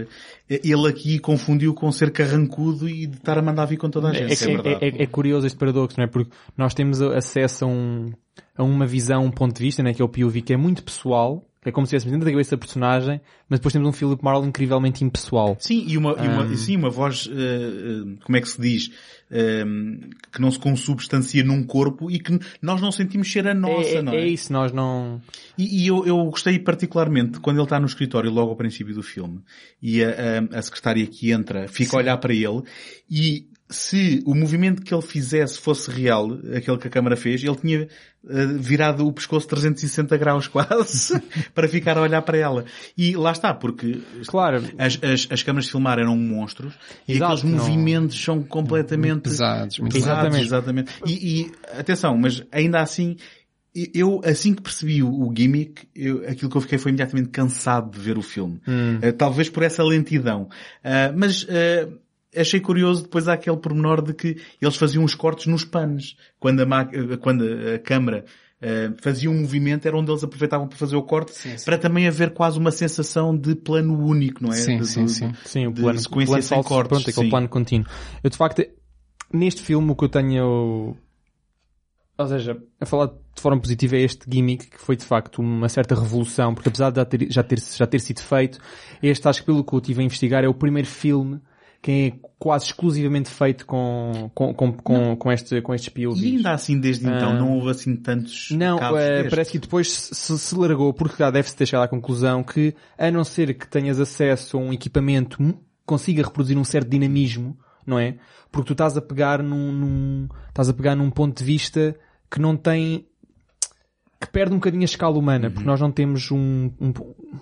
ele aqui confundiu com ser carrancudo e de estar a mandar vir com toda a é, gente. É, é, é, é curioso este paradoxo, não é? Porque nós temos acesso a, um, a uma visão, um ponto de vista, né? que é o POV, que é muito pessoal, é como se estivéssemos dentro da cabeça da personagem, mas depois temos um Philip Marlowe incrivelmente impessoal. Sim, e uma, um... e uma, sim, uma voz, uh, uh, como é que se diz, uh, que não se consubstancia num corpo e que nós não sentimos ser a nossa, é, não é? É isso, nós não... E, e eu, eu, gostei particularmente quando ele está no escritório logo ao princípio do filme e a, a, a secretária que entra fica sim. a olhar para ele e se o movimento que ele fizesse fosse real, aquele que a câmara fez, ele tinha uh, virado o pescoço 360 graus quase para ficar a olhar para ela. E lá está, porque claro. as, as, as câmaras de filmar eram monstros Exato, e aqueles não... movimentos são completamente muito pesados. Muito pesados, exatamente. E, e, atenção, mas ainda assim, eu, assim que percebi o, o gimmick, eu, aquilo que eu fiquei foi imediatamente cansado de ver o filme. Hum. Uh, talvez por essa lentidão. Uh, mas, uh, achei curioso depois aquele pormenor de que eles faziam os cortes nos panos. Quando a, quando a câmara uh, fazia um movimento, era onde eles aproveitavam para fazer o corte, sim, sim. para também haver quase uma sensação de plano único, não é? Sim, de, sim, de, sim. sim o plano, sequência plano sem cortes. Pronto, aquele sim. plano contínuo. Eu, de facto, neste filme o que eu tenho... Ou seja, a falar de forma positiva é este gimmick que foi de facto uma certa revolução, porque apesar de já ter, já ter, já ter sido feito, este acho que pelo que eu estive a investigar é o primeiro filme que é quase exclusivamente feito com, com, com, com, com, este, com estes POVs. E ainda assim, desde então, não houve assim tantos Não, uh, parece que depois se, se largou, porque já deve-se ter chegado à conclusão que, a não ser que tenhas acesso a um equipamento que consiga reproduzir um certo dinamismo, não é? Porque tu estás a pegar num, num, estás a pegar num ponto de vista que não tem, que perde um bocadinho a escala humana, uhum. porque nós não temos um, um, ou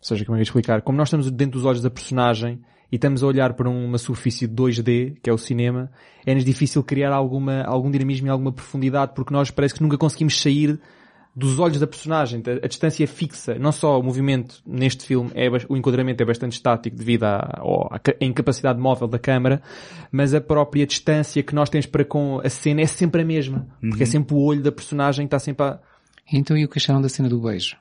seja, como é que eu explicar? Como nós estamos dentro dos olhos da personagem, e estamos a olhar para uma superfície 2D, que é o cinema, é-nos difícil criar alguma, algum dinamismo e alguma profundidade, porque nós parece que nunca conseguimos sair dos olhos da personagem. A distância é fixa. Não só o movimento neste filme, é, o enquadramento é bastante estático devido à, à, à incapacidade móvel da câmara, mas a própria distância que nós temos para com a cena é sempre a mesma. Porque é uhum. sempre o olho da personagem que está sempre a... Então e o que acharam da cena do beijo?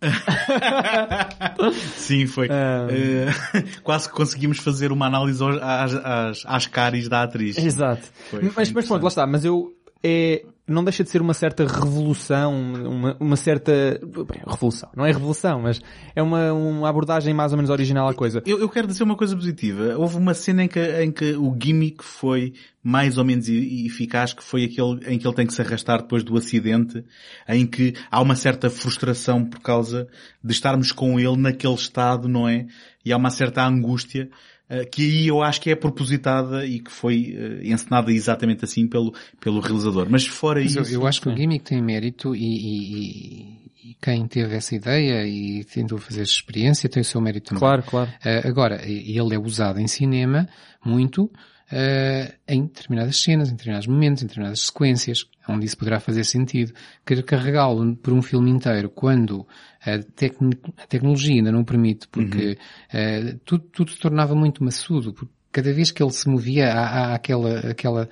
Sim, foi. Um... Uh, quase que conseguimos fazer uma análise às, às, às caries da atriz. Exato. Foi, foi mas, mas pronto, lá está. Mas eu, é, não deixa de ser uma certa revolução, uma, uma certa, bem, revolução, não é revolução, mas é uma, uma abordagem mais ou menos original à coisa. Eu, eu quero dizer uma coisa positiva. Houve uma cena em que, em que o gimmick foi mais ou menos eficaz, que foi aquele em que ele tem que se arrastar depois do acidente, em que há uma certa frustração por causa de estarmos com ele naquele estado, não é? E há uma certa angústia que aí eu acho que é propositada e que foi uh, encenada exatamente assim pelo, pelo realizador. Mas fora Mas isso... Eu, eu acho que o gimmick tem mérito e, e, e, quem teve essa ideia e tentou fazer essa experiência tem o seu mérito também. Claro, claro. Uh, agora, ele é usado em cinema muito uh, em determinadas cenas, em determinados momentos, em determinadas sequências, onde isso poderá fazer sentido. Querer carregá-lo por um filme inteiro quando a, tec a tecnologia ainda não permite, porque uhum. uh, tudo, tudo se tornava muito maçudo, porque cada vez que ele se movia há, há aquela, aquela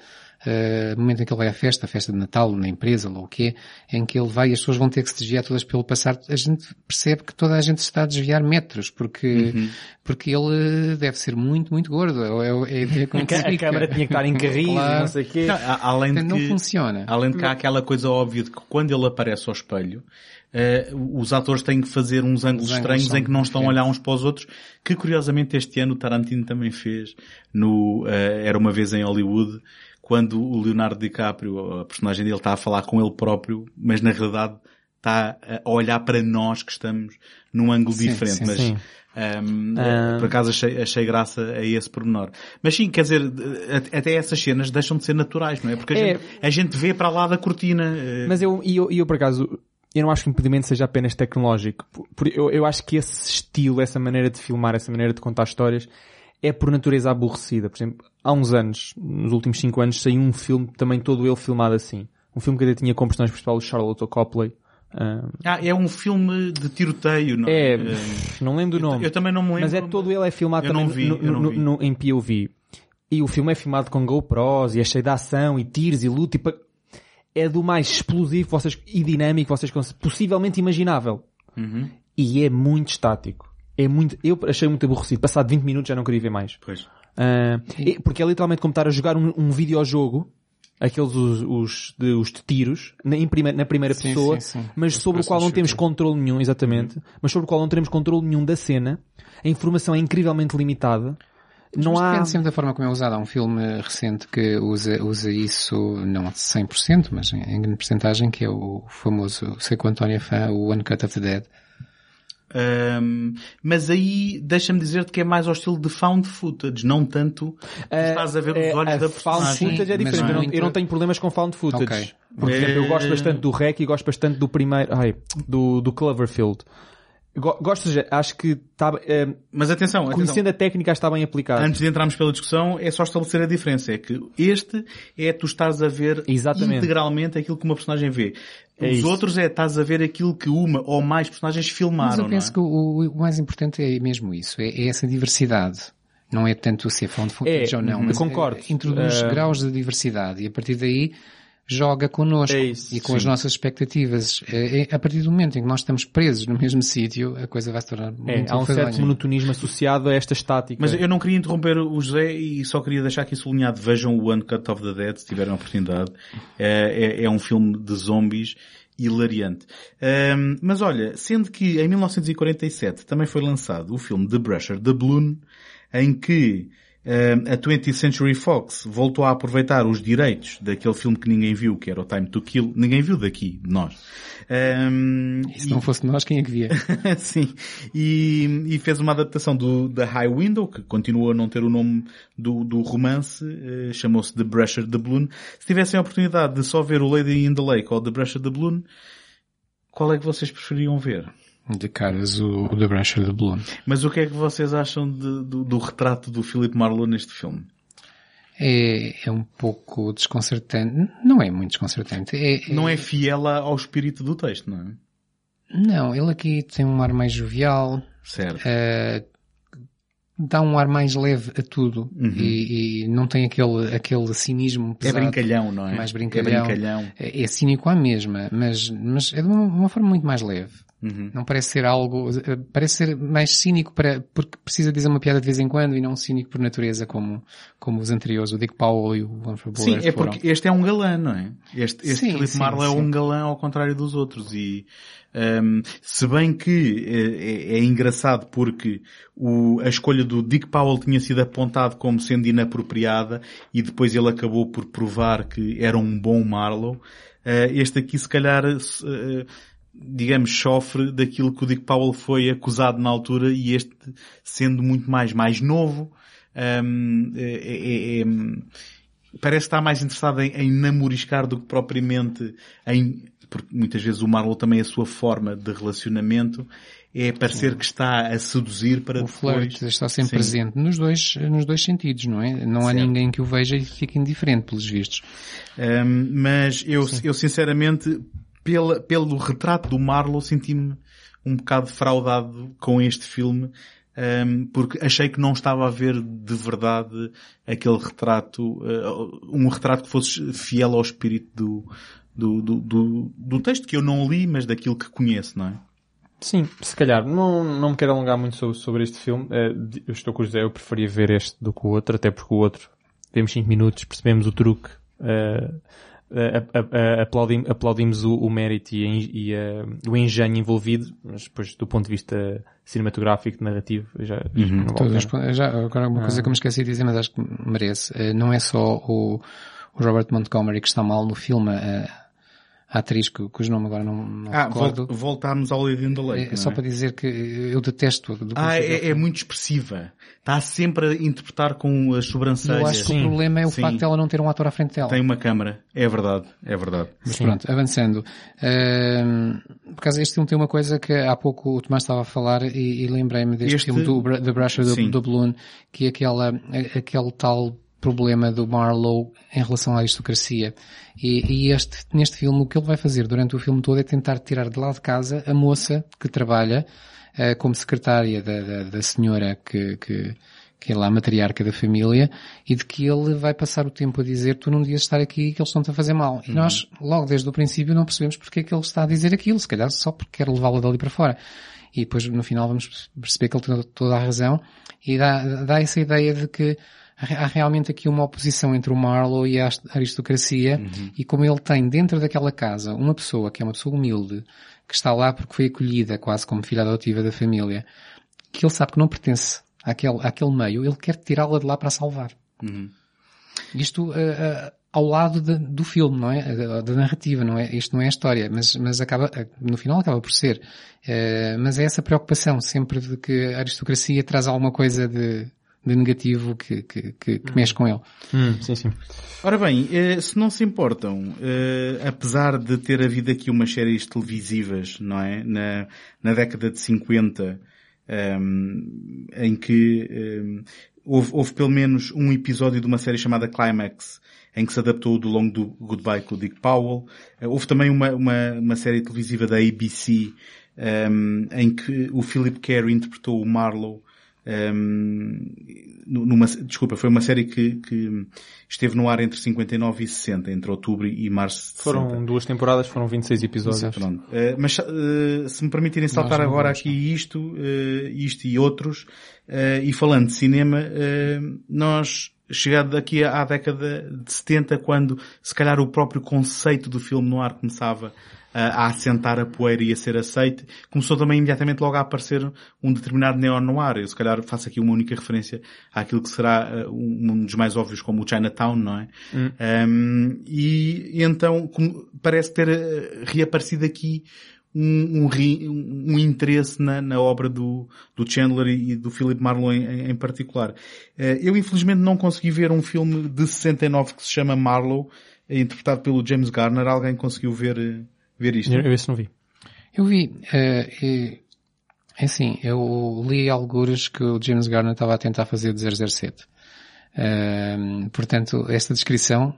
uh, momento em que ele vai à festa, a festa de Natal, na empresa, ou o quê, em que ele vai e as pessoas vão ter que se desviar todas pelo passar, a gente percebe que toda a gente se está a desviar metros, porque, uhum. porque ele deve ser muito, muito gordo. É, é, é, a, a câmara tinha que estar em carris, claro. não sei o quê. Não, além de que, não funciona. Além de que há aquela coisa óbvia de que quando ele aparece ao espelho, Uh, os atores têm que fazer uns ângulos os estranhos em que não estão a olhar uns para os outros, que curiosamente este ano o Tarantino também fez no uh, Era Uma Vez em Hollywood, quando o Leonardo DiCaprio, a personagem dele, está a falar com ele próprio, mas na realidade está a olhar para nós que estamos num ângulo sim, diferente. Sim, mas sim. Um, ah. Por acaso achei, achei graça a esse pormenor. Mas sim, quer dizer, até essas cenas deixam de ser naturais, não é? Porque a, é. Gente, a gente vê para lá da cortina. Eh, Mas eu, e eu, eu, por acaso, eu não acho que o impedimento seja apenas tecnológico. Eu, eu acho que esse estilo, essa maneira de filmar, essa maneira de contar histórias, é por natureza aborrecida. Por exemplo, há uns anos, nos últimos cinco anos, saiu um filme também todo ele filmado assim. Um filme que ainda tinha como personagem principal o Charlotte Copley, ah, é um filme de tiroteio, não é? É, não lembro do nome. Eu, eu, também não me lembro. Mas é todo ele é filmado também vi, no, no, no, em POV. E o filme é filmado com GoPros e é cheio de ação e tiros e luta e é do mais explosivo vocês, e dinâmico vocês possivelmente imaginável. Uhum. E é muito estático. É muito, eu achei muito aborrecido. Passado 20 minutos já não queria ver mais. Pois. Uh, porque é literalmente como estar a jogar um, um videojogo aqueles os, os, de, os de tiros na, prima, na primeira sim, pessoa, sim, sim. mas sobre o qual não temos controle nenhum, exatamente, uhum. mas sobre o qual não teremos controle nenhum da cena, a informação é incrivelmente limitada. Mas não há... Depende sempre da forma como é usado. Há um filme recente que usa, usa isso, não a 100%, mas em, em grande porcentagem, que é o famoso, sei que o António é fã, o One Cut of the Dead um, mas aí deixa-me dizer-te que é mais ao estilo de found footage, não tanto uh, estás a ver os olhos uh, da personagem. Found footage é diferente, eu não, eu não, tenho problemas com found footage. Okay. Por exemplo, eu gosto bastante do REC e gosto bastante do primeiro, ai, do, do Cloverfield. Gosto, acho que está, é, mas atenção, conhecendo atenção. a técnica está bem aplicado. Antes de entrarmos pela discussão, é só estabelecer a diferença. É que este é tu estás a ver Exatamente. integralmente aquilo que uma personagem vê. É Os isso. outros é estás a ver aquilo que uma ou mais personagens filmaram. Mas eu penso é? que o, o, mais importante é mesmo isso, é, é essa diversidade. Não é tanto se é found footage é, ou não, mas concordo. É, introduz uh... graus de diversidade e a partir daí joga connosco é isso, e com sim. as nossas expectativas. É, é, a partir do momento em que nós estamos presos no mesmo sítio, a coisa vai se tornar é, muito Há um certo monotonismo associado a esta estática. Mas eu não queria interromper o José e só queria deixar aqui sublinhado. Vejam o Uncut of the Dead, se tiverem a oportunidade. É, é, é um filme de zombies hilariante. Um, mas olha, sendo que em 1947 também foi lançado o filme The Brusher, The Balloon, em que a 20th Century Fox voltou a aproveitar os direitos daquele filme que ninguém viu, que era o Time to Kill. Ninguém viu daqui, de nós. Um, e se não fosse nós, quem é que via? Sim. E, e, fez uma adaptação do The High Window, que continua a não ter o nome do, do romance, uh, chamou-se The Brusher the Balloon. Se tivessem a oportunidade de só ver o Lady in the Lake ou The Brusher the Balloon, qual é que vocês preferiam ver? De caras o, o The Brusher the Balloon. Mas o que é que vocês acham de, do, do, retrato do Philip Marlowe neste filme? É, é um pouco desconcertante. Não é muito desconcertante. É, não é fiel ao espírito do texto, não é? Não, ele aqui tem um ar mais jovial. Certo. Uh, dá um ar mais leve a tudo uhum. e, e, não tem aquele, aquele cinismo é pesado. É brincalhão, não é? Mais brincalhão. É brincalhão. É, é cínico à mesma, mas, mas é de uma, uma forma muito mais leve. Uhum. Não parece ser algo, parece ser mais cínico para, porque precisa dizer uma piada de vez em quando e não cínico por natureza como, como os anteriores, o Dick Powell e o Humphrey Bogart Sim, é foram. porque este é um galã, não é? Este, este sim, Philip Marlowe é um galã ao contrário dos outros e, um, se bem que é, é, é engraçado porque o, a escolha do Dick Powell tinha sido apontado como sendo inapropriada e depois ele acabou por provar que era um bom Marlowe. Uh, este aqui se calhar uh, digamos, sofre daquilo que o Dick Powell foi acusado na altura e este sendo muito mais, mais novo, um, é, é, é, parece estar mais interessado em, em namoriscar do que propriamente em, porque muitas vezes o Marlowe também a sua forma de relacionamento é parecer Sim. que está a seduzir para o depois... O está sempre Sim. presente nos dois, nos dois sentidos, não é? Não certo. há ninguém que o veja e fique indiferente pelos vistos. Um, mas eu, eu sinceramente pela, pelo retrato do Marlowe senti-me um bocado fraudado com este filme, um, porque achei que não estava a ver de verdade aquele retrato, uh, um retrato que fosse fiel ao espírito do, do, do, do, do texto que eu não li, mas daquilo que conheço, não é? Sim, se calhar. Não, não me quero alongar muito sobre, sobre este filme. Uh, eu estou com o José, eu preferia ver este do que o outro, até porque o outro, temos 5 minutos, percebemos o truque. Uh, aplaudim, aplaudimos o, o mérito e, e uh, o engenho envolvido, mas depois do ponto de vista cinematográfico, narrativo, já, uhum. vale já agora uma coisa ah. que eu me esqueci de dizer, mas acho que merece, uh, não é só o, o Robert Montgomery que está mal no filme, uh, a atriz cujo nome agora não, não ah, recordo. voltámos ao Lady in the Lake. É, é só para dizer que eu detesto. Ah, é, é, muito expressiva. Está sempre a interpretar com as sobrancelhas. Eu acho que Sim. o problema é o Sim. facto de ela não ter um ator à frente dela. Tem uma câmara. É verdade. É verdade. Mas Sim. pronto, avançando. Uh, por causa deste filme tem uma coisa que há pouco o Tomás estava a falar e, e lembrei-me deste este... filme do The Brusher do, do Balloon, que é aquela, aquele tal problema do Marlowe em relação à aristocracia. E, e, este, neste filme, o que ele vai fazer durante o filme todo é tentar tirar de lá de casa a moça que trabalha uh, como secretária da, da, da senhora que, que, que é lá a matriarca da família, e de que ele vai passar o tempo a dizer tu não devias estar aqui que eles estão-te a fazer mal. E uhum. nós, logo desde o princípio, não percebemos porque é que ele está a dizer aquilo, se calhar só porque quer levá-la dali para fora. E depois, no final, vamos perceber que ele tem toda a razão, e dá, dá essa ideia de que há realmente aqui uma oposição entre o Marlowe e a aristocracia uhum. e como ele tem dentro daquela casa uma pessoa que é uma pessoa humilde, que está lá porque foi acolhida quase como filha adotiva da família, que ele sabe que não pertence àquele, àquele meio, ele quer tirá-la de lá para salvar. Uhum. Isto uh, uh, ao lado de, do filme, não é? Da, da, narrativa, não é? Isto não é a história, mas, mas acaba, no final acaba por ser. Uh, mas é essa preocupação sempre de que a aristocracia traz alguma coisa de, de negativo que, que, que, que mexe com ele. Hum, sim, sim. Ora bem, eh, se não se importam, eh, apesar de ter havido aqui umas séries televisivas, não é? Na, na década de 50, um, ehm, em que um, ehm, houve, houve pelo menos um episódio de uma série chamada Climax, em que se adaptou do longo do Goodbye com o Dick Powell. Eh, houve também uma, uma, uma série televisiva da ABC, um, ehm, em que o Philip Carey interpretou o Marlowe, um, numa, desculpa, foi uma série que, que, esteve no ar entre 59 e 60, entre outubro e março. Foram 60. duas temporadas, foram 26 episódios. Pronto. Uh, mas uh, se me permitirem saltar agora aqui isto, uh, isto e outros, e falando de cinema, nós chegado aqui à década de 70, quando se calhar o próprio conceito do filme no ar começava a assentar a poeira e a ser aceite, começou também imediatamente logo a aparecer um determinado neo-noir. Eu se calhar faço aqui uma única referência àquilo que será uh, um dos mais óbvios como o Chinatown, não é? Hum. Um, e, então parece ter uh, reaparecido aqui um, um, um interesse na, na, obra do, do Chandler e do Philip Marlowe em, em particular. Uh, eu infelizmente não consegui ver um filme de 69 que se chama Marlowe, interpretado pelo James Garner. Alguém conseguiu ver ver isto? Eu, eu esse não vi. Eu vi. Uh, é assim, eu li algures que o James Garner estava a tentar fazer de 007. Uh, eh, portanto, esta descrição,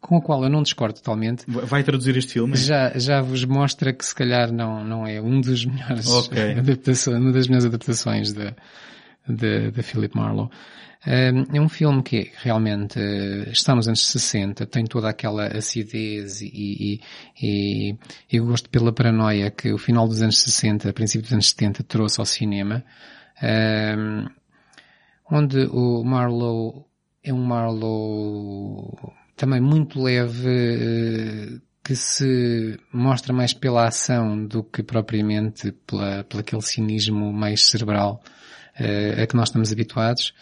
com a qual eu não discordo totalmente. Vai traduzir este filme? Já, já vos mostra que se calhar não, não é um dos melhores okay. adaptações, uma das melhores adaptações de, de, de Philip Marlowe. É um filme que realmente eh, está nos anos 60, tem toda aquela acidez e, e, e, gosto pela paranoia que o final dos anos 60, princípio dos anos 70 trouxe ao cinema, onde o Marlowe é um Marlowe também muito leve, eh, que se mostra mais pela ação do que propriamente pela, pela aquele cinismo mais cerebral uh, a que nós estamos habituados.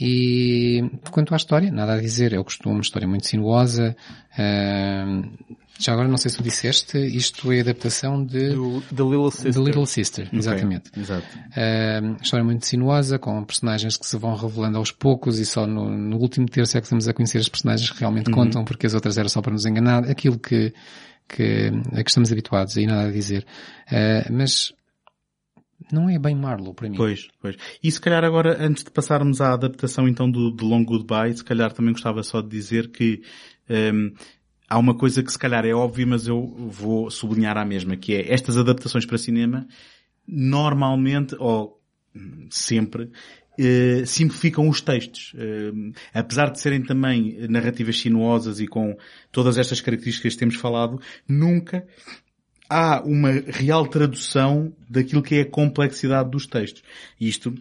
E quanto à história, nada a dizer. Eu costumo uma história muito sinuosa. Uh, já agora não sei se tu disseste, isto é adaptação de The Little Sister. The Little Sister, exatamente. Okay, exato. Uh, história muito sinuosa, com personagens que se vão revelando aos poucos e só no, no último terço é que estamos a conhecer as personagens que realmente uhum. contam, porque as outras eram só para nos enganar. Aquilo que, que, a que estamos habituados, aí nada a dizer. Uh, mas não é bem Marlowe para mim. Pois, pois. E se calhar agora, antes de passarmos à adaptação então do, do Long Goodbye, se calhar também gostava só de dizer que um, há uma coisa que se calhar é óbvia, mas eu vou sublinhar a mesma, que é estas adaptações para cinema, normalmente, ou sempre, Uh, simplificam os textos. Uh, apesar de serem também narrativas sinuosas e com todas estas características que temos falado, nunca há uma real tradução daquilo que é a complexidade dos textos. E isto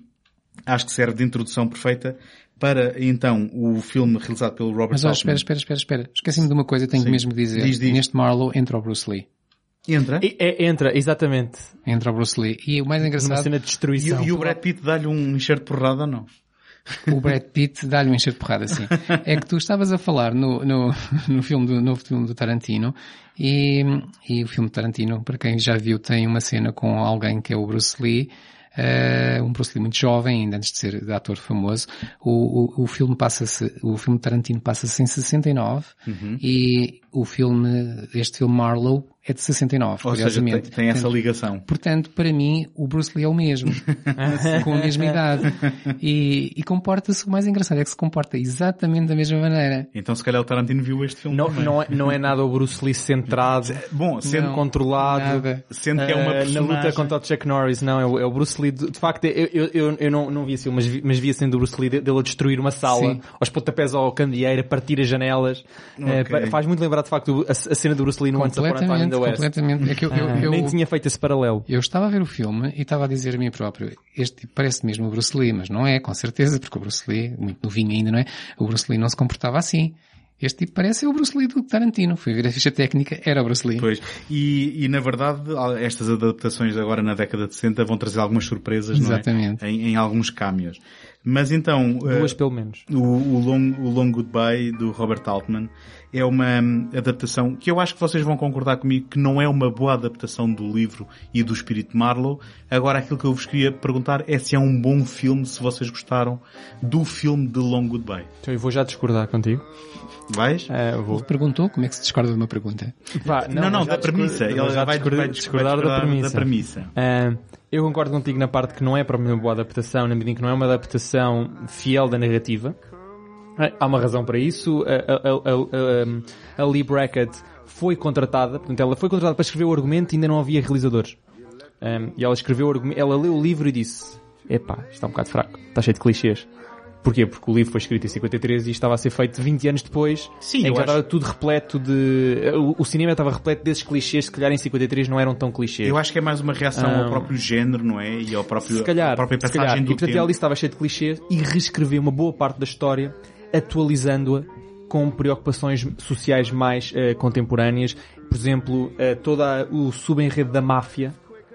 acho que serve de introdução perfeita para então o filme realizado pelo Robert Mas, espera, espera, espera, espera. Esqueci-me de uma coisa, tenho Sim. mesmo que dizer. Diz, diz. Neste Marlowe entra o Bruce Lee. Entra? E, é, entra, exatamente. Entra o Bruce Lee. E o mais engraçado... Uma cena de destruição. E, e o Brad Pitt dá-lhe um enxerto porrada ou não? O Brad Pitt dá-lhe um encher de porrada, assim. É que tu estavas a falar no, no, no filme do, novo filme do Tarantino e, e o filme de Tarantino, para quem já viu, tem uma cena com alguém que é o Bruce Lee, uh, um Bruce Lee muito jovem, ainda antes de ser de ator famoso. O, o, o filme passa-se, o filme Tarantino passa-se em 69 uhum. e o filme, este filme Marlowe, é de 69, Ou seja, tem, tem essa ligação. Portanto, para mim, o Bruce Lee é o mesmo, com a mesma idade. E, e comporta-se, o mais engraçado é que se comporta exatamente da mesma maneira. Então, se calhar o Tarantino viu este filme Não, não, é, não é nada o Bruce Lee centrado, Bom, sendo não, controlado, nada. sendo que é uma personagem... Na luta contra o Chuck Norris, não, é o, é o Bruce Lee, de, de facto, eu, eu, eu, eu, não, não vi assim, mas, vi, mas via sendo o Bruce Lee dele a destruir uma sala, Sim. aos pontapés ao candeeiro, a partir as janelas. Okay. É, faz muito lembrar, de facto, a, a cena do Bruce Lee no Once Upon a Time in the West. Completamente. É que eu, eu, ah, eu, nem tinha feito esse paralelo. Eu estava a ver o filme e estava a dizer a mim próprio, este tipo parece mesmo o Bruce Lee, mas não é, com certeza, porque o Bruce Lee, muito novinho ainda, não é? O Bruce Lee não se comportava assim. Este tipo parece o Bruce Lee do Tarantino. Fui ver a ficha técnica, era o Bruce Lee. Pois. E, e na verdade, estas adaptações agora na década de 60 vão trazer algumas surpresas, Exatamente. não é? Em, em alguns cameos. Mas então... Duas uh, pelo menos. O, o, long, o Long Goodbye do Robert Altman é uma adaptação que eu acho que vocês vão concordar comigo que não é uma boa adaptação do livro e do espírito Marlowe. Agora aquilo que eu vos queria perguntar é se é um bom filme, se vocês gostaram do filme de Long Goodbye. Então eu vou já discordar contigo. Vais? É, vou. Perguntou como é que se discorda de uma pergunta? Pá, não, não, não da premissa. Ele vai, vai, discordar, discordar da premissa. Da premissa. Uh, eu concordo contigo na parte que não é para uma boa adaptação, na medida em que não é uma adaptação fiel da narrativa. Há uma razão para isso. A, a, a, a, Lee Brackett foi contratada, portanto, ela foi contratada para escrever o argumento e ainda não havia realizadores. Um, e ela escreveu o argumento, ela leu o livro e disse: Epá, está um bocado fraco, está cheio de clichês. Porquê? Porque o livro foi escrito em 53 e estava a ser feito 20 anos depois, Sim, em que já acho... estava tudo repleto de... O, cinema estava repleto desses clichês, se calhar em 53 não eram tão clichês. Eu acho que é mais uma reação um... ao próprio género, não é? E ao próprio, se calhar, à própria passagem se calhar. do e, portanto, tempo. ela disse estava cheio de clichês e reescreveu uma boa parte da história atualizando-a com preocupações sociais mais uh, contemporâneas. Por exemplo, uh, todo o subenredo da máfia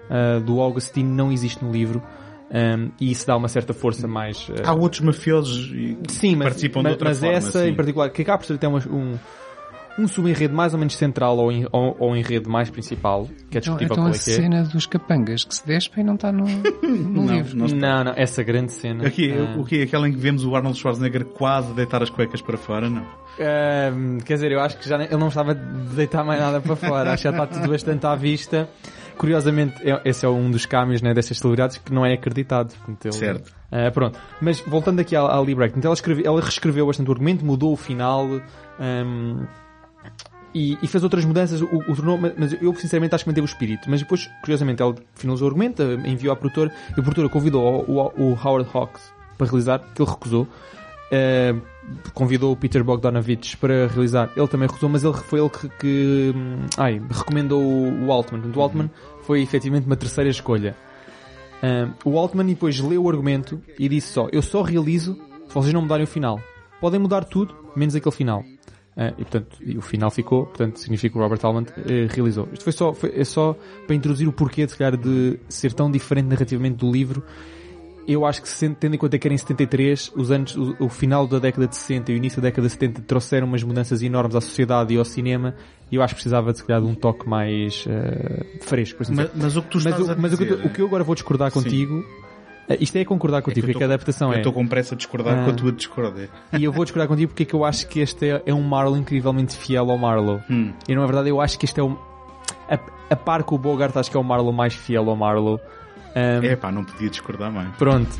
uh, do Augustine não existe no livro. Um, e isso dá uma certa força mais... Há outros mafiosos que Sim, mas, participam mas, de outra mas forma. Mas essa assim. em particular, que acaba por ser até um, um subenredo mais ou menos central ou, ou, ou enredo mais principal, que é discutível então, então qual é que é. a cena dos capangas que se despem não está no, no não, livro. Não, não, não, essa grande cena. Aqui, uh... O que Aquela em que vemos o Arnold Schwarzenegger quase deitar as cuecas para fora, não? Uh, quer dizer, eu acho que já ele não estava de deitar mais nada para fora. acho que já está tudo bastante à vista. Curiosamente, é, esse é um dos caminhos né, destas celebridades que não é acreditado. Ele, certo. Uh, pronto. Mas voltando aqui à, à Lee Breck, ela, escreve, ela reescreveu bastante o argumento, mudou o final. Um, e, e, fez outras mudanças, o, o, tornou, mas eu sinceramente acho que manteve o espírito. Mas depois, curiosamente, ela finalizou o argumento, enviou à produtora, e a produtora convidou o, o, o Howard Hawks para realizar, que ele recusou. Uh, convidou o Peter Bogdanovich para realizar, ele também recusou, mas ele foi ele que, que ai, recomendou o Altman. o Altman foi efetivamente uma terceira escolha. Uh, o Altman depois leu o argumento e disse só: Eu só realizo se vocês não mudarem o final. Podem mudar tudo, menos aquele final. Uh, e portanto, e o final ficou, portanto, significa que o Robert Altman uh, realizou. Isto foi só, foi, é só para introduzir o porquê de, calhar, de ser tão diferente narrativamente do livro. Eu acho que, tendo em conta que era em 73, os anos, o, o, final da década de 60 e o início da década de 70 trouxeram umas mudanças enormes à sociedade e ao cinema, e eu acho que precisava de, se calhar, de um toque mais uh, fresco. Assim mas, mas, o que tu estás mas, a mas dizer... o, que, o que eu agora vou discordar contigo Sim eh, isto é concordar contigo, é que, que a adaptação eu é. Eu estou com pressa de discordar ah, com a tua discórdia. E eu vou discordar contigo porque é que eu acho que este é, é um Marlowe incrivelmente fiel ao Marlowe. Hum. E não é verdade, eu acho que este é um. A, a par com o Bogart, acho que é o Marlowe mais fiel ao Marlowe. Um, é pá, não podia discordar mais. Pronto.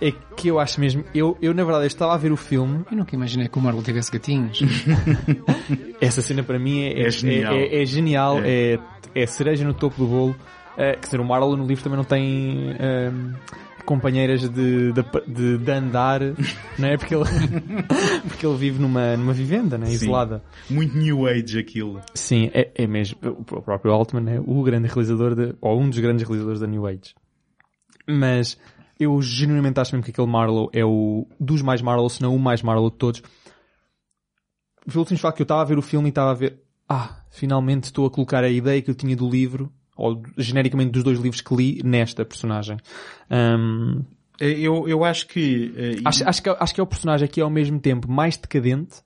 É que eu acho mesmo. Eu, eu na verdade, eu estava a ver o filme. Eu nunca imaginei que o Marlowe tivesse gatinhos. Essa cena para mim é, é, é genial. É, é genial, é. é, cereja no topo do bolo. Uh, quer dizer, o Marlowe no livro também não tem. Um, companheiras de, de, de, andar, não é? Porque ele, porque ele vive numa, numa vivenda, né? isolada. Muito New Age aquilo. Sim, é, é mesmo. O próprio Altman é o grande realizador, de, ou um dos grandes realizadores da New Age. Mas eu genuinamente acho mesmo que aquele Marlowe é o dos mais Marlowe, se não o mais Marlowe de todos. Pelo simples facto que eu estava a ver o filme e estava a ver, ah, finalmente estou a colocar a ideia que eu tinha do livro ou genericamente dos dois livros que li nesta personagem. Um, Eu, eu acho que... Uh, acho, acho, que acho que é o personagem que é ao mesmo tempo mais decadente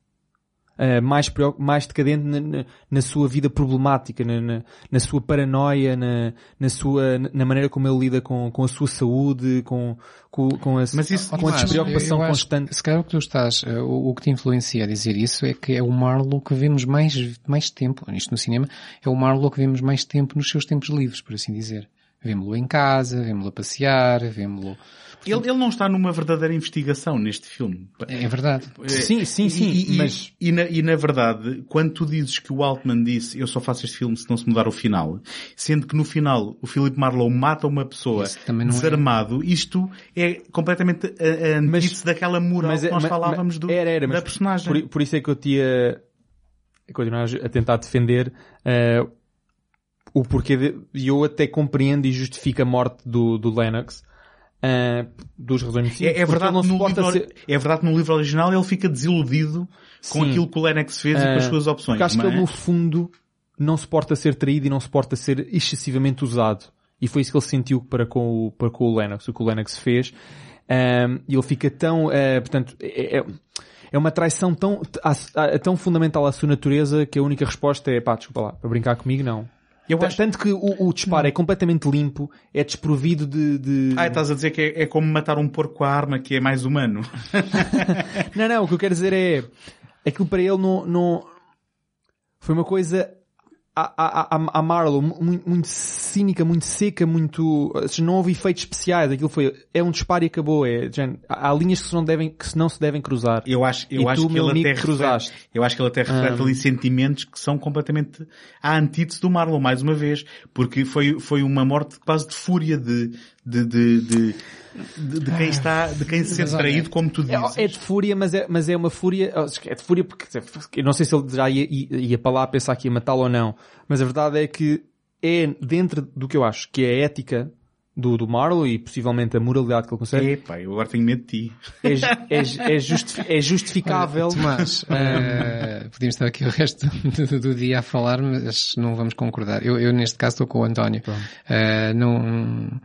Uh, mais, mais decadente na, na, na, sua vida problemática, na, na, na sua paranoia, na, na, sua, na maneira como ele lida com, com a sua saúde, com, com, com a, Mas isso, com a despreocupação eu, eu constante. Acho, se calhar o que tu estás, uh, o, o, que te influencia a dizer isso é que é o Marlowe que vemos mais, mais tempo, isto no cinema, é o Marlowe que vemos mais tempo nos seus tempos livres, por assim dizer. Vemo-lo em casa, vemo-lo a passear, vemo-lo ele, ele não está numa verdadeira investigação neste filme. É verdade. É, sim, sim, sim. E, mas... e, na, e na verdade, quando tu dizes que o Altman disse eu só faço este filme se não se mudar o final, sendo que no final o Philip Marlowe mata uma pessoa é. desarmado, é. isto é completamente a, a antítese daquela moral mas, que nós mas, falávamos do, era, era, da personagem. Por, por, isso é que eu tinha continuar a tentar defender uh, o porquê de, e eu até compreendo e justifico a morte do, do Lennox uh, dos razões é, é, verdade no livro, ser... é verdade que no livro original ele fica desiludido com Sim. aquilo que o Lennox fez uh, e com as ah, suas opções. Porque acho que ele no fundo não suporta ser traído e não suporta ser excessivamente usado. E foi isso que ele sentiu para com o, para com o Lennox, o que o Lennox fez. Um, e ele fica tão, uh, portanto, é, é, é uma traição tão, tão fundamental à sua natureza que a única resposta é, pá, desculpa lá, para brincar comigo não. Eu acho... Tanto que o, o disparo não. é completamente limpo, é desprovido de, de... Ah, estás a dizer que é, é, como matar um porco com a arma que é mais humano. não, não, o que eu quero dizer é, aquilo para ele não, não, foi uma coisa a, a, a Marlowe muito, muito, cínica, muito seca, muito, não houve efeitos especiais, aquilo foi, é um disparo e acabou, é, há, há linhas que se não devem, que se não se devem cruzar. Eu acho, eu e acho tu, que meu ele até cruzaste. Reflete, eu acho que ele até reflete ah. ali sentimentos que são completamente à antítese do Marlowe, mais uma vez, porque foi, foi uma morte quase de fúria de, de, de, de de, de, quem está, de quem se sente traído, como tu é, dizes. É, é, de fúria, mas é, mas é uma fúria, é de fúria porque, eu não sei se ele já ia, ia, ia para lá pensar que ia matá-lo ou não, mas a verdade é que é dentro do que eu acho que é a ética do, do Marlowe e possivelmente a moralidade que ele consegue. Epá, eu agora tenho medo de ti. É, é, é, justi é justificável. Olha, Tomás, uh, podíamos estar aqui o resto do, do, dia a falar, mas não vamos concordar. Eu, eu neste caso estou com o António. Uh, não,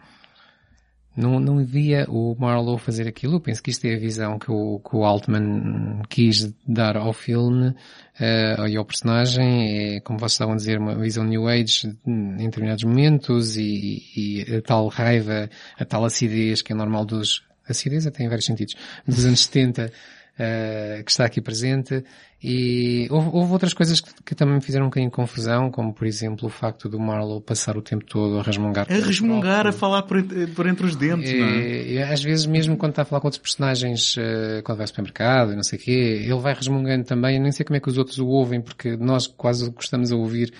não, não via o Marlowe fazer aquilo. Penso que isto é a visão que o, que o Altman quis dar ao filme uh, e ao personagem. É, como vocês estavam a dizer, uma visão New Age em determinados momentos e, e a tal raiva, a tal acidez que é normal dos... Acidez até em vários sentidos. Dos anos 70 uh, que está aqui presente. E houve, houve outras coisas que, que, também me fizeram um bocadinho de confusão, como por exemplo o facto do Marlowe passar o tempo todo a resmungar. A resmungar, a falar por, por, entre os dentes, e, não é? E, às vezes mesmo quando está a falar com outros personagens, uh, quando vai ao supermercado e não sei o quê, ele vai resmungando também. Eu nem sei como é que os outros o ouvem, porque nós quase gostamos a ouvir.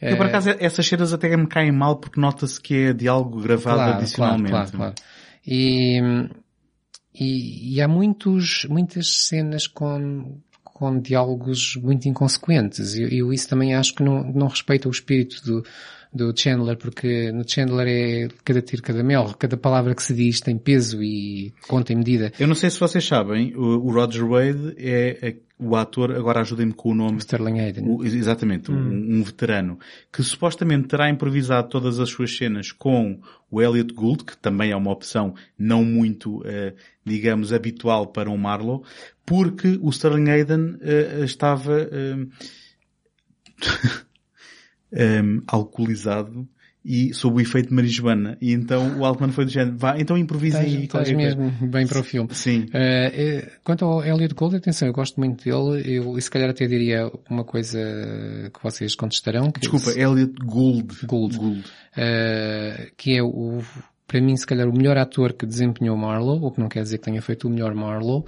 Eu, por acaso, essas cenas até me caem mal porque nota-se que é diálogo gravado claro, adicionalmente. Claro, claro, claro. E, e, e há muitos, muitas cenas com, com diálogos muito inconsequentes. E eu isso também acho que não, não respeita o espírito do, do Chandler, porque no Chandler é cada tiro, cada mel, cada palavra que se diz tem peso e conta em medida. Eu não sei se vocês sabem, o, o Roger Wade é o ator, agora ajudem-me com o nome. Sterling Hayden. O, exatamente, hum. um, um, veterano, que supostamente terá improvisado todas as suas cenas com o Elliot Gould, que também é uma opção não muito, uh, digamos, habitual para um Marlowe, porque o Sterling Hayden uh, estava um, alcoolizado e sob o efeito de marijuana. E então o Altman foi do género, vá, então improvisa aí. Estás mesmo bem para o filme. Sim. Uh, quanto ao Elliot Gould, atenção, eu gosto muito dele, eu, se calhar até diria uma coisa que vocês contestarão. Que Desculpa, é, Elliot Gould. Gould. Gould. Uh, que é o, para mim, se calhar o melhor ator que desempenhou Marlowe, o que não quer dizer que tenha feito o melhor Marlowe.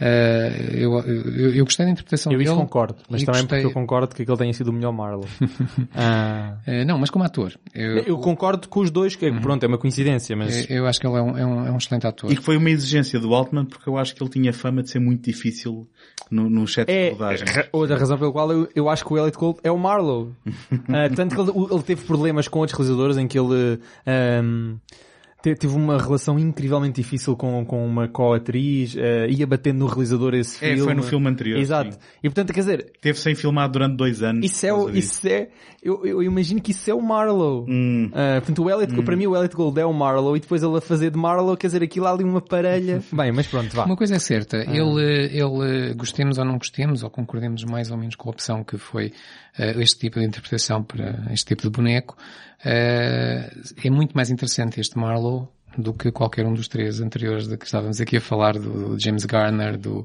Uh, eu, eu, eu, gostei da interpretação eu dele. Eu isso concordo, mas também gostei... porque eu concordo que ele tenha sido o melhor Marlowe. uh... Uh, não, mas como ator. Eu, eu concordo com os dois, que uhum. pronto, é uma coincidência, mas... Eu, acho que ele é um, é, um, é um, excelente ator. E que foi uma exigência do Altman, porque eu acho que ele tinha fama de ser muito difícil no, no set é, de rodagem. Outra razão pela qual eu, eu acho que o Elliot Gold é o Marlowe. tanto que ele, ele, teve problemas com outros realizadores em que ele... Um, teve uma relação incrivelmente difícil com, com uma co-atriz, uh, ia batendo no realizador esse é, filme. foi no filme anterior. Exato. Sim. E portanto, quer dizer... Teve sem filmar durante dois anos. Isso é, o, isso é eu, eu imagino que isso é o Marlowe. Hum. Uh, portanto, o Elliot, hum. para mim o Elliot Gold é o Marlowe e depois ele a fazer de Marlowe, quer dizer, aquilo há ali uma parelha. Bem, mas pronto, vá. Uma coisa é certa, ah. ele, ele, gostemos ou não gostemos, ou concordemos mais ou menos com a opção que foi uh, este tipo de interpretação para este tipo de boneco, é muito mais interessante este Marlowe do que qualquer um dos três anteriores de que estávamos aqui a falar, do James Garner, do,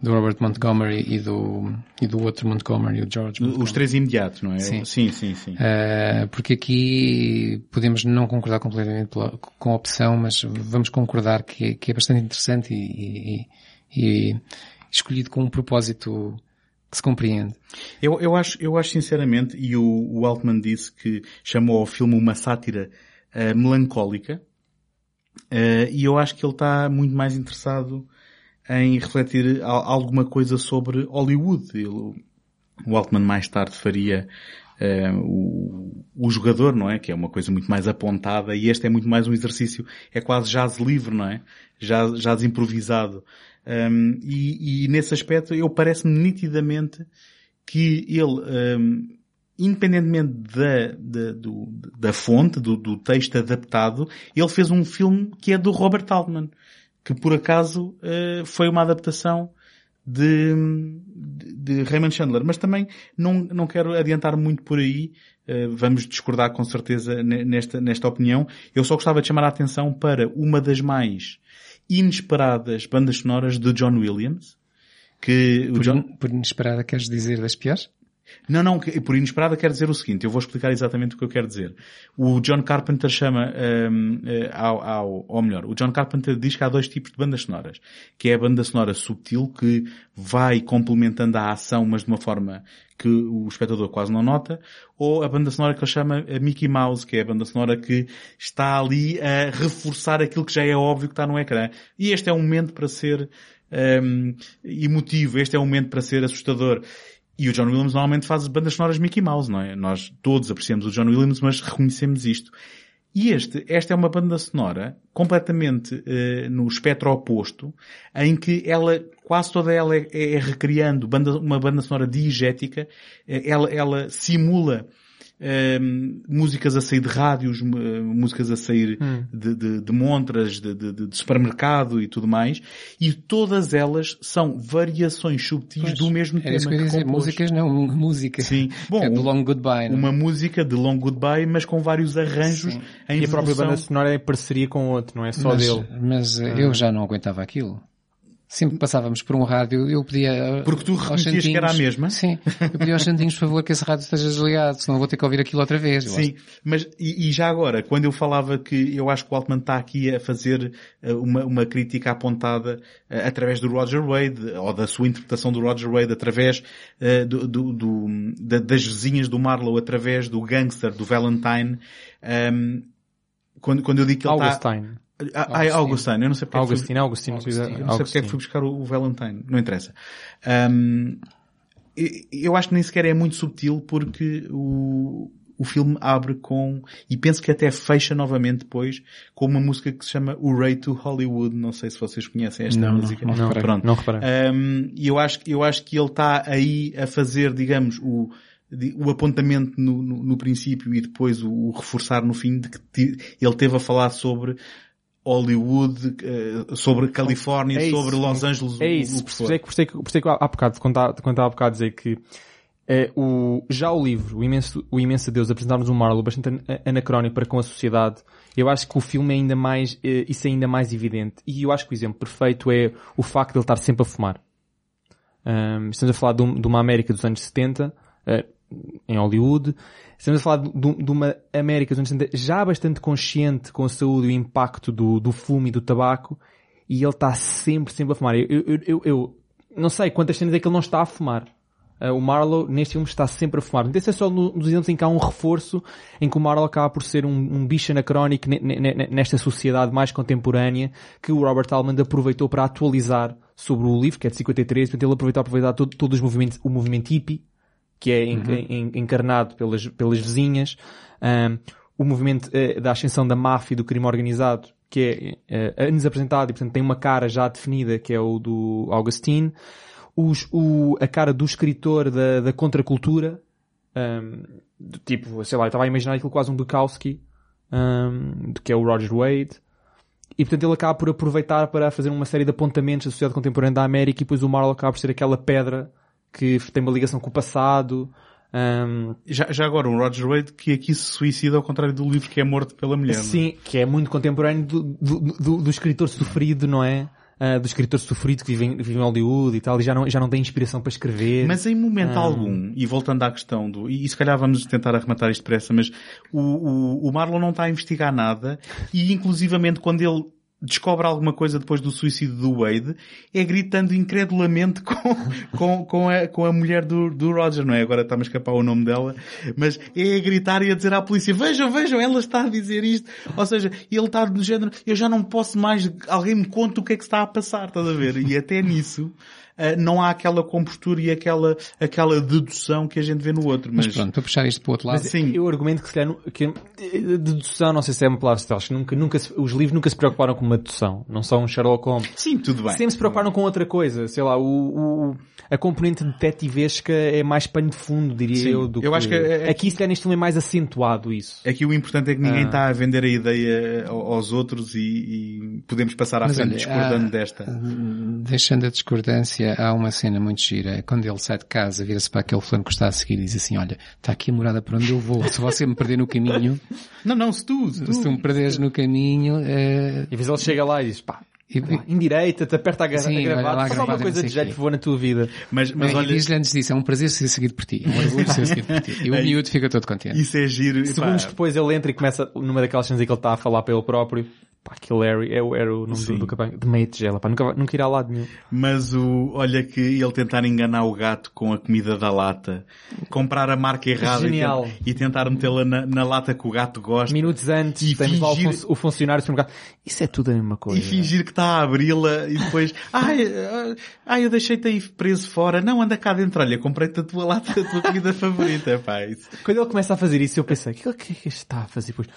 do Robert Montgomery e do, e do outro Montgomery, o George Montgomery. Os três imediatos, não é? Sim, sim, sim. sim. Uh, porque aqui podemos não concordar completamente com a opção, mas vamos concordar que, que é bastante interessante e, e, e escolhido com um propósito que se compreende. Eu, eu, acho, eu acho sinceramente, e o, o Altman disse que chamou ao filme uma sátira uh, melancólica, Uh, e eu acho que ele está muito mais interessado em refletir alguma coisa sobre Hollywood. Ele, o Altman mais tarde faria uh, o, o jogador, não é? Que é uma coisa muito mais apontada e este é muito mais um exercício, é quase jazz livre, não é? Jazz, jazz improvisado. Um, e, e, nesse aspecto eu parece-me nitidamente que ele um, independentemente da, da, do, da fonte, do, do, texto adaptado, ele fez um filme que é do Robert Altman, que por acaso uh, foi uma adaptação de, de, de, Raymond Chandler. Mas também não, não quero adiantar muito por aí, uh, vamos discordar com certeza nesta, nesta opinião. Eu só gostava de chamar a atenção para uma das mais inesperadas bandas sonoras de John Williams, que por, John... por inesperada queres dizer das piores? Não, não, por inesperada quer dizer o seguinte, eu vou explicar exatamente o que eu quero dizer. O John Carpenter chama, um, eh, ao, ao, ou melhor, o John Carpenter diz que há dois tipos de bandas sonoras. Que é a banda sonora subtil, que vai complementando a ação, mas de uma forma que o espectador quase não nota, ou a banda sonora que ele chama a Mickey Mouse, que é a banda sonora que está ali a reforçar aquilo que já é óbvio que está no ecrã. E este é um momento para ser um, emotivo, este é um momento para ser assustador. E o John Williams normalmente faz bandas sonoras Mickey Mouse, não é? Nós todos apreciamos o John Williams, mas reconhecemos isto. E este, esta é uma banda sonora completamente uh, no espectro oposto, em que ela, quase toda ela é, é recriando banda, uma banda sonora diegética, eh, ela, ela simula Ehm, músicas a sair de rádios, músicas a sair hum. de, de, de, montras, de, de, de, supermercado e tudo mais, e todas elas são variações subtis pois, do mesmo tema. Isso que eu ia dizer, músicas não, música. Sim. Bom, é de Long Goodbye. Não? Uma música de Long Goodbye, mas com vários arranjos Sim. em E a própria banda sonora é parceria com outro, não é só mas, dele. Mas ah. eu já não aguentava aquilo. Sempre que passávamos por um rádio, eu pedia... Porque tu reconhecias que era a mesma? Sim. Eu pedia aos santinhos, por favor, que esse rádio esteja desligado, senão vou ter que ouvir aquilo outra vez. Sim. Mas, e, e, já agora, quando eu falava que eu acho que o Altman está aqui a fazer uh, uma, uma crítica apontada uh, através do Roger Wade, ou da sua interpretação do Roger Wade, através uh, do, do, do da, das vizinhas do Marlowe, através do gangster, do Valentine, um, ehm, quando, quando eu digo que ele está... Ah, é Augustine, eu não sei porque Augustine, é Augustine, Augustine. Eu não sei porque é que fui buscar o Valentine, não interessa. Um, eu acho que nem sequer é muito subtil porque o, o filme abre com, e penso que até fecha novamente depois, com uma música que se chama O Ray to Hollywood. Não sei se vocês conhecem esta não, música. Não, não, não Pronto. Não reparei. Um, e eu acho, eu acho que ele está aí a fazer, digamos, o, o apontamento no, no, no princípio e depois o, o, reforçar no fim de que ele teve a falar sobre Hollywood, eh, sobre Califórnia, é sobre Los Angeles. É isso. Por isso é que, por isso é que, é há bocado, quando estava há bocado dizer que é, o, já o livro, o imenso, o imenso Deus, apresentar-nos um Marlowe bastante anacrónico para com a sociedade, eu acho que o filme é ainda mais, é, isso é ainda mais evidente. E eu acho que o exemplo perfeito é o facto de ele estar sempre a fumar. Um, estamos a falar de, um, de, uma América dos anos 70, uh, em Hollywood, Estamos a falar de, de uma América já bastante consciente com a saúde e o impacto do, do fumo e do tabaco e ele está sempre, sempre a fumar. Eu, eu, eu, eu não sei quantas cenas é que ele não está a fumar. Uh, o Marlowe neste filme está sempre a fumar. Esse é só no, nos exemplos em que há um reforço em que o Marlowe acaba por ser um, um bicho anacrónico nesta sociedade mais contemporânea que o Robert Altman aproveitou para atualizar sobre o livro, que é de 53, portanto ele aproveitou aproveitar todo, todo os movimentos, o movimento hippie, que é uhum. encarnado pelas, pelas vizinhas. Um, o movimento uh, da ascensão da máfia e do crime organizado, que é uh, anos apresentado e portanto tem uma cara já definida, que é o do Augustine. Os, o, a cara do escritor da, da contracultura, um, do tipo, sei lá, eu estava a imaginar aquilo quase um Bukowski, um, que é o Roger Wade. E portanto ele acaba por aproveitar para fazer uma série de apontamentos da sociedade contemporânea da América e depois o Marlowe acaba por ser aquela pedra que tem uma ligação com o passado. Um... Já, já agora, um Roger Wade que aqui se suicida ao contrário do livro que é morto pela mulher. É? Sim, que é muito contemporâneo do, do, do, do escritor sofrido, não é? Uh, do escritor sofrido que vive em, vive em Hollywood e tal, e já não, já não tem inspiração para escrever. Mas em momento um... algum, e voltando à questão do, e se calhar vamos tentar arrematar isto depressa, mas o, o, o Marlon não está a investigar nada, e inclusivamente quando ele descobre alguma coisa depois do suicídio do Wade, é gritando incredulamente com, com, com, a, com a mulher do, do Roger, não é? Agora está-me a escapar o nome dela, mas é a gritar e a dizer à polícia, vejam, vejam, ela está a dizer isto. Ou seja, ele está do género, eu já não posso mais, alguém me conta o que é que está a passar, estás a ver? E até nisso, não há aquela compostura e aquela, aquela dedução que a gente vê no outro. Mas, mas pronto, para puxar isto para o outro lado. Mas, sim. Eu argumento que se calhar, que, dedução, não sei se é uma palavra acho que nunca, nunca, os livros nunca se preocuparam com uma dedução. Não são um Sherlock Holmes. Sim, tudo bem. Sempre se preocuparam com outra coisa. Sei lá, o, o a componente detetivesca é mais pano de fundo, diria Sim, eu. Do eu que... acho que é, é, aqui se calhar neste filme é mais acentuado isso. Aqui o importante é que ninguém ah. está a vender a ideia aos outros e, e podemos passar à Mas frente olha, discordando há, desta. Deixando a discordância, há uma cena muito gira. É quando ele sai de casa, vira-se para aquele flanco que está a seguir e diz assim, olha, está aqui a morada para onde eu vou. Se você me perder no caminho... não, não, se tu... Se tu, se tu me perderes no caminho... É... E às vezes ele chega lá e diz, pá, indireita, te aperta a, gra Sim, a gravata, faz alguma coisa de jeito que voa na tua vida. Mas, mas, olha... Diz-lhe antes disso, é um prazer ser seguido por ti, é um orgulho ser seguido por ti. E o miúdo fica todo contente. Isso é giro. Segundos depois ele entra e começa numa daquelas cenas em que ele está a falar para ele próprio. Pá, aquele Larry é, era o nome Sim. do, do de meia tigela, pá, nunca, nunca irá a lado nenhum. Mas o, olha que ele tentar enganar o gato com a comida da lata, comprar a marca errada Genial. e, tentar metê-la na, na, lata que o gato gosta. Minutos antes, e temos fingir... lá o, o funcionário do gato. Isso é tudo a mesma coisa. E fingir que está a abri-la e depois, ai, ai, eu deixei-te aí preso fora. Não, anda cá dentro, olha, comprei-te a tua lata, a tua comida favorita, pá. Isso. Quando ele começa a fazer isso, eu pensei, o que, que é que está a fazer? Depois,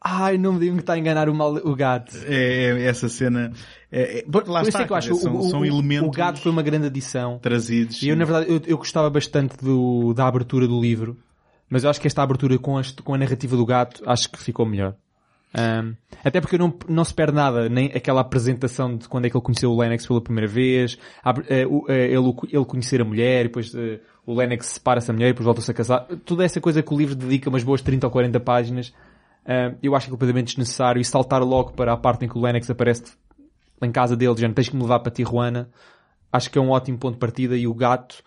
Ai, não me digam que está a enganar o, mal, o gato. É, é essa cena. É, é, lá Por está, é que eu acho, são, o, são elementos. O gato foi uma grande adição. Trazidos. E eu, na verdade, eu, eu gostava bastante do, da abertura do livro. Mas eu acho que esta abertura com a, com a narrativa do gato, acho que ficou melhor. Um, até porque não, não se perde nada, nem aquela apresentação de quando é que ele conheceu o Lennox pela primeira vez, a, a, a, ele, ele conhecer a mulher, e depois uh, o Lennox separa-se a mulher e depois volta-se a casar. Toda essa coisa que o livro dedica umas boas 30 ou 40 páginas eu acho que é completamente desnecessário e saltar logo para a parte em que o Lennox aparece em casa dele, dizendo tens que me levar para Tijuana. Acho que é um ótimo ponto de partida e o gato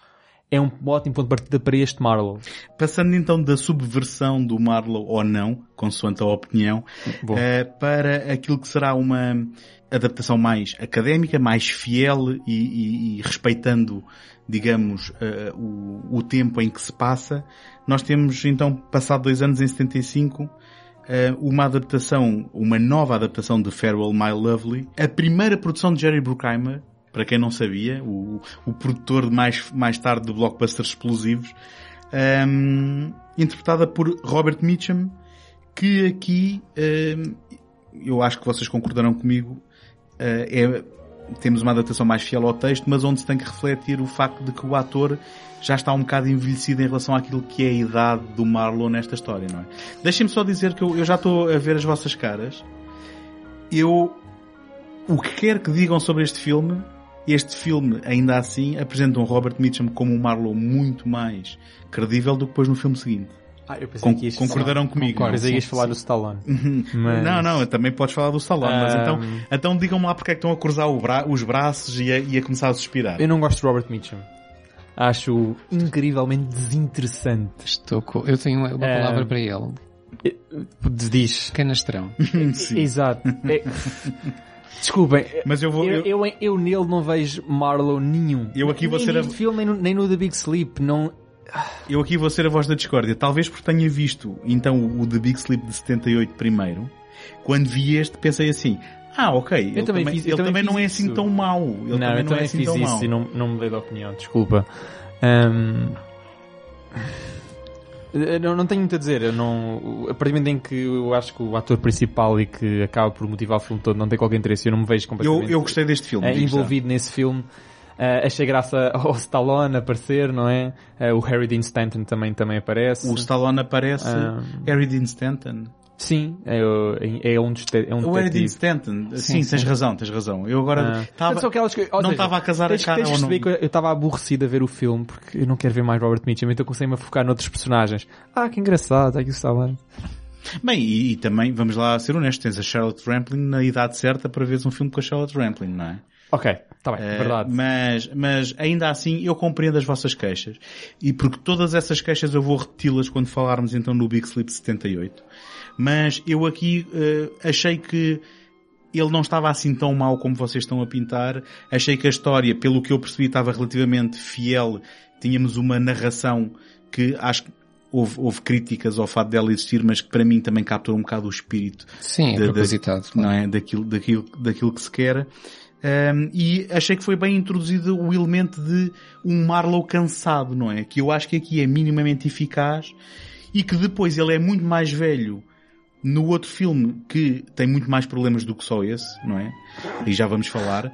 é um ótimo ponto de partida para este Marlowe. Passando então da subversão do Marlowe ou não, consoante a opinião, uh, para aquilo que será uma adaptação mais académica, mais fiel e, e, e respeitando, digamos, uh, o, o, tempo em que se passa. Nós temos então passado dois anos em 75 eh, uma adaptação, uma nova adaptação de Farewell My Lovely, a primeira produção de Jerry Bruckheimer, para quem não sabia, o, o produtor de mais, mais tarde de blockbusters explosivos, um, ehm, interpretada por Robert Mitchum, que aqui, um, ehm, eu acho que vocês concordarão comigo, uh, é, temos uma adaptação mais fiel ao texto, mas onde se tem que refletir o facto de que o ator já está um bocado envelhecido em relação àquilo que é a idade do Marlon nesta história, não é? Deixem-me só dizer que eu, eu já estou a ver as vossas caras. Eu, o que quer que digam sobre este filme, este filme, ainda assim, apresenta um Robert Mitchum como um Marlon muito mais credível do que depois no filme seguinte. Ah, eu pensei Con que concordarão comigo. Concordo, mas ias falar sim. do Stallone. Uhum. mas... Não, não, também podes falar do Stallone, um... mas então, então digam-me lá porque é que estão a cruzar bra os braços e a, e a começar a suspirar. Eu não gosto de Robert Mitchum acho incrivelmente desinteressante. Estou com... Eu tenho uma, palavra para ele. Diz. Canastrão. Exato. É... Desculpem, mas eu, vou, eu, eu, eu, eu, nele não vejo Marlowe nenhum. Eu aqui vou nem ser a... filme, nem no, nem no The Big Sleep. Não... Eu aqui vou ser a voz da discórdia. Talvez porque tenha visto então o The Big Sleep de 78 primeiro. Quando vi este pensei assim, ah, ok. Eu ele também, fiz, ele também, também não é assim tão mau. Ele não, também eu não é assim fiz tão isso mau. e não, não mudei de opinião, desculpa. Um... Eh, não, não tenho muito a dizer. Eu não, a partir do momento em que eu acho que o ator principal e que acaba por motivar o filme todo não tem qualquer interesse, eu não me vejo completamente. Eu, eu gostei deste filme. É, envolvido nesse filme. Uh, achei graça ao Stallone aparecer, não é? Uh, o Harry Dean Stanton também, também aparece. O Stallone aparece. Um... Harry Dean Stanton. Sim, é, é um, é um O Eddie Stanton, sim, sim, tens razão, tens razão. Eu agora tava, que, não estava a casar tens, a cara tens ou não. Que eu estava aborrecido a ver o filme porque eu não quero ver mais Robert Mitchum, então comecei-me a focar noutros personagens. Ah, que engraçado, aqui está bem. Bem, e, e, também, vamos lá ser honestos, tens a Charlotte Rampling na idade certa para veres um filme com a Charlotte Rampling, não é? Ok, está bem, uh, verdade. Mas, mas ainda assim eu compreendo as vossas queixas. E porque todas essas queixas eu vou repeti-las quando falarmos então no Big Sleep 78. Mas eu aqui uh, achei que ele não estava assim tão mal como vocês estão a pintar. Achei que a história, pelo que eu percebi, estava relativamente fiel. Tínhamos uma narração que acho que houve, houve críticas ao fato dela existir, mas que para mim também captou um bocado o espírito. Sim, é da, propositado. Da, não é? Daquilo, daquilo, daquilo que se quer. Um, e achei que foi bem introduzido o elemento de um Marlow cansado, não é? Que eu acho que aqui é minimamente eficaz e que depois ele é muito mais velho no outro filme, que tem muito mais problemas do que só esse, não é? E já vamos falar, uh,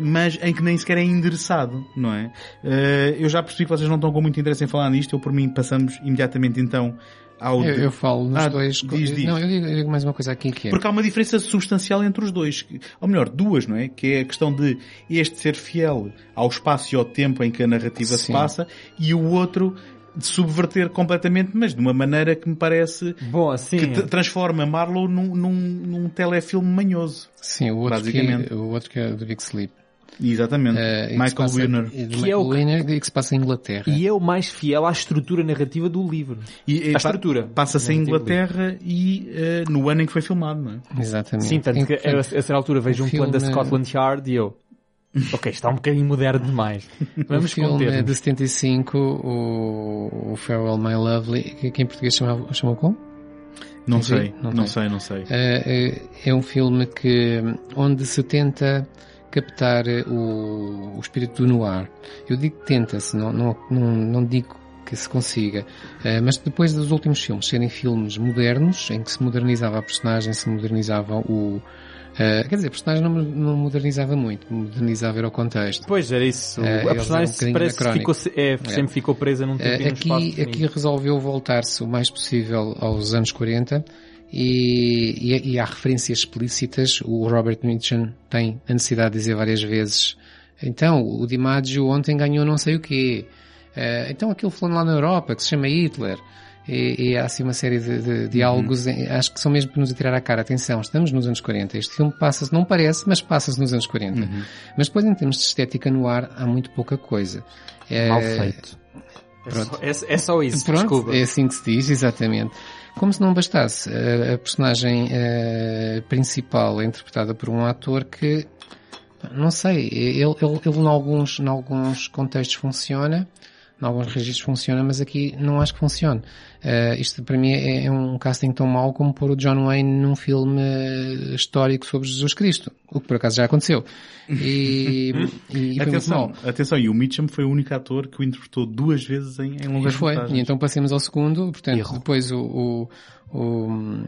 mas em que nem sequer é endereçado, não é? Uh, eu já percebi que vocês não estão com muito interesse em falar nisto, eu por mim passamos imediatamente então ao... Eu, eu falo nos ah, dois... Diz, diz. Não, eu digo, eu digo, mais uma coisa aqui que é... Porque há uma diferença substancial entre os dois, ou melhor, duas, não é? Que é a questão de este ser fiel ao espaço e ao tempo em que a narrativa Sim. se passa, e o outro de subverter completamente, mas de uma maneira que me parece Bom, assim, que transforma Marlowe num, num, num telefilme manhoso. Sim, o outro, que, o outro que é do Big Sleep. Exatamente. Uh, Michael Winner. Que é o Winner que se passa em Inglaterra. E é o mais fiel à estrutura narrativa do livro. E, a estrutura. Passa-se em Inglaterra e uh, no ano em que foi filmado, não é? Exatamente. Sim, tanto que a, a certa altura vejo um filme... plano da Scotland Yard e eu, ok, está um bocadinho moderno demais. Vamos o filme é de 75, o, o Farewell My Lovely, que em português chamava, chamou como? Não sei, não, não sei, não sei. É, é um filme que, onde se tenta captar o, o espírito do noir. Eu digo que tenta-se, não, não, não, não digo que se consiga. Uh, mas depois dos últimos filmes serem filmes modernos, em que se modernizava a personagem, se modernizava o, Uh, quer dizer, a personagem não, não, modernizava muito, modernizava era o contexto. Pois, era isso. Uh, a personagem um parece que ficou, é, é, sempre ficou presa num tempo uh, aqui, aqui resolveu voltar-se o mais possível aos anos 40 e, e, e há referências explícitas. O Robert Mitchum tem a necessidade de dizer várias vezes então, o DiMaggio ontem ganhou não sei o quê. Uh, então aquilo falando lá na Europa, que se chama Hitler e, e há assim uma série de, de diálogos, uhum. acho que são mesmo para nos atirar à cara. Atenção, estamos nos anos 40. Este filme passa-se, não parece, mas passa-se nos anos 40. Uhum. Mas depois, em termos de estética no ar, há muito pouca coisa. É, Mal feito. Pronto. É, só, é, é só isso, Pronto, desculpa. É assim que se diz, exatamente. Como se não bastasse, a, personagem a, principal é interpretada por um ator que, não sei, ele, ele, ele em alguns, em alguns contextos funciona, em alguns registros funciona, mas aqui não acho que funcione. Uh, isto para mim é, é, um casting tão mau como pôr o John Wayne num filme histórico sobre Jesus Cristo, o que por acaso já aconteceu. E, e, e atenção, atenção, e o Mitchum foi o único ator que o interpretou duas vezes em, em longas e foi, e então passemos ao segundo, portanto, depois o, o, o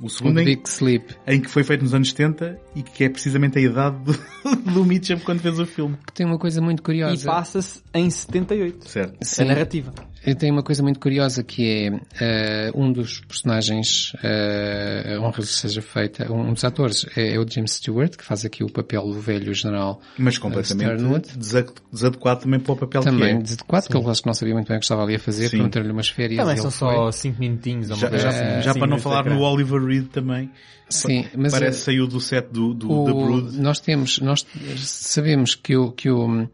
o segundo o em, Sleep. em que foi feito nos anos 70 e que é precisamente a idade do, do Mitchum quando fez o filme. Que tem uma coisa muito curiosa. E passa-se em 78. Certo. Sim. A narrativa. Tem uma coisa muito curiosa que é uh, um dos personagens, uh, honra seja feita, um dos atores é, é, o James Stewart, que faz aqui o papel do velho general. Mas completamente uh, desadequado também para o papel também, que é. Também desadequado, que ele acho que não sabia muito bem o que estava ali a fazer, perguntaram-lhe umas férias. Também são só 5 minutinhos. Já, já, já para não falar no Oliver Reed também. Sim, mas parece que saiu do set do, do o, The Brood. Nós temos, nós sabemos que o, que o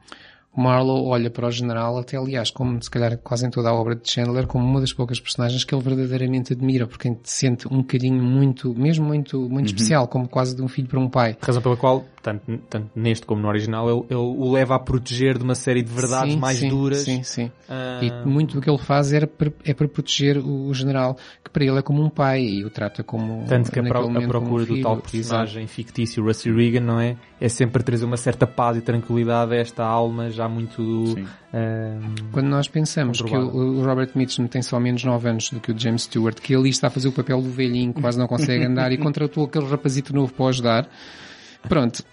Marlowe olha para o general, até aliás, como se calhar quase em toda a obra de Chandler, como uma das poucas personagens que ele verdadeiramente admira, porque sente um carinho muito, mesmo muito, muito uhum. especial, como quase de um filho para um pai. Razão pela qual, tanto, tanto neste como no original, ele, ele, o leva a proteger de uma série de verdades sim, mais sim, duras. Sim, sim. Uh... E muito do que ele faz é para, é para proteger o, o, general, que para ele é como um pai e o trata como Tanto que a, pro, a procura do tal personagem Exato. fictício, Rusty Regan, não é? É sempre trazer uma certa paz e tranquilidade a esta alma já já muito... Uh, Quando nós pensamos que o, o, Robert Mitchum tem só menos 9 anos do que o James Stewart, que ele está a fazer o papel do velhinho, quase não consegue andar e contratou aquele rapazito novo para ajudar, pronto.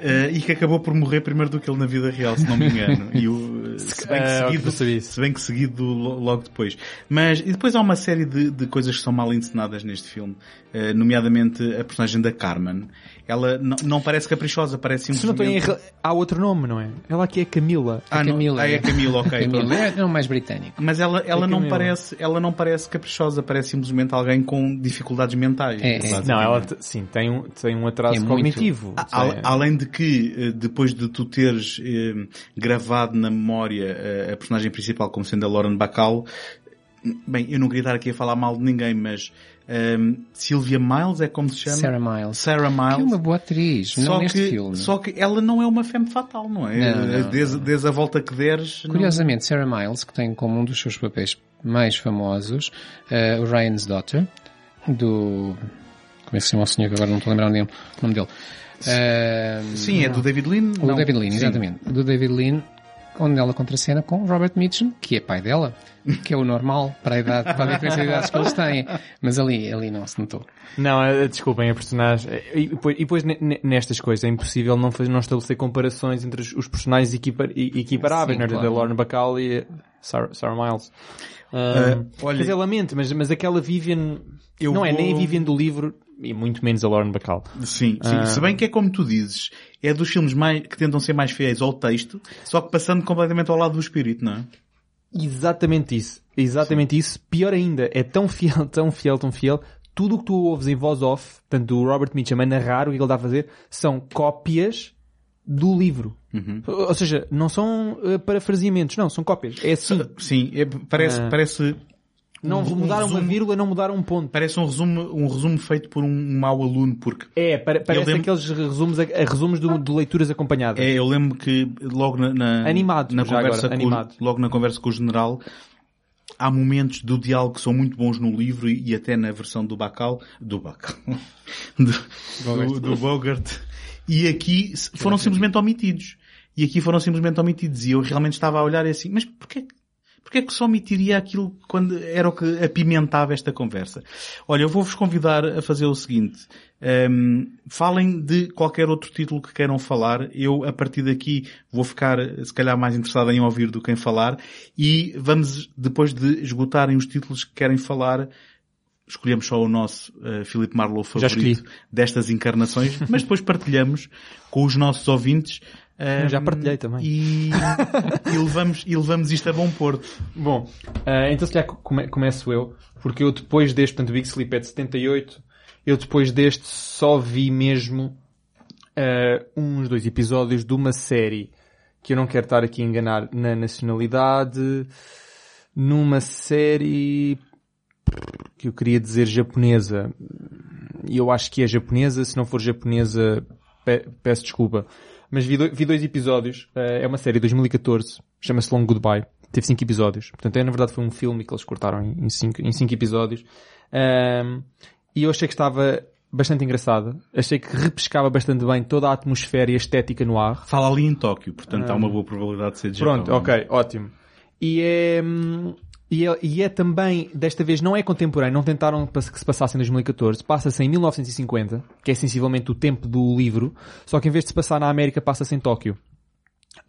Uh, e que acabou por morrer primeiro do que ele na vida real, se não me engano. E o, se, bem que seguido, se bem que seguido logo depois. Mas, e depois há uma série de, de coisas que são mal encenadas neste filme, uh, nomeadamente a personagem da Carmen, ela não parece caprichosa, parece simplesmente... Se não tem, há outro nome, não é? Ela aqui é Camila. Ah, é Camila. Não, ah, é Camila, ok. Camila. É, é o mais britânico. Mas ela, ela é não parece, ela não parece caprichosa, parece simplesmente alguém com dificuldades mentais. É, é. Não, ela, sim, tem um, tem um atraso é cognitivo. Muito... A, além de que, eh, depois de tu teres eh, gravado na memória eh, a personagem principal como sendo a Lauren Bacall, bem, eu não queria estar aqui a falar mal de ninguém, mas um, Sylvia Miles é como se chama? Sarah Miles. Sarah Miles. Que é uma boa atriz, só não neste que, filme. Só que ela não é uma femme fatal, não é? Não, não, desde, não. desde, a volta que deres... Curiosamente, Sarah Miles, que tem como um dos seus papéis mais famosos, uh, o Ryan's Daughter, do... Como é que se chama o senhor que agora não estou a lembrar o nome dele. Uh, Sim, é do David Lean? O David Lean, exatamente. Do David Lean, onde ela contracena com Robert Mitchum, que é pai dela, que é o normal para a idade, para a diferença de idades que eles têm. Mas ali, ali não se notou. Não, eh, desculpem, a personagem. Eh, e depois, e depois nestas coisas é impossível não, fazer, não estabelecer comparações entre os, personagens equipar, equiparáveis, Sim, né? claro. da Lauren Bacall e Sarah, Sarah Miles. Um, uh, olha, quer dizer, lamento, mas, mas aquela Vivian, não vou... é nem a Vivian do livro, e muito menos a Lauren Bacall. Sim, sim. Uh... Se bem que é como tu dizes, é dos filmes mais, que tentam ser mais fiéis ao texto, só que passando completamente ao lado do espírito, não é? Exatamente isso. Exatamente Sim. isso. Pior ainda, é tão fiel, tão fiel, tão fiel. Tudo o que tu ouves em voz off, tanto do Robert Mitchum a narrar o que ele está a fazer, são cópias do livro. Uhum. Ou seja, não são uh, parafraseamentos, não, são cópias. É assim. Sim, é, parece, uh, parece não um, mudaram um uma vírgula, não mudaram um ponto. Parece um resumo, um resumo feito por um mau aluno, porque... É, parece lembro... aqueles resumos, a, resumos de, de, leituras acompanhadas. É, eu lembro que logo na, na, animado, na conversa agora, com, animado. logo na conversa com o general, há momentos do diálogo que são muito bons no livro e, e até na versão do Bacal, do Bacal, do, Bogart. do, do Bogart. E aqui foram simplesmente omitidos. E aqui foram simplesmente omitidos. E eu realmente estava a olhar assim, mas porquê Porquê é que só omitiria aquilo quando era o que apimentava esta conversa? Olha, eu vou-vos convidar a fazer o seguinte. Um, falem de qualquer outro título que queiram falar. Eu, a partir daqui, vou ficar, se calhar, mais interessado em ouvir do que em falar. E vamos, depois de esgotarem os títulos que querem falar, escolhemos só o nosso uh, Filipe Marlowe favorito destas encarnações, mas depois partilhamos com os nossos ouvintes um, já partilhei também. E, e, levamos, e levamos isto a bom porto. Bom, uh, então se calhar come, começo eu, porque eu depois deste, portanto, Big Sleep é de 78, eu depois deste só vi mesmo uh, uns dois episódios de uma série que eu não quero estar aqui a enganar na nacionalidade, numa série que eu queria dizer japonesa, e eu acho que é japonesa, se não for japonesa, pe peço desculpa. Mas vi, do, vi dois episódios. Uh, é uma série de 2014. Chama-se Long Goodbye. Teve cinco episódios. Portanto, é, na verdade foi um filme que eles cortaram em, cinco, em cinco episódios. Um, e eu achei que estava bastante engraçada. Achei que repescava bastante bem toda a atmosfera e a estética no ar. Fala ali em Tóquio, portanto um, há uma boa probabilidade de ser de Pronto, Japão, ok, ótimo. E é, e é, e é, também, desta vez, não é contemporâneo, não tentaram que se passasse em 2014, passa-se em 1950, que é sensivelmente o tempo do livro, só que em vez de se passar na América, passa-se em Tóquio.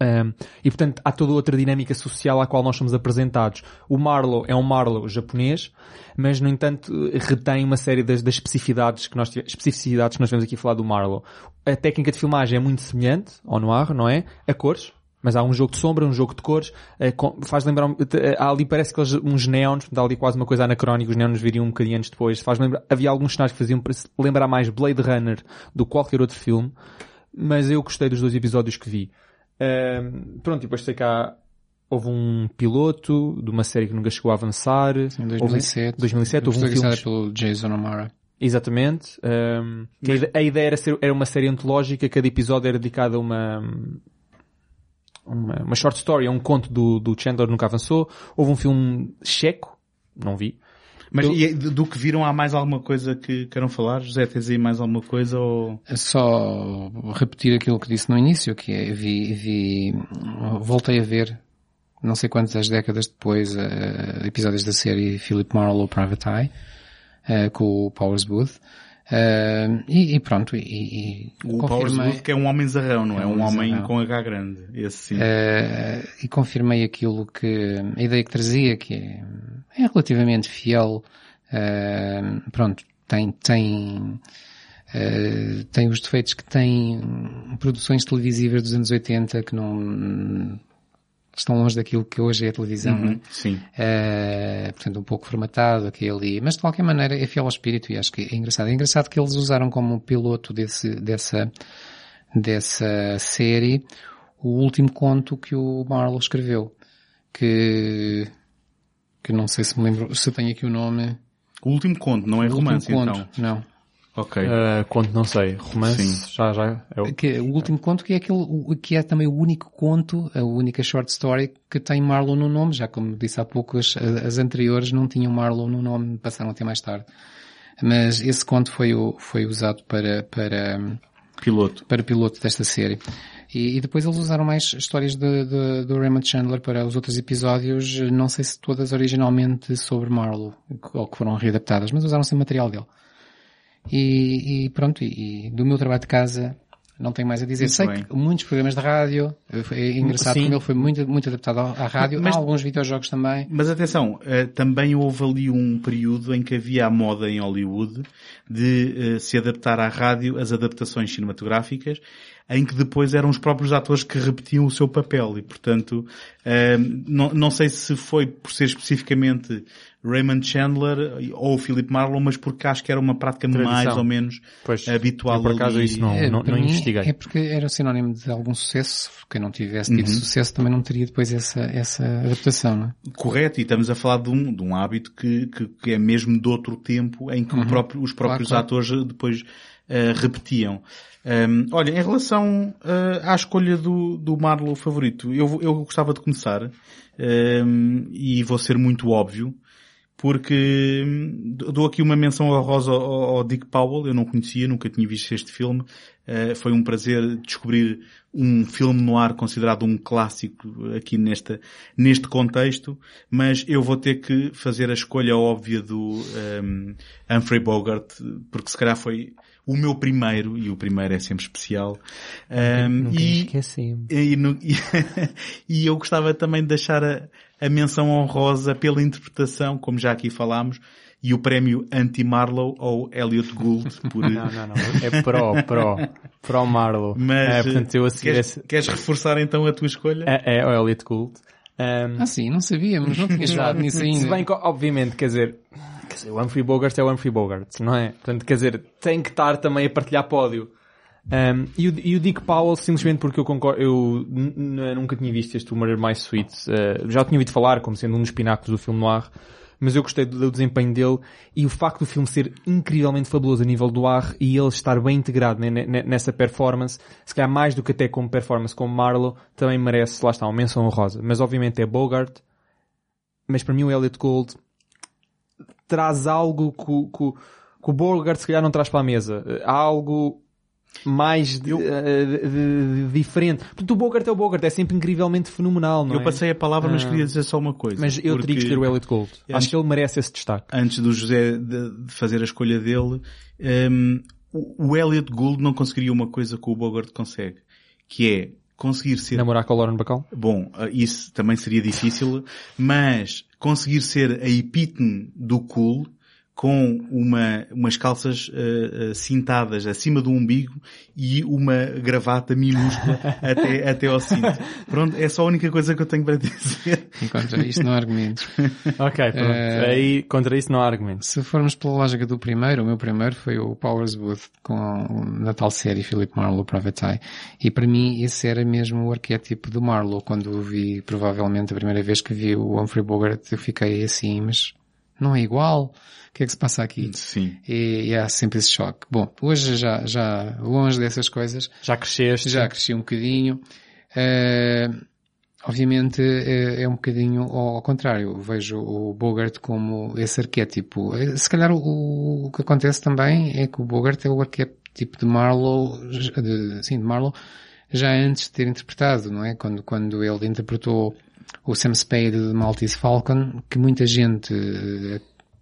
Um, e portanto há toda outra dinâmica social à qual nós somos apresentados. O Marlowe é um Marlowe japonês, mas no entanto retém uma série das, das especificidades que nós especificidades que nós vemos aqui falar do Marlowe. A técnica de filmagem é muito semelhante ao noir, não é? A cores, mas há um jogo de sombra, um jogo de cores, é, faz lembrar, é, ali parece que eles, uns neons, dá ali quase uma coisa anacrónica, os neons viriam um bocadinho antes depois, faz lembrar, havia alguns cenários que faziam lembrar mais Blade Runner do que qualquer outro filme, mas eu gostei dos dois episódios que vi. Um, pronto, depois sei que há, houve um piloto de uma série que nunca chegou a avançar. Em 2007. Houve, 2007 houve um filme. pelo Jason O'Mara. Exatamente. Um, a, ideia era, ser, era uma série antológica, cada episódio era dedicado a uma, uma, uma short story, é um conto do, do Chandler nunca avançou. Houve um filme checo, não vi. Mas eu... do que viram há mais alguma coisa que queiram falar? José, tens aí mais alguma coisa ou... É só repetir aquilo que disse no início, que é, vi, vi, voltei a ver, não sei quantas décadas depois, uh, episódios da série Philip Marlowe Private Eye, uh, com o Powers Booth. Uh, e, e, pronto, e, e o Powers Booth que é um homem zarrão, não é? é um, um homem zarrão. com H grande, esse sim. Uh, e confirmei aquilo que, a ideia que trazia, que é, é relativamente fiel, uh, pronto, tem, tem, tem os defeitos que tem produções televisivas dos anos 80 que não, estão longe daquilo que hoje é a televisão, uhum, né? Sim. Uh, portanto, um pouco formatado aqui e ali, mas de qualquer maneira é fiel ao espírito e acho que é engraçado. É engraçado que eles usaram como piloto desse, dessa, dessa série o último conto que o Marlowe escreveu, que, que não sei se me lembro, se tem aqui o nome. O último conto, não é o romance conto, então? Não. Ok. Uh, conto não sei. Romance Sim. já já é o... Que, o último conto que é aquele que é também o único conto, a única short story que tem Marlowe no nome, já como disse há pouco as, as anteriores não tinham Marlowe no nome, passaram até mais tarde. Mas esse conto foi o, foi usado para para piloto para piloto desta série. E, e depois eles usaram mais histórias de, de, do Raymond Chandler para os outros episódios, não sei se todas originalmente sobre Marlowe, ou que foram readaptadas, mas usaram sempre material dele. E, e pronto, e, e, do meu trabalho de casa não tenho mais a dizer. Muito Sei bem. que muitos programas de rádio, é engraçado Sim. como ele foi muito, muito adaptado à rádio, mas, há alguns videojogos também. Mas atenção, uh, também houve ali um período em que havia a moda em Hollywood de uh, se adaptar à rádio as adaptações cinematográficas em que depois eram os próprios atores que repetiam o seu papel e, portanto, uh, não, não sei se foi por ser especificamente Raymond Chandler ou o Philip Marlowe, mas porque acho que era uma prática Tradição. mais ou menos pois, habitual. por acaso ali. isso não, é, não, não investiguei. É porque era sinónimo de algum sucesso. Quem não tivesse tido uhum. sucesso também não teria depois essa, essa adaptação, não é? Correto, e estamos a falar de um, de um hábito que, que, que é mesmo de outro tempo em que uhum. próprio, os próprios claro, atores depois uh, repetiam. Um, olha, em relação uh, à escolha do, do Marlowe favorito, eu, eu gostava de começar um, e vou ser muito óbvio porque hum, dou aqui uma menção honrosa ao, ao Dick Powell, eu não conhecia, nunca tinha visto este filme. Uh, foi um prazer descobrir um filme no ar considerado um clássico aqui nesta, neste contexto, mas eu vou ter que fazer a escolha óbvia do um, Humphrey Bogart, porque se calhar foi o meu primeiro, e o primeiro é sempre especial. Um, e, e, e, e, eu gostava também de deixar a, a menção honrosa pela interpretação, como já aqui falámos, e o prémio anti-Marlow ou Elliot Gould por... não, não, não. É pro, pro. Pro Marlow. Mas, é, portanto, eu queres, esse... queres reforçar então a tua escolha? É, é o Elliot Gould. Um... Ah sim, não sabíamos, não tinha falado nisso ainda. Se bem, obviamente, quer dizer, quer dizer, o Humphrey Bogart é o Humphrey Bogart, não é? Portanto, quer dizer, tem que estar também a partilhar pódio. Um, e, o, e, o, Dick Powell, simplesmente porque eu concordo, eu nunca tinha visto este Murder My Sweet. Uh, já tinha ouvido falar como sendo um dos pináculos do filme noir, mas eu gostei do, do, desempenho dele e o facto do filme ser incrivelmente fabuloso a nível do ar e ele estar bem integrado né, nessa performance, se calhar mais do que até como performance como Marlowe, também merece, lá está, uma menção honrosa. Mas obviamente é Bogart, mas para mim o Elliot Gould traz algo que, que, que o Bogart se calhar não traz para a mesa. Há algo mais eu... uh, diferente. Porque o Bogart é o Bogart, é sempre incrivelmente fenomenal, não eu é? passei a palavra, mas queria dizer só uma coisa. Mas eu teria que escolher o Elliot Gold. Antes, Acho que ele merece esse destaque. Antes do José de, fazer a escolha dele, um, ehm, o Elliot Gould não conseguiria uma coisa que o Bogart consegue, que é conseguir ser... Namorar com o Lauren Bacall? Bom, eh, isso também seria difícil, mas conseguir ser a epítome do cool com uma, umas calças uh, uh, cintadas acima do umbigo e uma gravata minúscula até, até ao cinto. Pronto, é só a única coisa que eu tenho para dizer. Contra isso não há argumentos. ok, pronto. Uh, Aí, contra isso não há argumentos. Se formos pela lógica do primeiro, o meu primeiro foi o Powers Booth com na tal série Philip Marlowe Private Eye. E para mim esse era mesmo o arquétipo do Marlowe. Quando o vi, provavelmente a primeira vez que vi o Humphrey Bogart, eu fiquei assim, mas não é igual que é que se passa aqui? Sim. E, e há sempre esse choque. Bom, hoje já, já longe dessas coisas. Já cresceste. Já cresci um bocadinho. Uh, Obviamente é, é, um bocadinho ao, contrário. Vejo o Bogart como esse arquétipo. Eh, se calhar o, o que acontece também é que o Bogart é o arquétipo de Marlowe, de, sim, de Marlowe, já antes de ter interpretado, não é? Quando, quando ele interpretou o Sam Spade de Maltese Falcon, que muita gente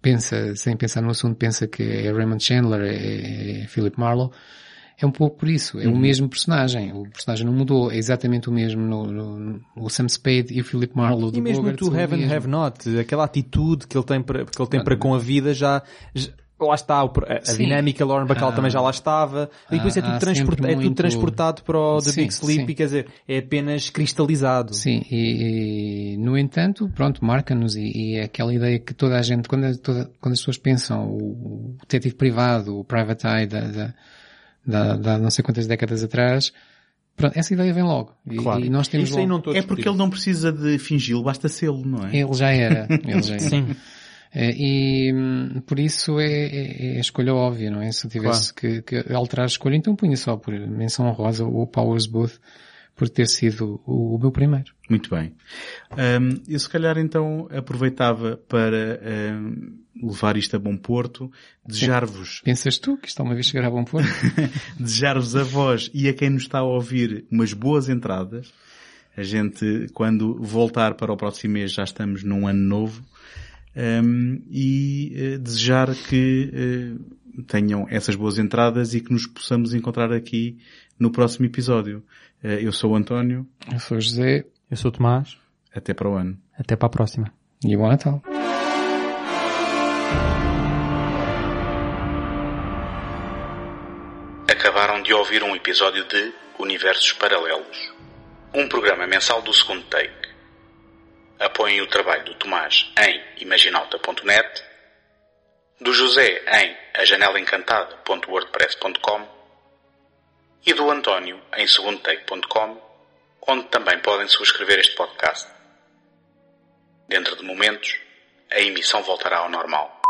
pensa, sem pensar no assunto, pensa que é Raymond Chandler, é, é Philip Marlowe, é um pouco por isso. É uhum. o mesmo personagem. O personagem não mudou. É exatamente o mesmo no, no, o Sam Spade e o Philip Marlowe. E mesmo Bogart, tu Have and Have Not, aquela atitude que ele tem para, que ele tem para com a vida já, já lá está, a, a dinâmica Lauren Bacall ah, também já lá estava, e depois é tudo, transporta, é tudo transportado para o The sim, Big Sleep, sim. quer dizer, é apenas cristalizado. Sim, e, e no entanto, pronto, marca-nos e, e, é aquela ideia que toda a gente, quando, toda, quando as pessoas pensam o, o detetive privado, o private eye da, da da, da não sei quantas décadas atrás, Pronto, essa ideia vem logo. E, claro. e nós temos Isso logo... É porque ele não precisa de fingi-lo, basta sê-lo, não é? Ele já era. Ele já era. Sim. É, e hum, por isso é, é, é, a escolha óbvia, não é? Se eu tivesse claro. que, que, alterar a escolha, então punha só por menção honrosa o Powers Booth por ter sido o, o meu primeiro. Muito bem. Um, eu se calhar então aproveitava para um, levar isto a bom porto, desejar-vos... Pensas tu que isto uma vez chegar a bom porto? desejar-vos a vós e a quem nos está a ouvir umas boas entradas. A gente, quando voltar para o próximo mês, já estamos num ano novo. Um, e uh, desejar que uh, tenham essas boas entradas e que nos possamos encontrar aqui no próximo episódio. Uh, eu sou o António. Eu sou o José. Eu sou o Tomás. Até para o ano. Até para a próxima. E bom Natal. Acabaram de ouvir um episódio de Universos Paralelos, um programa mensal do segundo take. Apoiem o trabalho do Tomás em imaginalta.net, do José em ajanelaencantada.wordpress.com e do António em segundotake.com, onde também podem subscrever este podcast. Dentro de momentos, a emissão voltará ao normal.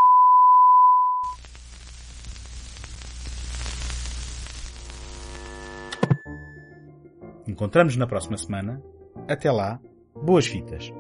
Encontramos na próxima semana. Até lá, boas fitas.